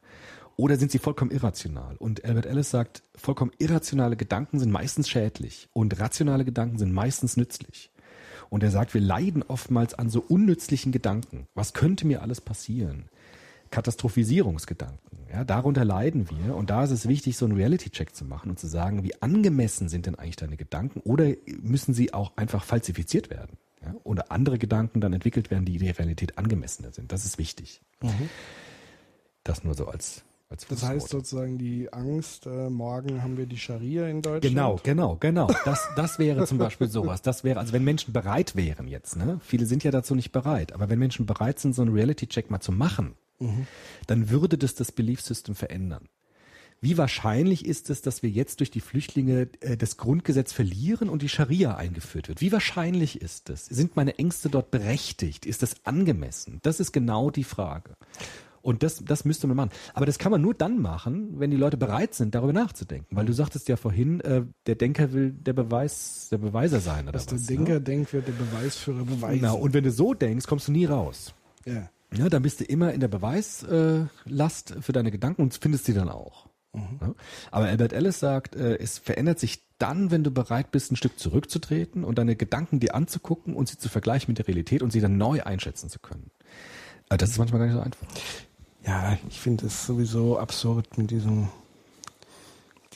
oder sind sie vollkommen irrational? Und Albert Ellis sagt, vollkommen irrationale Gedanken sind meistens schädlich und rationale Gedanken sind meistens nützlich. Und er sagt, wir leiden oftmals an so unnützlichen Gedanken. Was könnte mir alles passieren? Katastrophisierungsgedanken. Ja, darunter leiden wir. Und da ist es wichtig, so einen Reality-Check zu machen und zu sagen, wie angemessen sind denn eigentlich deine Gedanken oder müssen sie auch einfach falsifiziert werden? Ja, oder andere Gedanken dann entwickelt werden, die der Realität angemessener sind. Das ist wichtig. Mhm. Das nur so als, als Das heißt sozusagen die Angst, äh, morgen haben wir die Scharia in Deutschland. Genau, genau, genau. Das, das wäre zum Beispiel sowas. Das wäre, also wenn Menschen bereit wären jetzt, ne? Viele sind ja dazu nicht bereit, aber wenn Menschen bereit sind, so einen Reality-Check mal zu machen, dann würde das das Belief System verändern. Wie wahrscheinlich ist es, dass wir jetzt durch die Flüchtlinge äh, das Grundgesetz verlieren und die Scharia eingeführt wird? Wie wahrscheinlich ist es? Sind meine Ängste dort berechtigt? Ist das angemessen? Das ist genau die Frage. Und das, das müsste man machen. Aber das kann man nur dann machen, wenn die Leute bereit sind, darüber nachzudenken. Weil du sagtest ja vorhin, äh, der Denker will der Beweis, der Beweiser sein oder der was. Denker ne? denkt, wird der Beweisführer beweisen. Genau. Und wenn du so denkst, kommst du nie raus. ja. Ja, dann bist du immer in der Beweislast äh, Last für deine Gedanken und findest sie dann auch. Ja? Aber Albert Ellis sagt, äh, es verändert sich dann, wenn du bereit bist, ein Stück zurückzutreten und deine Gedanken dir anzugucken und sie zu vergleichen mit der Realität und sie dann neu einschätzen zu können. Aber das ist manchmal gar nicht so einfach. Ja, ich finde es sowieso absurd mit diesem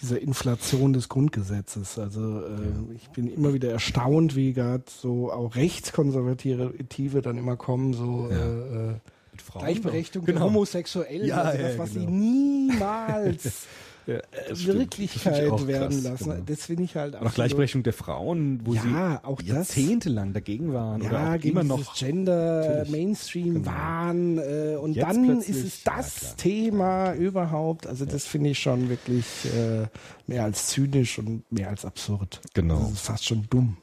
dieser Inflation des Grundgesetzes. Also äh, ich bin immer wieder erstaunt, wie gerade so auch Rechtskonservative dann immer kommen, so Ja. äh, äh, Frauen Gleichberechtigung Genau. der Homosexuellen, Ja, also ja, das, was genau. sie niemals Ja, äh. Wirklichkeit auch werden krass, lassen. genau. Das finde ich halt Auch absolut- Gleichberechtigung der Frauen, wo Ja, sie auch jahrzehntelang dagegen waren ja, oder auch gegen immer noch. Gender Natürlich. Mainstream Genau. waren äh, und Jetzt dann ist es ja, das klar. Thema überhaupt. Also das finde ich schon wirklich äh, mehr als zynisch und mehr als absurd. Genau. Das ist fast schon dumm.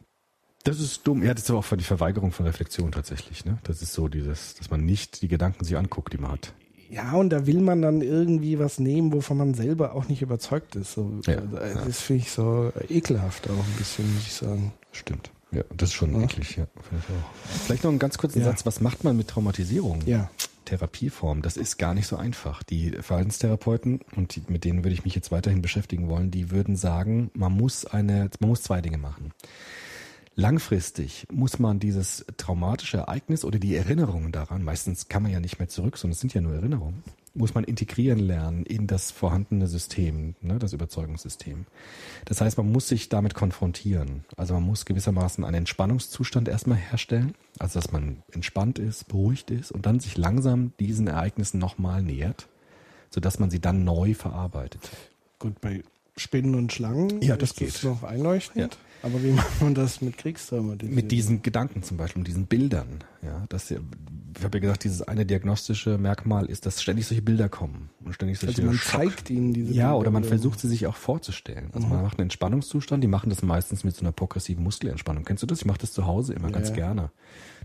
Das ist dumm. Ja, das ist aber auch die Verweigerung von Reflexion tatsächlich. Ne? Das ist so dieses, dass man nicht die Gedanken sich anguckt, die man hat. Ja, und da will man dann irgendwie was nehmen, wovon man selber auch nicht überzeugt ist. So, Ja, ja. Das finde ich so ekelhaft auch ein bisschen, muss ich sagen. Stimmt. Ja, das ist schon Ja. eklig, ja. Finde ich auch. Vielleicht noch einen ganz kurzen Ja. Satz. Was macht man mit Traumatisierung? Ja. Therapieform, das ist gar nicht so einfach. Die Verhaltenstherapeuten, und die, mit denen würde ich mich jetzt weiterhin beschäftigen wollen, die würden sagen, man muss eine, man muss zwei Dinge machen. Langfristig muss man dieses traumatische Ereignis oder die Erinnerungen daran, meistens kann man ja nicht mehr zurück, sondern es sind ja nur Erinnerungen, muss man integrieren lernen in das vorhandene System, ne, das Überzeugungssystem. Das heißt, man muss sich damit konfrontieren. Also man muss gewissermaßen einen Entspannungszustand erstmal herstellen, also dass man entspannt ist, beruhigt ist und dann sich langsam diesen Ereignissen nochmal nähert, sodass man sie dann neu verarbeitet. Gut, bei Spinnen und Schlangen Ja, das ist das geht. noch einleuchtend. Ja. Aber wie macht man das mit Kriegstraumatisierung? Mit diesen Gedanken zum Beispiel, mit diesen Bildern. Ja, das, ja- ich habe ja gesagt, dieses eine diagnostische Merkmal ist, dass ständig solche Bilder kommen und ständig solche Also man Schock- zeigt ihnen diese Ja, Bilder oder man versucht sie sich auch vorzustellen. Also man macht einen Entspannungszustand, die machen das meistens mit so einer progressiven Muskelentspannung. Kennst du das? Ich mache das zu Hause immer Ja, ganz ja. gerne.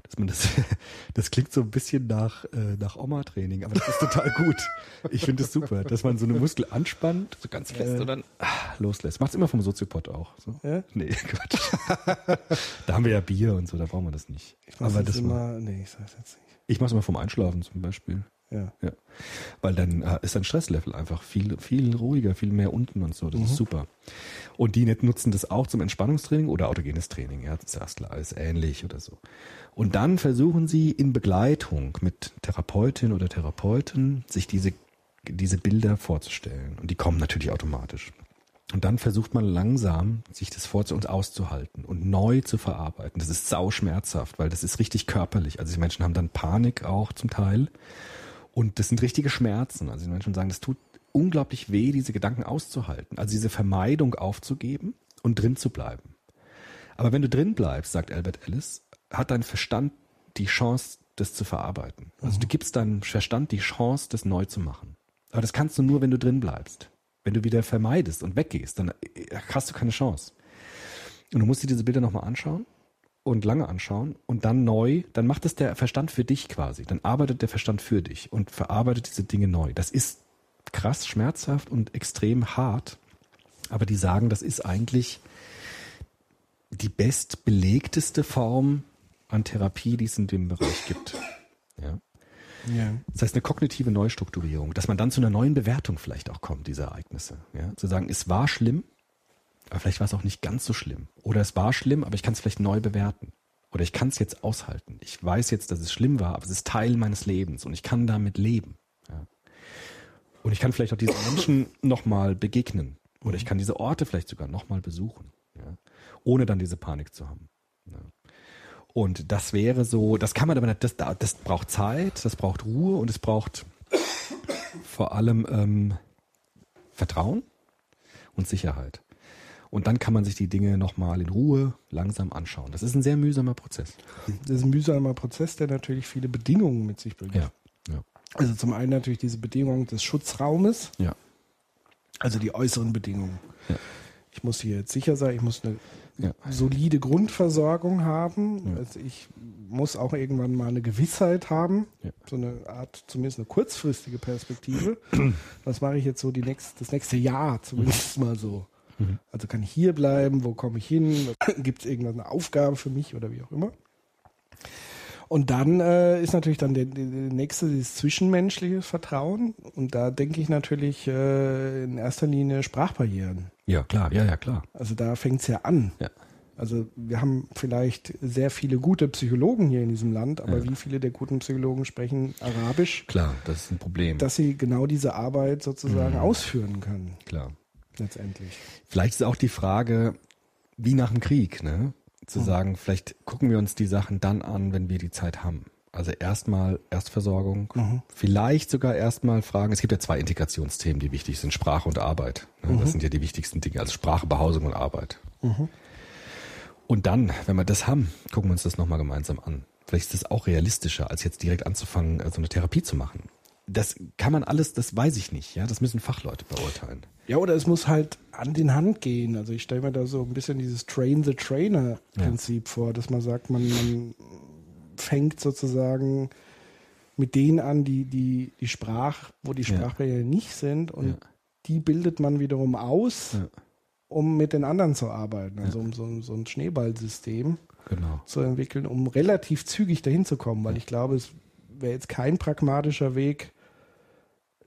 Dass man das, das klingt so ein bisschen nach, äh, nach Oma-Training, aber das ist total gut. Ich finde es super, dass man so eine Muskel anspannt, so ganz fest Ja. und dann ah, loslässt. Macht's immer vom Soziopod auch. So. Ja? Nee, Quatsch. da haben wir ja Bier und so, da brauchen wir das nicht. Ich mach's Aber das immer, nee, ich sag's jetzt nicht. ich mache es immer vom Einschlafen zum Beispiel. Ja. Ja. Weil dann äh, ist dein Stresslevel einfach viel, viel ruhiger, viel mehr unten und so. Das ist super. Und die nutzen das auch zum Entspannungstraining oder autogenes Training. Ja, das ist klar, ist ähnlich oder so. Und dann versuchen sie in Begleitung mit Therapeutin oder Therapeuten sich diese, diese Bilder vorzustellen. Und die kommen natürlich automatisch. Und dann versucht man langsam, sich das vor uns auszuhalten und neu zu verarbeiten. Das ist sau schmerzhaft, weil das ist richtig körperlich. Also die Menschen haben dann Panik auch zum Teil. Und das sind richtige Schmerzen. Also die Menschen sagen, das tut unglaublich weh, diese Gedanken auszuhalten. Also diese Vermeidung aufzugeben und drin zu bleiben. Aber wenn du drin bleibst, sagt Albert Ellis, hat dein Verstand die Chance, das zu verarbeiten. Also du gibst deinem Verstand die Chance, das neu zu machen. Aber das kannst du nur, wenn du drin bleibst. Wenn du wieder vermeidest und weggehst, dann äh, hast du keine Chance. Und du musst dir diese Bilder nochmal anschauen und lange anschauen und dann neu, dann macht es der Verstand für dich quasi. Dann arbeitet der Verstand für dich und verarbeitet diese Dinge neu. Das ist krass schmerzhaft und extrem hart. Aber die sagen, das ist eigentlich die bestbelegteste Form an Therapie, die es in dem Bereich gibt. Ja. Ja. Das heißt eine kognitive Neustrukturierung, dass man dann zu einer neuen Bewertung vielleicht auch kommt, diese Ereignisse. Ja? Zu sagen, es war schlimm, aber vielleicht war es auch nicht ganz so schlimm. Oder es war schlimm, aber ich kann es vielleicht neu bewerten. Oder ich kann es jetzt aushalten. Ich weiß jetzt, dass es schlimm war, aber es ist Teil meines Lebens und ich kann damit leben. Ja? Und ich kann vielleicht auch diesen Menschen nochmal begegnen. Oder ich kann diese Orte vielleicht sogar nochmal besuchen. Ja? Ohne dann diese Panik zu haben. Ja? Und das wäre so, das kann man aber nicht, das, das braucht Zeit, das braucht Ruhe und es braucht vor allem ähm, Vertrauen und Sicherheit. Und dann kann man sich die Dinge nochmal in Ruhe langsam anschauen. Das ist ein sehr mühsamer Prozess. Das ist ein mühsamer Prozess, der natürlich viele Bedingungen mit sich bringt. Ja. Ja. Also zum einen natürlich diese Bedingungen des Schutzraumes, Ja. also die äußeren Bedingungen. Ja. Ich muss hier jetzt sicher sein, ich muss eine Ja. solide Grundversorgung haben. Also ich muss auch irgendwann mal eine Gewissheit haben, Ja. so eine Art, zumindest eine kurzfristige Perspektive. Was mache ich jetzt so die nächst, das nächste Jahr, zumindest mal so. Also kann ich hier bleiben, wo komme ich hin, gibt es irgendeine Aufgabe für mich oder wie auch immer. Und dann äh, ist natürlich dann der, der nächste, dieses zwischenmenschliche Vertrauen. Und da denke ich natürlich äh, in erster Linie Sprachbarrieren. Ja, klar, ja, ja, klar. Also da fängt's ja an. Ja. Also wir haben vielleicht sehr viele gute Psychologen hier in diesem Land, aber Ja. wie viele der guten Psychologen sprechen Arabisch, Klar, das ist ein Problem. dass sie genau diese Arbeit sozusagen Mhm. ausführen können, klar. Letztendlich. Vielleicht ist auch die Frage, wie nach dem Krieg, ne? Zu sagen, vielleicht gucken wir uns die Sachen dann an, wenn wir die Zeit haben. Also erstmal Erstversorgung, vielleicht sogar erstmal fragen, es gibt ja zwei Integrationsthemen, die wichtig sind, Sprache und Arbeit. Ne? Das sind ja die wichtigsten Dinge, also Sprache, Behausung und Arbeit. Und dann, wenn wir das haben, gucken wir uns das nochmal gemeinsam an. Vielleicht ist es auch realistischer, als jetzt direkt anzufangen, äh, so eine Therapie zu machen. Das kann man alles, das weiß ich nicht, ja, das müssen Fachleute beurteilen. Ja, oder es muss halt an den Hand gehen. Also ich stelle mir da so ein bisschen dieses Train the Trainer Prinzip vor, dass man sagt, man, man fängt sozusagen mit denen an, die, die, die Sprach, wo die Ja. Sprachbarrieren nicht sind und Ja. die bildet man wiederum aus, Ja. um mit den anderen zu arbeiten. Also um so, so ein Schneeballsystem Genau. zu entwickeln, um relativ zügig dahin zu kommen, weil ich glaube, es wäre jetzt kein pragmatischer Weg,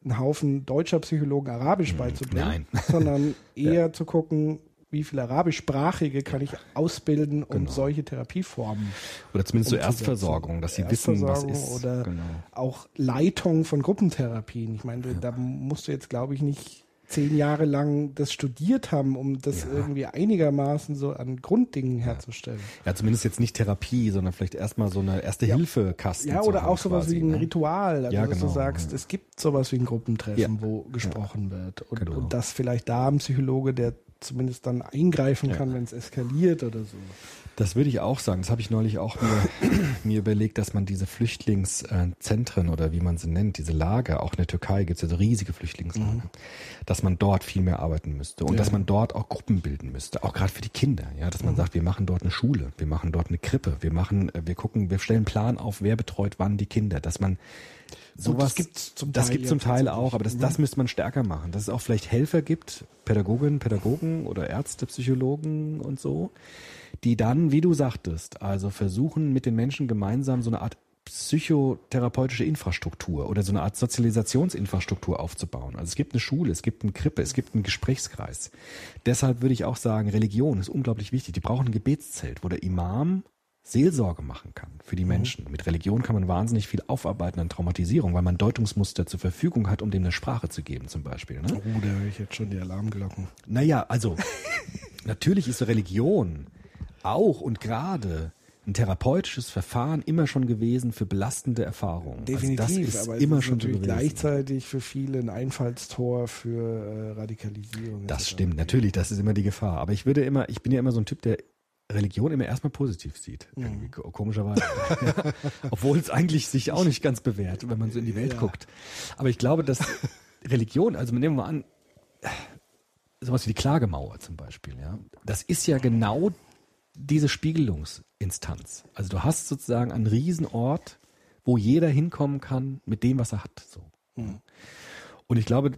einen Haufen deutscher Psychologen Arabisch beizubringen, nein. sondern eher zu gucken, wie viele Arabischsprachige kann ich ausbilden, um Genau. solche Therapieformen Oder zumindest so. Erstversorgung, dass sie wissen, was ist. Oder genau. auch Leitung von Gruppentherapien. Ich meine, da musst du jetzt, glaube ich, nicht zehn Jahre lang das studiert haben, um das Ja. irgendwie einigermaßen so an Grunddingen herzustellen. Ja, zumindest jetzt nicht Therapie, sondern vielleicht erstmal so eine erste Ja. Ja, oder haben auch sowas quasi, wie ein ne? Ritual. Also, Ja, dass genau, du sagst, ja. es gibt sowas wie ein Gruppentreffen, Ja. wo gesprochen wird. Und, Genau. und dass vielleicht da ein Psychologe, der zumindest dann eingreifen kann, wenn es eskaliert oder so. Das würde ich auch sagen. Das habe ich neulich auch mir, mir überlegt, dass man diese Flüchtlingszentren oder wie man sie nennt, diese Lager, auch in der Türkei gibt es ja so riesige Flüchtlingslager, dass man dort viel mehr arbeiten müsste und Ja. dass man dort auch Gruppen bilden müsste, auch gerade für die Kinder, ja, dass man sagt, wir machen dort eine Schule, wir machen dort eine Krippe, wir machen, äh, wir gucken, wir stellen einen Plan auf, wer betreut wann die Kinder, dass man sowas das gibt's zum das gibt zum Teil auch, aber das, das müsste man stärker machen, dass es auch vielleicht Helfer gibt, Pädagoginnen, Pädagogen oder Ärzte, Psychologen und so, die dann, wie du sagtest, also versuchen mit den Menschen gemeinsam so eine Art psychotherapeutische Infrastruktur oder so eine Art Sozialisationsinfrastruktur aufzubauen. Also es gibt eine Schule, es gibt eine Krippe, es gibt einen Gesprächskreis. Deshalb würde ich auch sagen, Religion ist unglaublich wichtig. Die brauchen ein Gebetszelt, wo der Imam Seelsorge machen kann für die Menschen. Mit Religion kann man wahnsinnig viel aufarbeiten an Traumatisierung, weil man Deutungsmuster zur Verfügung hat, um dem eine Sprache zu geben zum Beispiel. Ne? Oh, da höre ich jetzt schon die Alarmglocken. Naja, also natürlich ist Religion auch und gerade ein therapeutisches Verfahren immer schon gewesen für belastende Erfahrungen. Definitiv, also das ist aber es immer ist schon so gewesen. gleichzeitig für viele ein Einfallstor für äh, Radikalisierung. Das stimmt, natürlich, das ist immer die Gefahr. Aber ich würde immer, ich bin ja immer so ein Typ, der Religion immer erstmal positiv sieht. Ko- komischerweise. Ja. Obwohl es eigentlich sich auch nicht ganz bewährt, wenn man so in die Welt Ja. guckt. Aber ich glaube, dass Religion, also nehmen wir mal an, sowas wie die Klagemauer zum Beispiel, ja. Das ist ja genau diese Spiegelungsinstanz. Also du hast sozusagen einen Riesenort, wo jeder hinkommen kann mit dem, was er hat. So. Und ich glaube,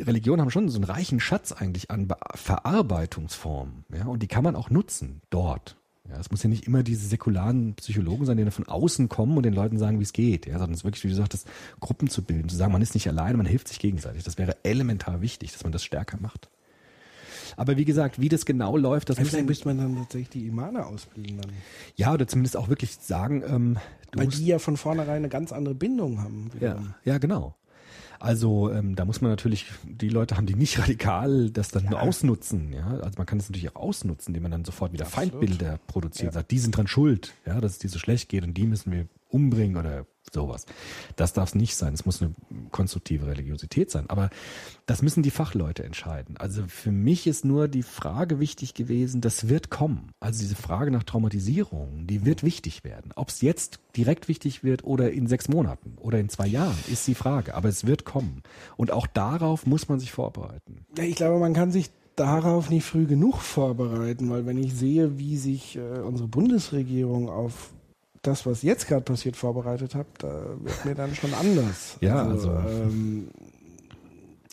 Religionen haben schon so einen reichen Schatz eigentlich an Be Verarbeitungsformen, ja, und die kann man auch nutzen dort. Ja, es muss ja nicht immer diese säkularen Psychologen sein, die dann von außen kommen und den Leuten sagen, wie es geht, ja, sondern es ist wirklich, wie du sagtest, Gruppen zu bilden, zu sagen, man ist nicht alleine, man hilft sich gegenseitig. Das wäre elementar wichtig, dass man das stärker macht. Aber wie gesagt, wie das genau läuft, das vielleicht müsste man dann tatsächlich die Imane ausbilden dann. ja oder zumindest auch wirklich sagen, ähm, Weil die ja von vornherein eine ganz andere Bindung haben. ja, ja, genau. Also ähm, da muss man natürlich, die Leute haben, die nicht radikal das dann nur ausnutzen, ja. Also man kann das natürlich auch ausnutzen, indem man dann sofort wieder Absolut. Feindbilder produziert, sagt, die sind dran schuld, ja, dass es dir so schlecht geht und die müssen wir umbringen oder sowas. Das darf es nicht sein. Es muss eine konstruktive Religiosität sein. Aber das müssen die Fachleute entscheiden. Also für mich ist nur die Frage wichtig gewesen, das wird kommen. Also diese Frage nach Traumatisierung, die wird wichtig werden. Ob es jetzt direkt wichtig wird oder in sechs Monaten oder in zwei Jahren, ist die Frage. Aber es wird kommen. Und auch darauf muss man sich vorbereiten. Ja, ich glaube, man kann sich darauf nicht früh genug vorbereiten, weil wenn ich sehe, wie sich äh, unsere Bundesregierung auf das, was jetzt gerade passiert, vorbereitet hat, da wird mir dann schon anders. Ja, also- ähm,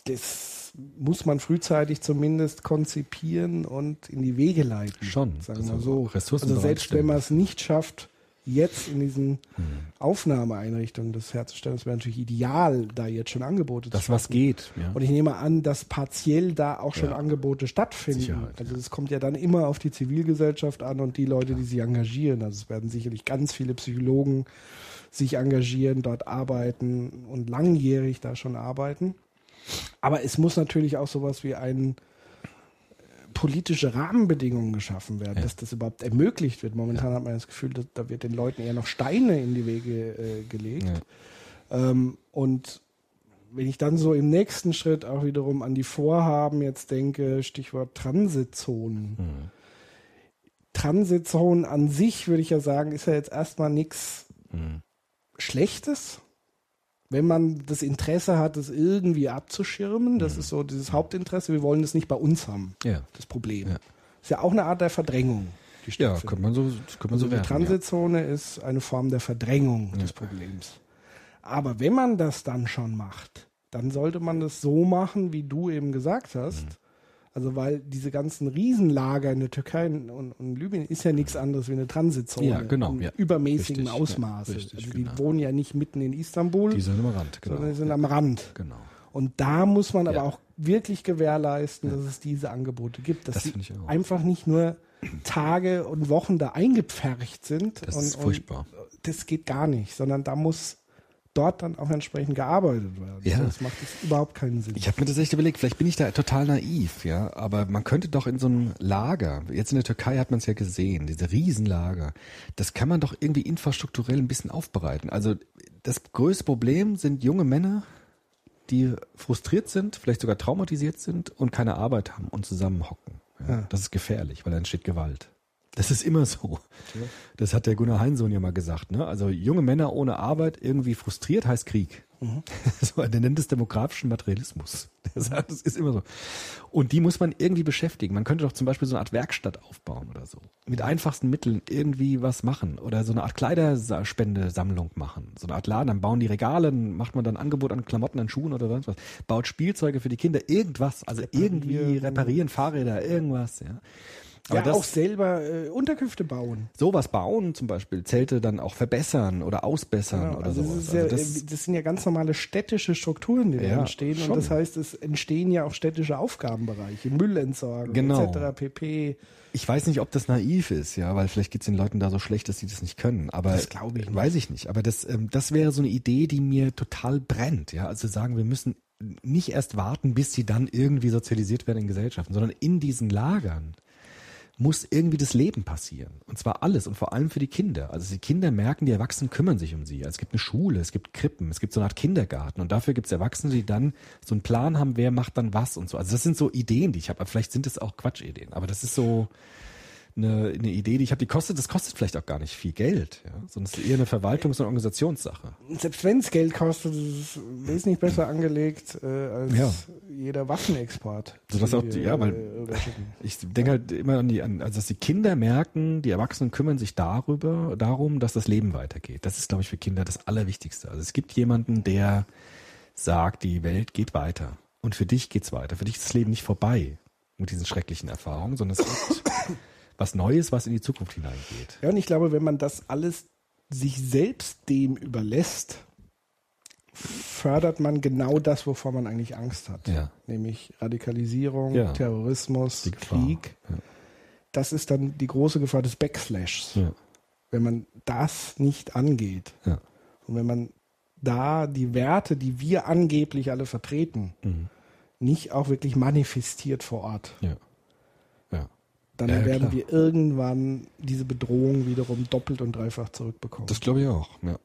das muss man frühzeitig zumindest konzipieren und in die Wege leiten. Schon. Sagen wir Also so. Ressourcen also selbst wenn man es nicht schafft, jetzt in diesen Aufnahmeeinrichtungen das herzustellen, das wäre natürlich ideal, da jetzt schon Angebote Das, zu was schaffen. geht. Ja. Und ich nehme an, dass partiell da auch schon Ja. Angebote stattfinden. Sicherheit, also es kommt ja dann immer auf die Zivilgesellschaft an und die Leute, die sich engagieren. Also es werden sicherlich ganz viele Psychologen sich engagieren, dort arbeiten und langjährig da schon arbeiten. Aber es muss natürlich auch sowas wie ein äh, politische Rahmenbedingungen geschaffen werden, Ja. dass das überhaupt ermöglicht wird. Momentan hat man das Gefühl, dass, da wird den Leuten eher noch Steine in die Wege äh, gelegt. Ja. Ähm, und wenn ich dann so im nächsten Schritt auch wiederum an die Vorhaben jetzt denke, Stichwort Transitzonen. Hm. Transitzonen an sich, würde ich ja sagen, ist ja jetzt erstmal nichts Hm. Schlechtes. Wenn man das Interesse hat, das irgendwie abzuschirmen, das Hm. ist so dieses Hauptinteresse, wir wollen das nicht bei uns haben, Ja. das Problem. Ja. Ist ja auch eine Art der Verdrängung, die Ja, könnte man so, könnte man Also so die werten. Transitzone ist eine Form der Verdrängung des Problems. Aber wenn man das dann schon macht, dann sollte man das so machen, wie du eben gesagt hast. Mhm. Also weil diese ganzen Riesenlager in der Türkei und, und Libyen ist ja nichts anderes wie eine Transitzone Ja, genau, in ja. übermäßigen Richtig, ja, Ausmaße. richtig, also genau. die wohnen ja nicht mitten in Istanbul, Ja. Die sind am Rand, genau. sondern die sind am Rand. Genau. Und da muss man aber Ja. auch wirklich gewährleisten, dass es diese Angebote gibt, dass Das sie finde ich auch. einfach nicht nur Tage und Wochen da eingepfercht sind. Das und, ist furchtbar. Und das geht gar nicht, sondern da muss dort dann auch entsprechend gearbeitet werden. Ja. Das macht jetzt überhaupt keinen Sinn. Ich habe mir das echt überlegt, vielleicht bin ich da total naiv, ja, aber man könnte doch in so einem Lager, jetzt in der Türkei hat man es ja gesehen, diese Riesenlager, das kann man doch irgendwie infrastrukturell ein bisschen aufbereiten. Also das größte Problem sind junge Männer, die frustriert sind, vielleicht sogar traumatisiert sind und keine Arbeit haben und zusammenhocken. Ja, Ja. Das ist gefährlich, weil da entsteht Gewalt. Das ist immer so. Das hat der Gunnar Heinsohn ja mal gesagt. Ne? Also junge Männer ohne Arbeit irgendwie frustriert heißt Krieg. So, der nennt es demografischen Materialismus. Der sagt, das ist immer so. Und die muss man irgendwie beschäftigen. Man könnte doch zum Beispiel so eine Art Werkstatt aufbauen oder so. Mit einfachsten Mitteln irgendwie was machen. Oder so eine Art Kleiderspendesammlung machen. So eine Art Laden. Dann bauen die Regale, dann macht man dann Angebot an Klamotten, an Schuhen oder sonst was. Baut Spielzeuge für die Kinder. Irgendwas. Also irgendwie reparieren Fahrräder, irgendwas. Ja. Aber ja, das, auch selber äh, Unterkünfte bauen. sowas bauen zum Beispiel, Zelte dann auch verbessern oder ausbessern Genau, oder also sowas. das, ist ja, also äh, das, sind ja ganz normale städtische Strukturen, die da Ja, entstehen. schon. Und das heißt, es entstehen ja auch städtische Aufgabenbereiche, Müllentsorgung Genau. etc. pp. Ich weiß nicht, ob das naiv ist, ja, weil vielleicht geht's den Leuten da so schlecht, dass sie das nicht können. Aber Das glaube ich nicht. Weiß ich nicht. Aber das, ähm, das wäre so eine Idee, die mir total brennt, ja. Also sagen, wir müssen nicht erst warten, bis sie dann irgendwie sozialisiert werden in Gesellschaften, sondern in diesen Lagern muss irgendwie das Leben passieren. Und zwar alles und vor allem für die Kinder. Also die Kinder merken, die Erwachsenen kümmern sich um sie. Also es gibt eine Schule, es gibt Krippen, es gibt so eine Art Kindergarten und dafür gibt es Erwachsene, die dann so einen Plan haben, wer macht dann was und so. Also das sind so Ideen, die ich habe. Aber vielleicht sind es auch Quatschideen. Aber das ist so eine, eine Idee, die ich habe, die kostet, das kostet vielleicht auch gar nicht viel Geld, ja. Sondern es ist eher eine Verwaltungs- und Organisationssache. Selbst wenn es Geld kostet, ist es wesentlich besser angelegt äh, als Ja. jeder Waffenexport. Sodass den auch die- ja, weil- äh. Ich denke halt immer an die, an, also dass die Kinder merken, die Erwachsenen kümmern sich darüber, darum, dass das Leben weitergeht. Das ist, glaube ich, für Kinder das Allerwichtigste. Also es gibt jemanden, der sagt, die Welt geht weiter. Und für dich geht's weiter. Für dich ist das Leben nicht vorbei mit diesen schrecklichen Erfahrungen, sondern es gibt was Neues, was in die Zukunft hineingeht. Ja, und ich glaube, wenn man das alles sich selbst dem überlässt, fördert man genau das, wovor man eigentlich Angst hat. Ja. Nämlich Radikalisierung, Ja. Terrorismus. Krieg. Ja. Das ist dann die große Gefahr des Backslashs. Wenn man das nicht angeht. Und wenn man da die Werte, die wir angeblich alle vertreten, Mhm. nicht auch wirklich manifestiert vor Ort, Ja. Dann Ja, ja, werden klar. wir irgendwann diese Bedrohung wiederum doppelt und dreifach zurückbekommen. Das glaube ich auch, ja.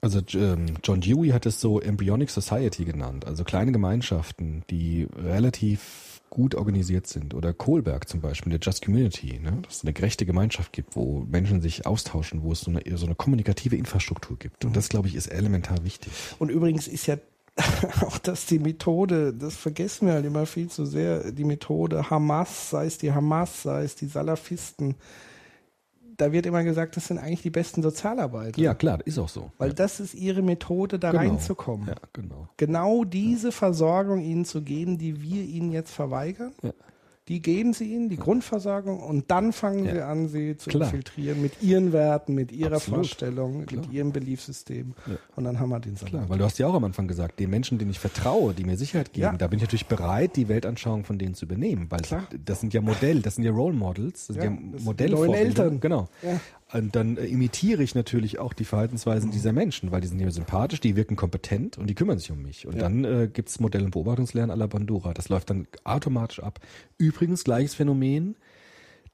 Also ähm, John Dewey hat es so Embryonic Society genannt, also kleine Gemeinschaften, die relativ gut organisiert sind. Oder Kohlberg zum Beispiel, der Just Community, ne? dass es eine gerechte Gemeinschaft gibt, wo Menschen sich austauschen, wo es so eine, so eine kommunikative Infrastruktur gibt. Und das, glaube ich, ist elementar wichtig. Und übrigens ist ja auch das die Methode, das vergessen wir halt immer viel zu sehr, die Methode Hamas, sei es die Hamas, sei es die Salafisten, da wird immer gesagt, das sind eigentlich die besten Sozialarbeiter. Ja, klar, ist auch so. Weil ja. das ist ihre Methode, da Genau. reinzukommen. Ja, genau. Genau diese Versorgung ihnen zu geben, die wir ihnen jetzt verweigern, Ja. Die geben sie ihnen, die Grundversorgung, und dann fangen Ja. sie an, sie zu Klar. infiltrieren mit ihren Werten, mit ihrer Absolut. Vorstellung, Klar. mit ihrem Beliefssystem. Ja. Und dann haben wir den Salat. Klar, weil du hast ja auch am Anfang gesagt, den Menschen, denen ich vertraue, die mir Sicherheit geben, Ja. da bin ich natürlich bereit, die Weltanschauung von denen zu übernehmen, weil Klar. das sind ja Modell, das sind ja Role Models, das sind ja die Modellvorbilder. Eltern. Genau. Und dann äh, imitiere ich natürlich auch die Verhaltensweisen dieser Menschen, weil die sind mir sympathisch, die wirken kompetent und die kümmern sich um mich. Und Ja. dann äh, gibt's Modell- und Beobachtungslernen à la Bandura. Das läuft dann automatisch ab. Übrigens gleiches Phänomen,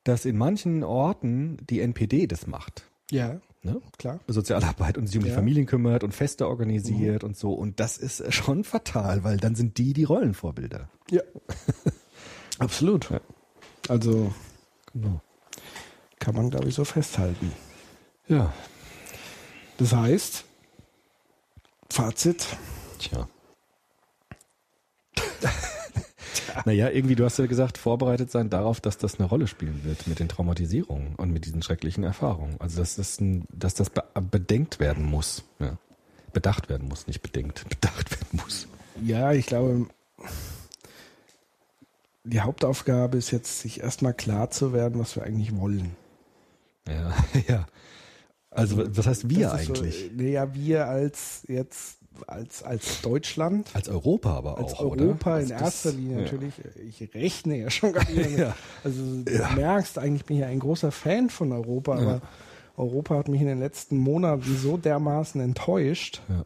dass in manchen Orten die NPD das macht. Ja, Ne? klar. Sozialarbeit und sich um die Ja. Familien kümmert und Feste organisiert und so. Und das ist äh, schon fatal, weil dann sind die die Rollenvorbilder. Ja. Absolut. Ja. Also Genau. Kann man, glaube ich, so festhalten. Ja. Das heißt, Fazit, Tja. naja, irgendwie, du hast ja gesagt, vorbereitet sein darauf, dass das eine Rolle spielen wird mit den Traumatisierungen und mit diesen schrecklichen Erfahrungen. Also, dass das, ein, dass das be bedenkt werden muss. Ja. Bedacht werden muss, nicht bedenkt. Bedacht werden muss. ja, ich glaube, die Hauptaufgabe ist jetzt, sich erstmal klar zu werden, was wir eigentlich wollen. Ja, ja. Also, was heißt wir eigentlich? So, naja, wir als jetzt, als, als Deutschland, Als Europa aber als auch, Europa oder? in Also erster das- Linie ja. natürlich. Ich rechne ja schon gar nicht. damit. Ja. Also du merkst, eigentlich bin ich ja ein großer Fan von Europa, aber Ja. Europa hat mich in den letzten Monaten so dermaßen enttäuscht. Ja.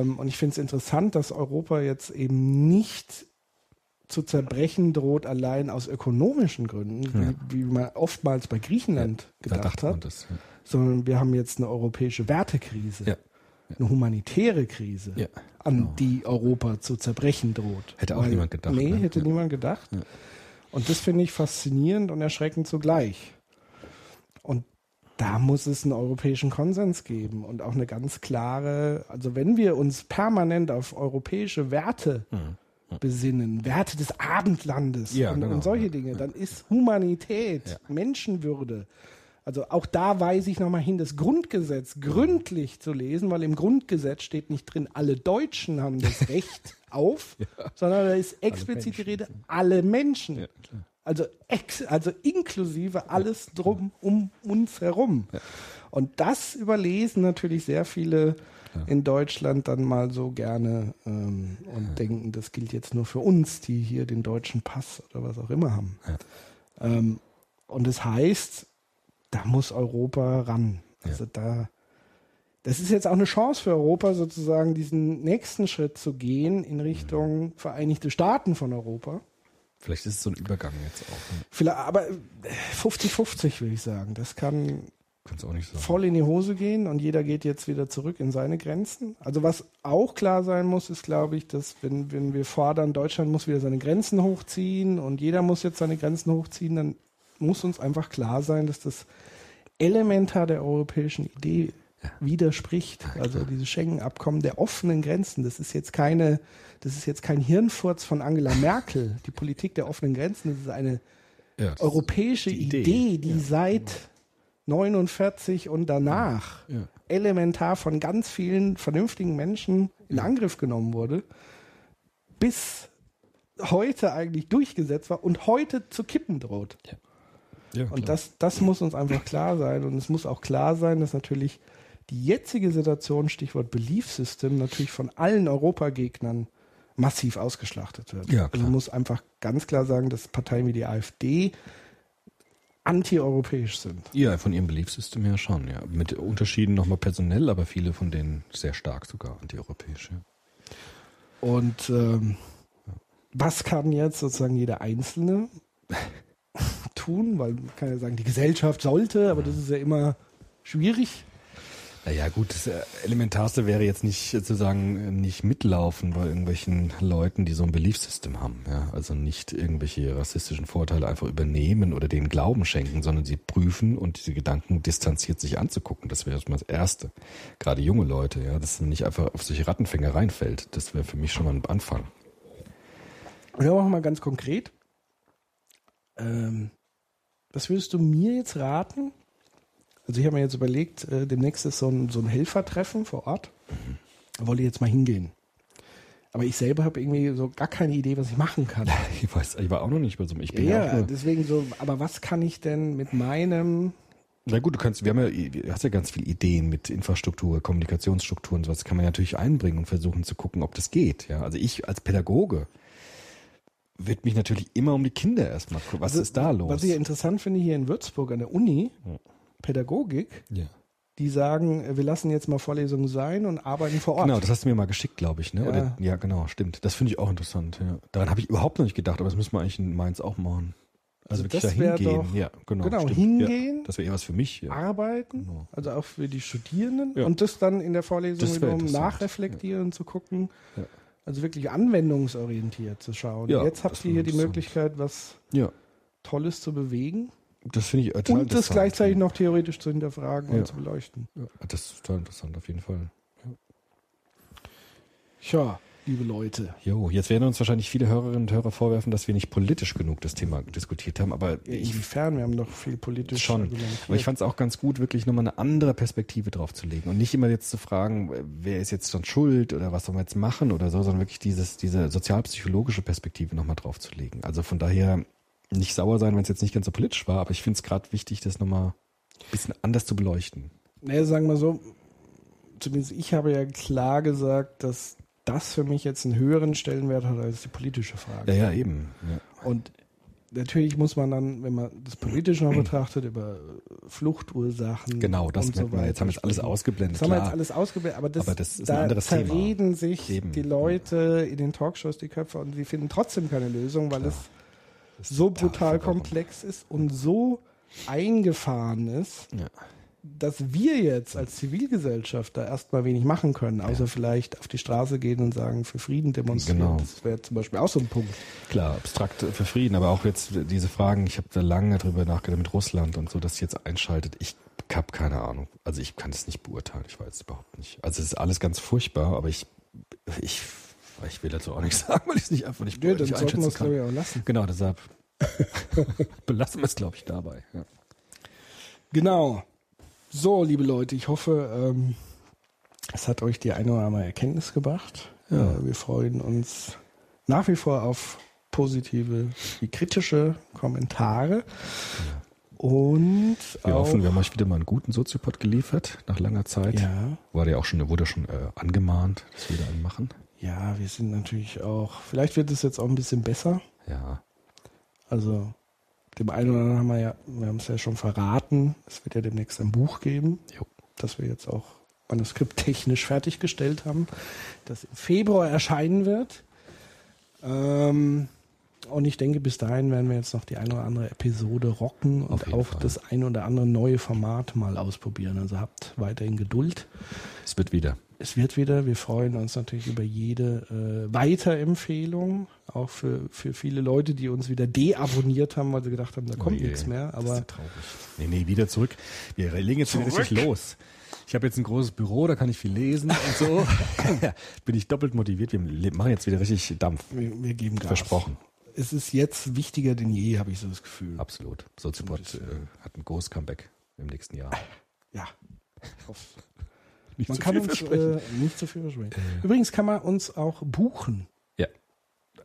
Ähm, und ich finde es interessant, dass Europa jetzt eben nicht zu zerbrechen droht, allein aus ökonomischen Gründen, Ja. wie, wie man oftmals bei Griechenland Da gedacht man hat, das. Ja. sondern wir haben jetzt eine europäische Wertekrise, Ja. eine humanitäre Krise, Ja, an genau. die Europa zu zerbrechen droht. Hätte auch niemand gedacht, Nee, ne? hätte Ja. niemand gedacht. Ja. Und das finde ich faszinierend und erschreckend zugleich. Und da muss es einen europäischen Konsens geben und auch eine ganz klare, also wenn wir uns permanent auf europäische Werte besinnen, Werte des Abendlandes. Ja, und, genau. und solche Ja, Dinge, dann ist Humanität, Ja. Menschenwürde, also auch da weise ich nochmal hin, das Grundgesetz gründlich zu lesen, weil im Grundgesetz steht nicht drin, alle Deutschen haben das Recht auf, sondern da ist explizit die Rede, alle Menschen. Ja. Also, ex, also inklusive alles drum um uns herum. Und das überlesen natürlich sehr viele in Deutschland dann mal so gerne ähm, und denken, das gilt jetzt nur für uns, die hier den deutschen Pass oder was auch immer haben. Ähm, und das heißt, da muss Europa ran. Also da, das ist jetzt auch eine Chance für Europa, sozusagen diesen nächsten Schritt zu gehen in Richtung Vereinigte Staaten von Europa. Vielleicht ist es so ein Übergang jetzt auch. Ne? Vielleicht, aber äh, 50-50 würde ich sagen. Das kann Kannst du auch nicht sagen. voll in die Hose gehen und jeder geht jetzt wieder zurück in seine Grenzen. Also was auch klar sein muss, ist, glaube ich, dass wenn, wenn wir fordern, Deutschland muss wieder seine Grenzen hochziehen und jeder muss jetzt seine Grenzen hochziehen, dann muss uns einfach klar sein, dass das elementar der europäischen Idee widerspricht. also dieses Schengen-Abkommen der offenen Grenzen, das ist jetzt keine, das ist jetzt kein Hirnfurz von Angela Merkel. Die Politik der offenen Grenzen, das ist eine Ja, das ist europäische die Idee, Idee. die seit 49 und danach Ja. elementar von ganz vielen vernünftigen Menschen in Angriff genommen wurde, bis heute eigentlich durchgesetzt war und heute zu kippen droht. Ja, Und das, das muss uns einfach klar sein. Und es muss auch klar sein, dass natürlich die jetzige Situation, Stichwort Belief System, natürlich von allen Europagegnern massiv ausgeschlachtet wird. Ja, also klar. man muss einfach ganz klar sagen, dass Parteien wie die AfD antieuropäisch sind. Ja, von ihrem Beliefssystem her schon, ja. Mit Unterschieden nochmal personell, aber viele von denen sehr stark sogar antieuropäisch, ja. Und ähm, was kann jetzt sozusagen jeder Einzelne tun? Weil man kann ja sagen, die Gesellschaft sollte, aber das ist ja immer schwierig. Naja, gut, das äh, Elementarste wäre jetzt nicht sozusagen äh, nicht mitlaufen bei irgendwelchen Leuten, die so ein Beliefssystem haben. Ja? Also nicht irgendwelche rassistischen Vorteile einfach übernehmen oder denen Glauben schenken, sondern sie prüfen und diese Gedanken distanziert sich anzugucken. Das wäre erstmal das Erste. Gerade junge Leute, ja, dass man nicht einfach auf solche Rattenfänger reinfällt. Das wäre für mich schon mal ein Anfang. Und dann machen wir mal ganz konkret. Ähm, was würdest du mir jetzt raten? Also ich habe mir jetzt überlegt, äh, demnächst ist so ein, so ein Helfertreffen vor Ort. Da wollte ich jetzt mal hingehen. Aber ich selber habe irgendwie so gar keine Idee, was ich machen kann. Ich weiß, ich war auch noch nicht bei so einem. Ich bin ja, Ja, nur, deswegen so, aber was kann ich denn mit meinem Na gut, du kannst, wir haben ja, du hast ja ganz viele Ideen mit Infrastruktur, Kommunikationsstrukturen und sowas, kann man ja natürlich einbringen und versuchen zu gucken, ob das geht. Ja, also ich als Pädagoge wird mich natürlich immer um die Kinder erstmal gucken. Was Also, ist da los? Was ich ja interessant finde hier in Würzburg an der Uni, Pädagogik, ja. die sagen, wir lassen jetzt mal Vorlesungen sein und arbeiten vor Ort. Genau, das hast du mir mal geschickt, glaube ich, ne? Ja. Oder, ja, genau, stimmt. Das finde ich auch interessant. Ja. Daran habe ich überhaupt noch nicht gedacht, aber das müssen wir eigentlich in Mainz auch machen. Also, Also wirklich da hingehen. doch- ja, genau. genau, stimmt. hingehen. Ja, das wäre eher was für mich. Ja. arbeiten, Genau. also auch für die Studierenden Ja. und das dann in der Vorlesung wiederum nachreflektieren zu gucken. Ja. Also wirklich anwendungsorientiert zu schauen. Ja, Jetzt habt ihr hier die. Möglichkeit, was ja, Tolles zu bewegen das finde ich total und das interessant. gleichzeitig noch theoretisch zu hinterfragen Ja. und zu beleuchten. Ja, das ist total interessant, auf jeden Fall. Tja, liebe Leute. Jo, jetzt werden uns wahrscheinlich viele Hörerinnen und Hörer vorwerfen, dass wir nicht politisch genug das Thema diskutiert haben, aber Inwiefern? Wir haben doch viel politisch schon. Aber ich fand es auch ganz gut, wirklich nochmal eine andere Perspektive drauf zu legen und nicht immer jetzt zu fragen, wer ist jetzt dann schuld oder was sollen wir jetzt machen oder so, sondern wirklich dieses, diese sozialpsychologische Perspektive nochmal drauf zu legen. Also von daher nicht sauer sein, wenn es jetzt nicht ganz so politisch war, aber ich finde es gerade wichtig, das nochmal ein bisschen anders zu beleuchten. Naja, sagen wir so, zumindest ich habe ja klar gesagt, dass das für mich jetzt einen höheren Stellenwert hat als die politische Frage. Ja, ja, eben. Ja. Und natürlich muss man dann, wenn man das politisch noch betrachtet, über Fluchtursachen. Genau, das und so man. Jetzt haben wir jetzt alles ausgeblendet. Das haben wir jetzt alles ausgeblendet, aber das, Aber das ist ein da anderes Thema. zerreden sich Eben, die Leute in den Talkshows die Köpfe und sie finden trotzdem keine Lösung, weil Klar. es so brutal komplex ist und so eingefahren ist, Ja. dass wir jetzt als Zivilgesellschaft da erstmal wenig machen können, außer vielleicht auf die Straße gehen und sagen, für Frieden demonstrieren. Genau. Das wäre zum Beispiel auch so ein Punkt. Klar, abstrakt für Frieden, aber auch jetzt diese Fragen, ich habe da lange drüber nachgedacht mit Russland und so, dass sie jetzt einschaltet. Ich habe keine Ahnung. Also ich kann es nicht beurteilen. Ich weiß es überhaupt nicht. Also es ist alles ganz furchtbar, aber ich, ich, ich will dazu auch nichts sagen, weil ich es nicht einfach nicht, Nö, dann nicht es, kann. glaube ich, auch lassen. Genau, deshalb belassen wir es, glaube ich, dabei. Ja. Genau. So, liebe Leute, ich hoffe, ähm, es hat euch die eine oder andere Erkenntnis gebracht. Ja. Äh, wir freuen uns nach wie vor auf positive wie kritische Kommentare. Und Wir hoffen, wir haben euch wieder mal einen guten Soziopod geliefert, nach langer Zeit. ja, War der auch schon, wurde schon äh, angemahnt, dass wir da einen machen. Ja, wir sind natürlich auch, vielleicht wird es jetzt auch ein bisschen besser. Ja. Also dem einen oder anderen haben wir ja, wir haben es ja schon verraten, es wird ja demnächst ein Buch geben, Jo. das wir jetzt auch manuskripttechnisch fertiggestellt haben, das im Februar erscheinen wird. Ähm, und ich denke, bis dahin werden wir jetzt noch die eine oder andere Episode rocken und auch Fall. das ein oder andere neue Format mal ausprobieren. Also habt weiterhin Geduld. Es wird wieder. Es wird wieder. Wir freuen uns natürlich über jede äh, Weiterempfehlung, auch für, für viele Leute, die uns wieder deabonniert haben, weil sie gedacht haben, da kommt je, nichts mehr. das ist Aber ja traurig. Nee, nee, wieder zurück. Wir legen jetzt wieder richtig los. Ich habe jetzt ein großes Büro, da kann ich viel lesen und so. Bin ich doppelt motiviert. Wir machen jetzt wieder richtig Dampf. wir, wir geben Gas. Versprochen. Es ist jetzt wichtiger denn je, habe ich so das Gefühl. Absolut. Soziopod äh, hat ein großes Comeback im nächsten Jahr. Ja. Ich hoffe. Nicht Man zu kann viel uns versprechen. äh, nicht zu viel versprechen. Übrigens kann man uns auch buchen. ja.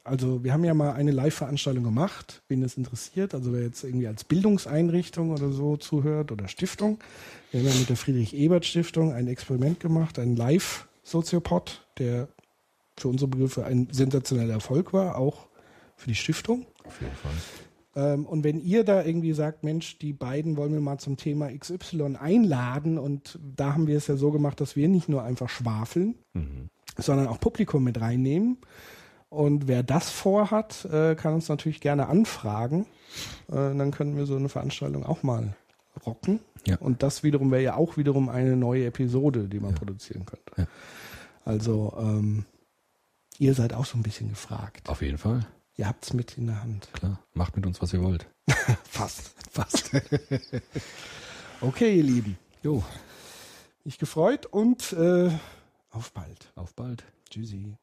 also wir haben ja mal eine Live-Veranstaltung gemacht, wen es interessiert, also wer jetzt irgendwie als Bildungseinrichtung oder so zuhört oder Stiftung. Wir haben ja mit der Friedrich-Ebert-Stiftung ein Experiment gemacht, einen Live-Soziopod, der für unsere Begriffe ein sensationeller Erfolg war, auch für die Stiftung. Auf jeden Fall. Ähm, und wenn ihr da irgendwie sagt, Mensch, die beiden wollen wir mal zum Thema XY einladen und da haben wir es ja so gemacht, dass wir nicht nur einfach schwafeln, sondern auch Publikum mit reinnehmen. Und wer das vorhat, äh, kann uns natürlich gerne anfragen. Äh, dann können wir so eine Veranstaltung auch mal rocken. Ja. Und das wiederum wäre ja auch wiederum eine neue Episode, die man produzieren könnte. Ja. Also ähm, ihr seid auch so ein bisschen gefragt. Auf jeden Fall. Ihr habt's mit in der Hand. Klar. Macht mit uns, was ihr wollt. Fast. Fast. okay, ihr Lieben. Jo. Mich gefreut und äh, auf bald. Auf bald. Tschüssi.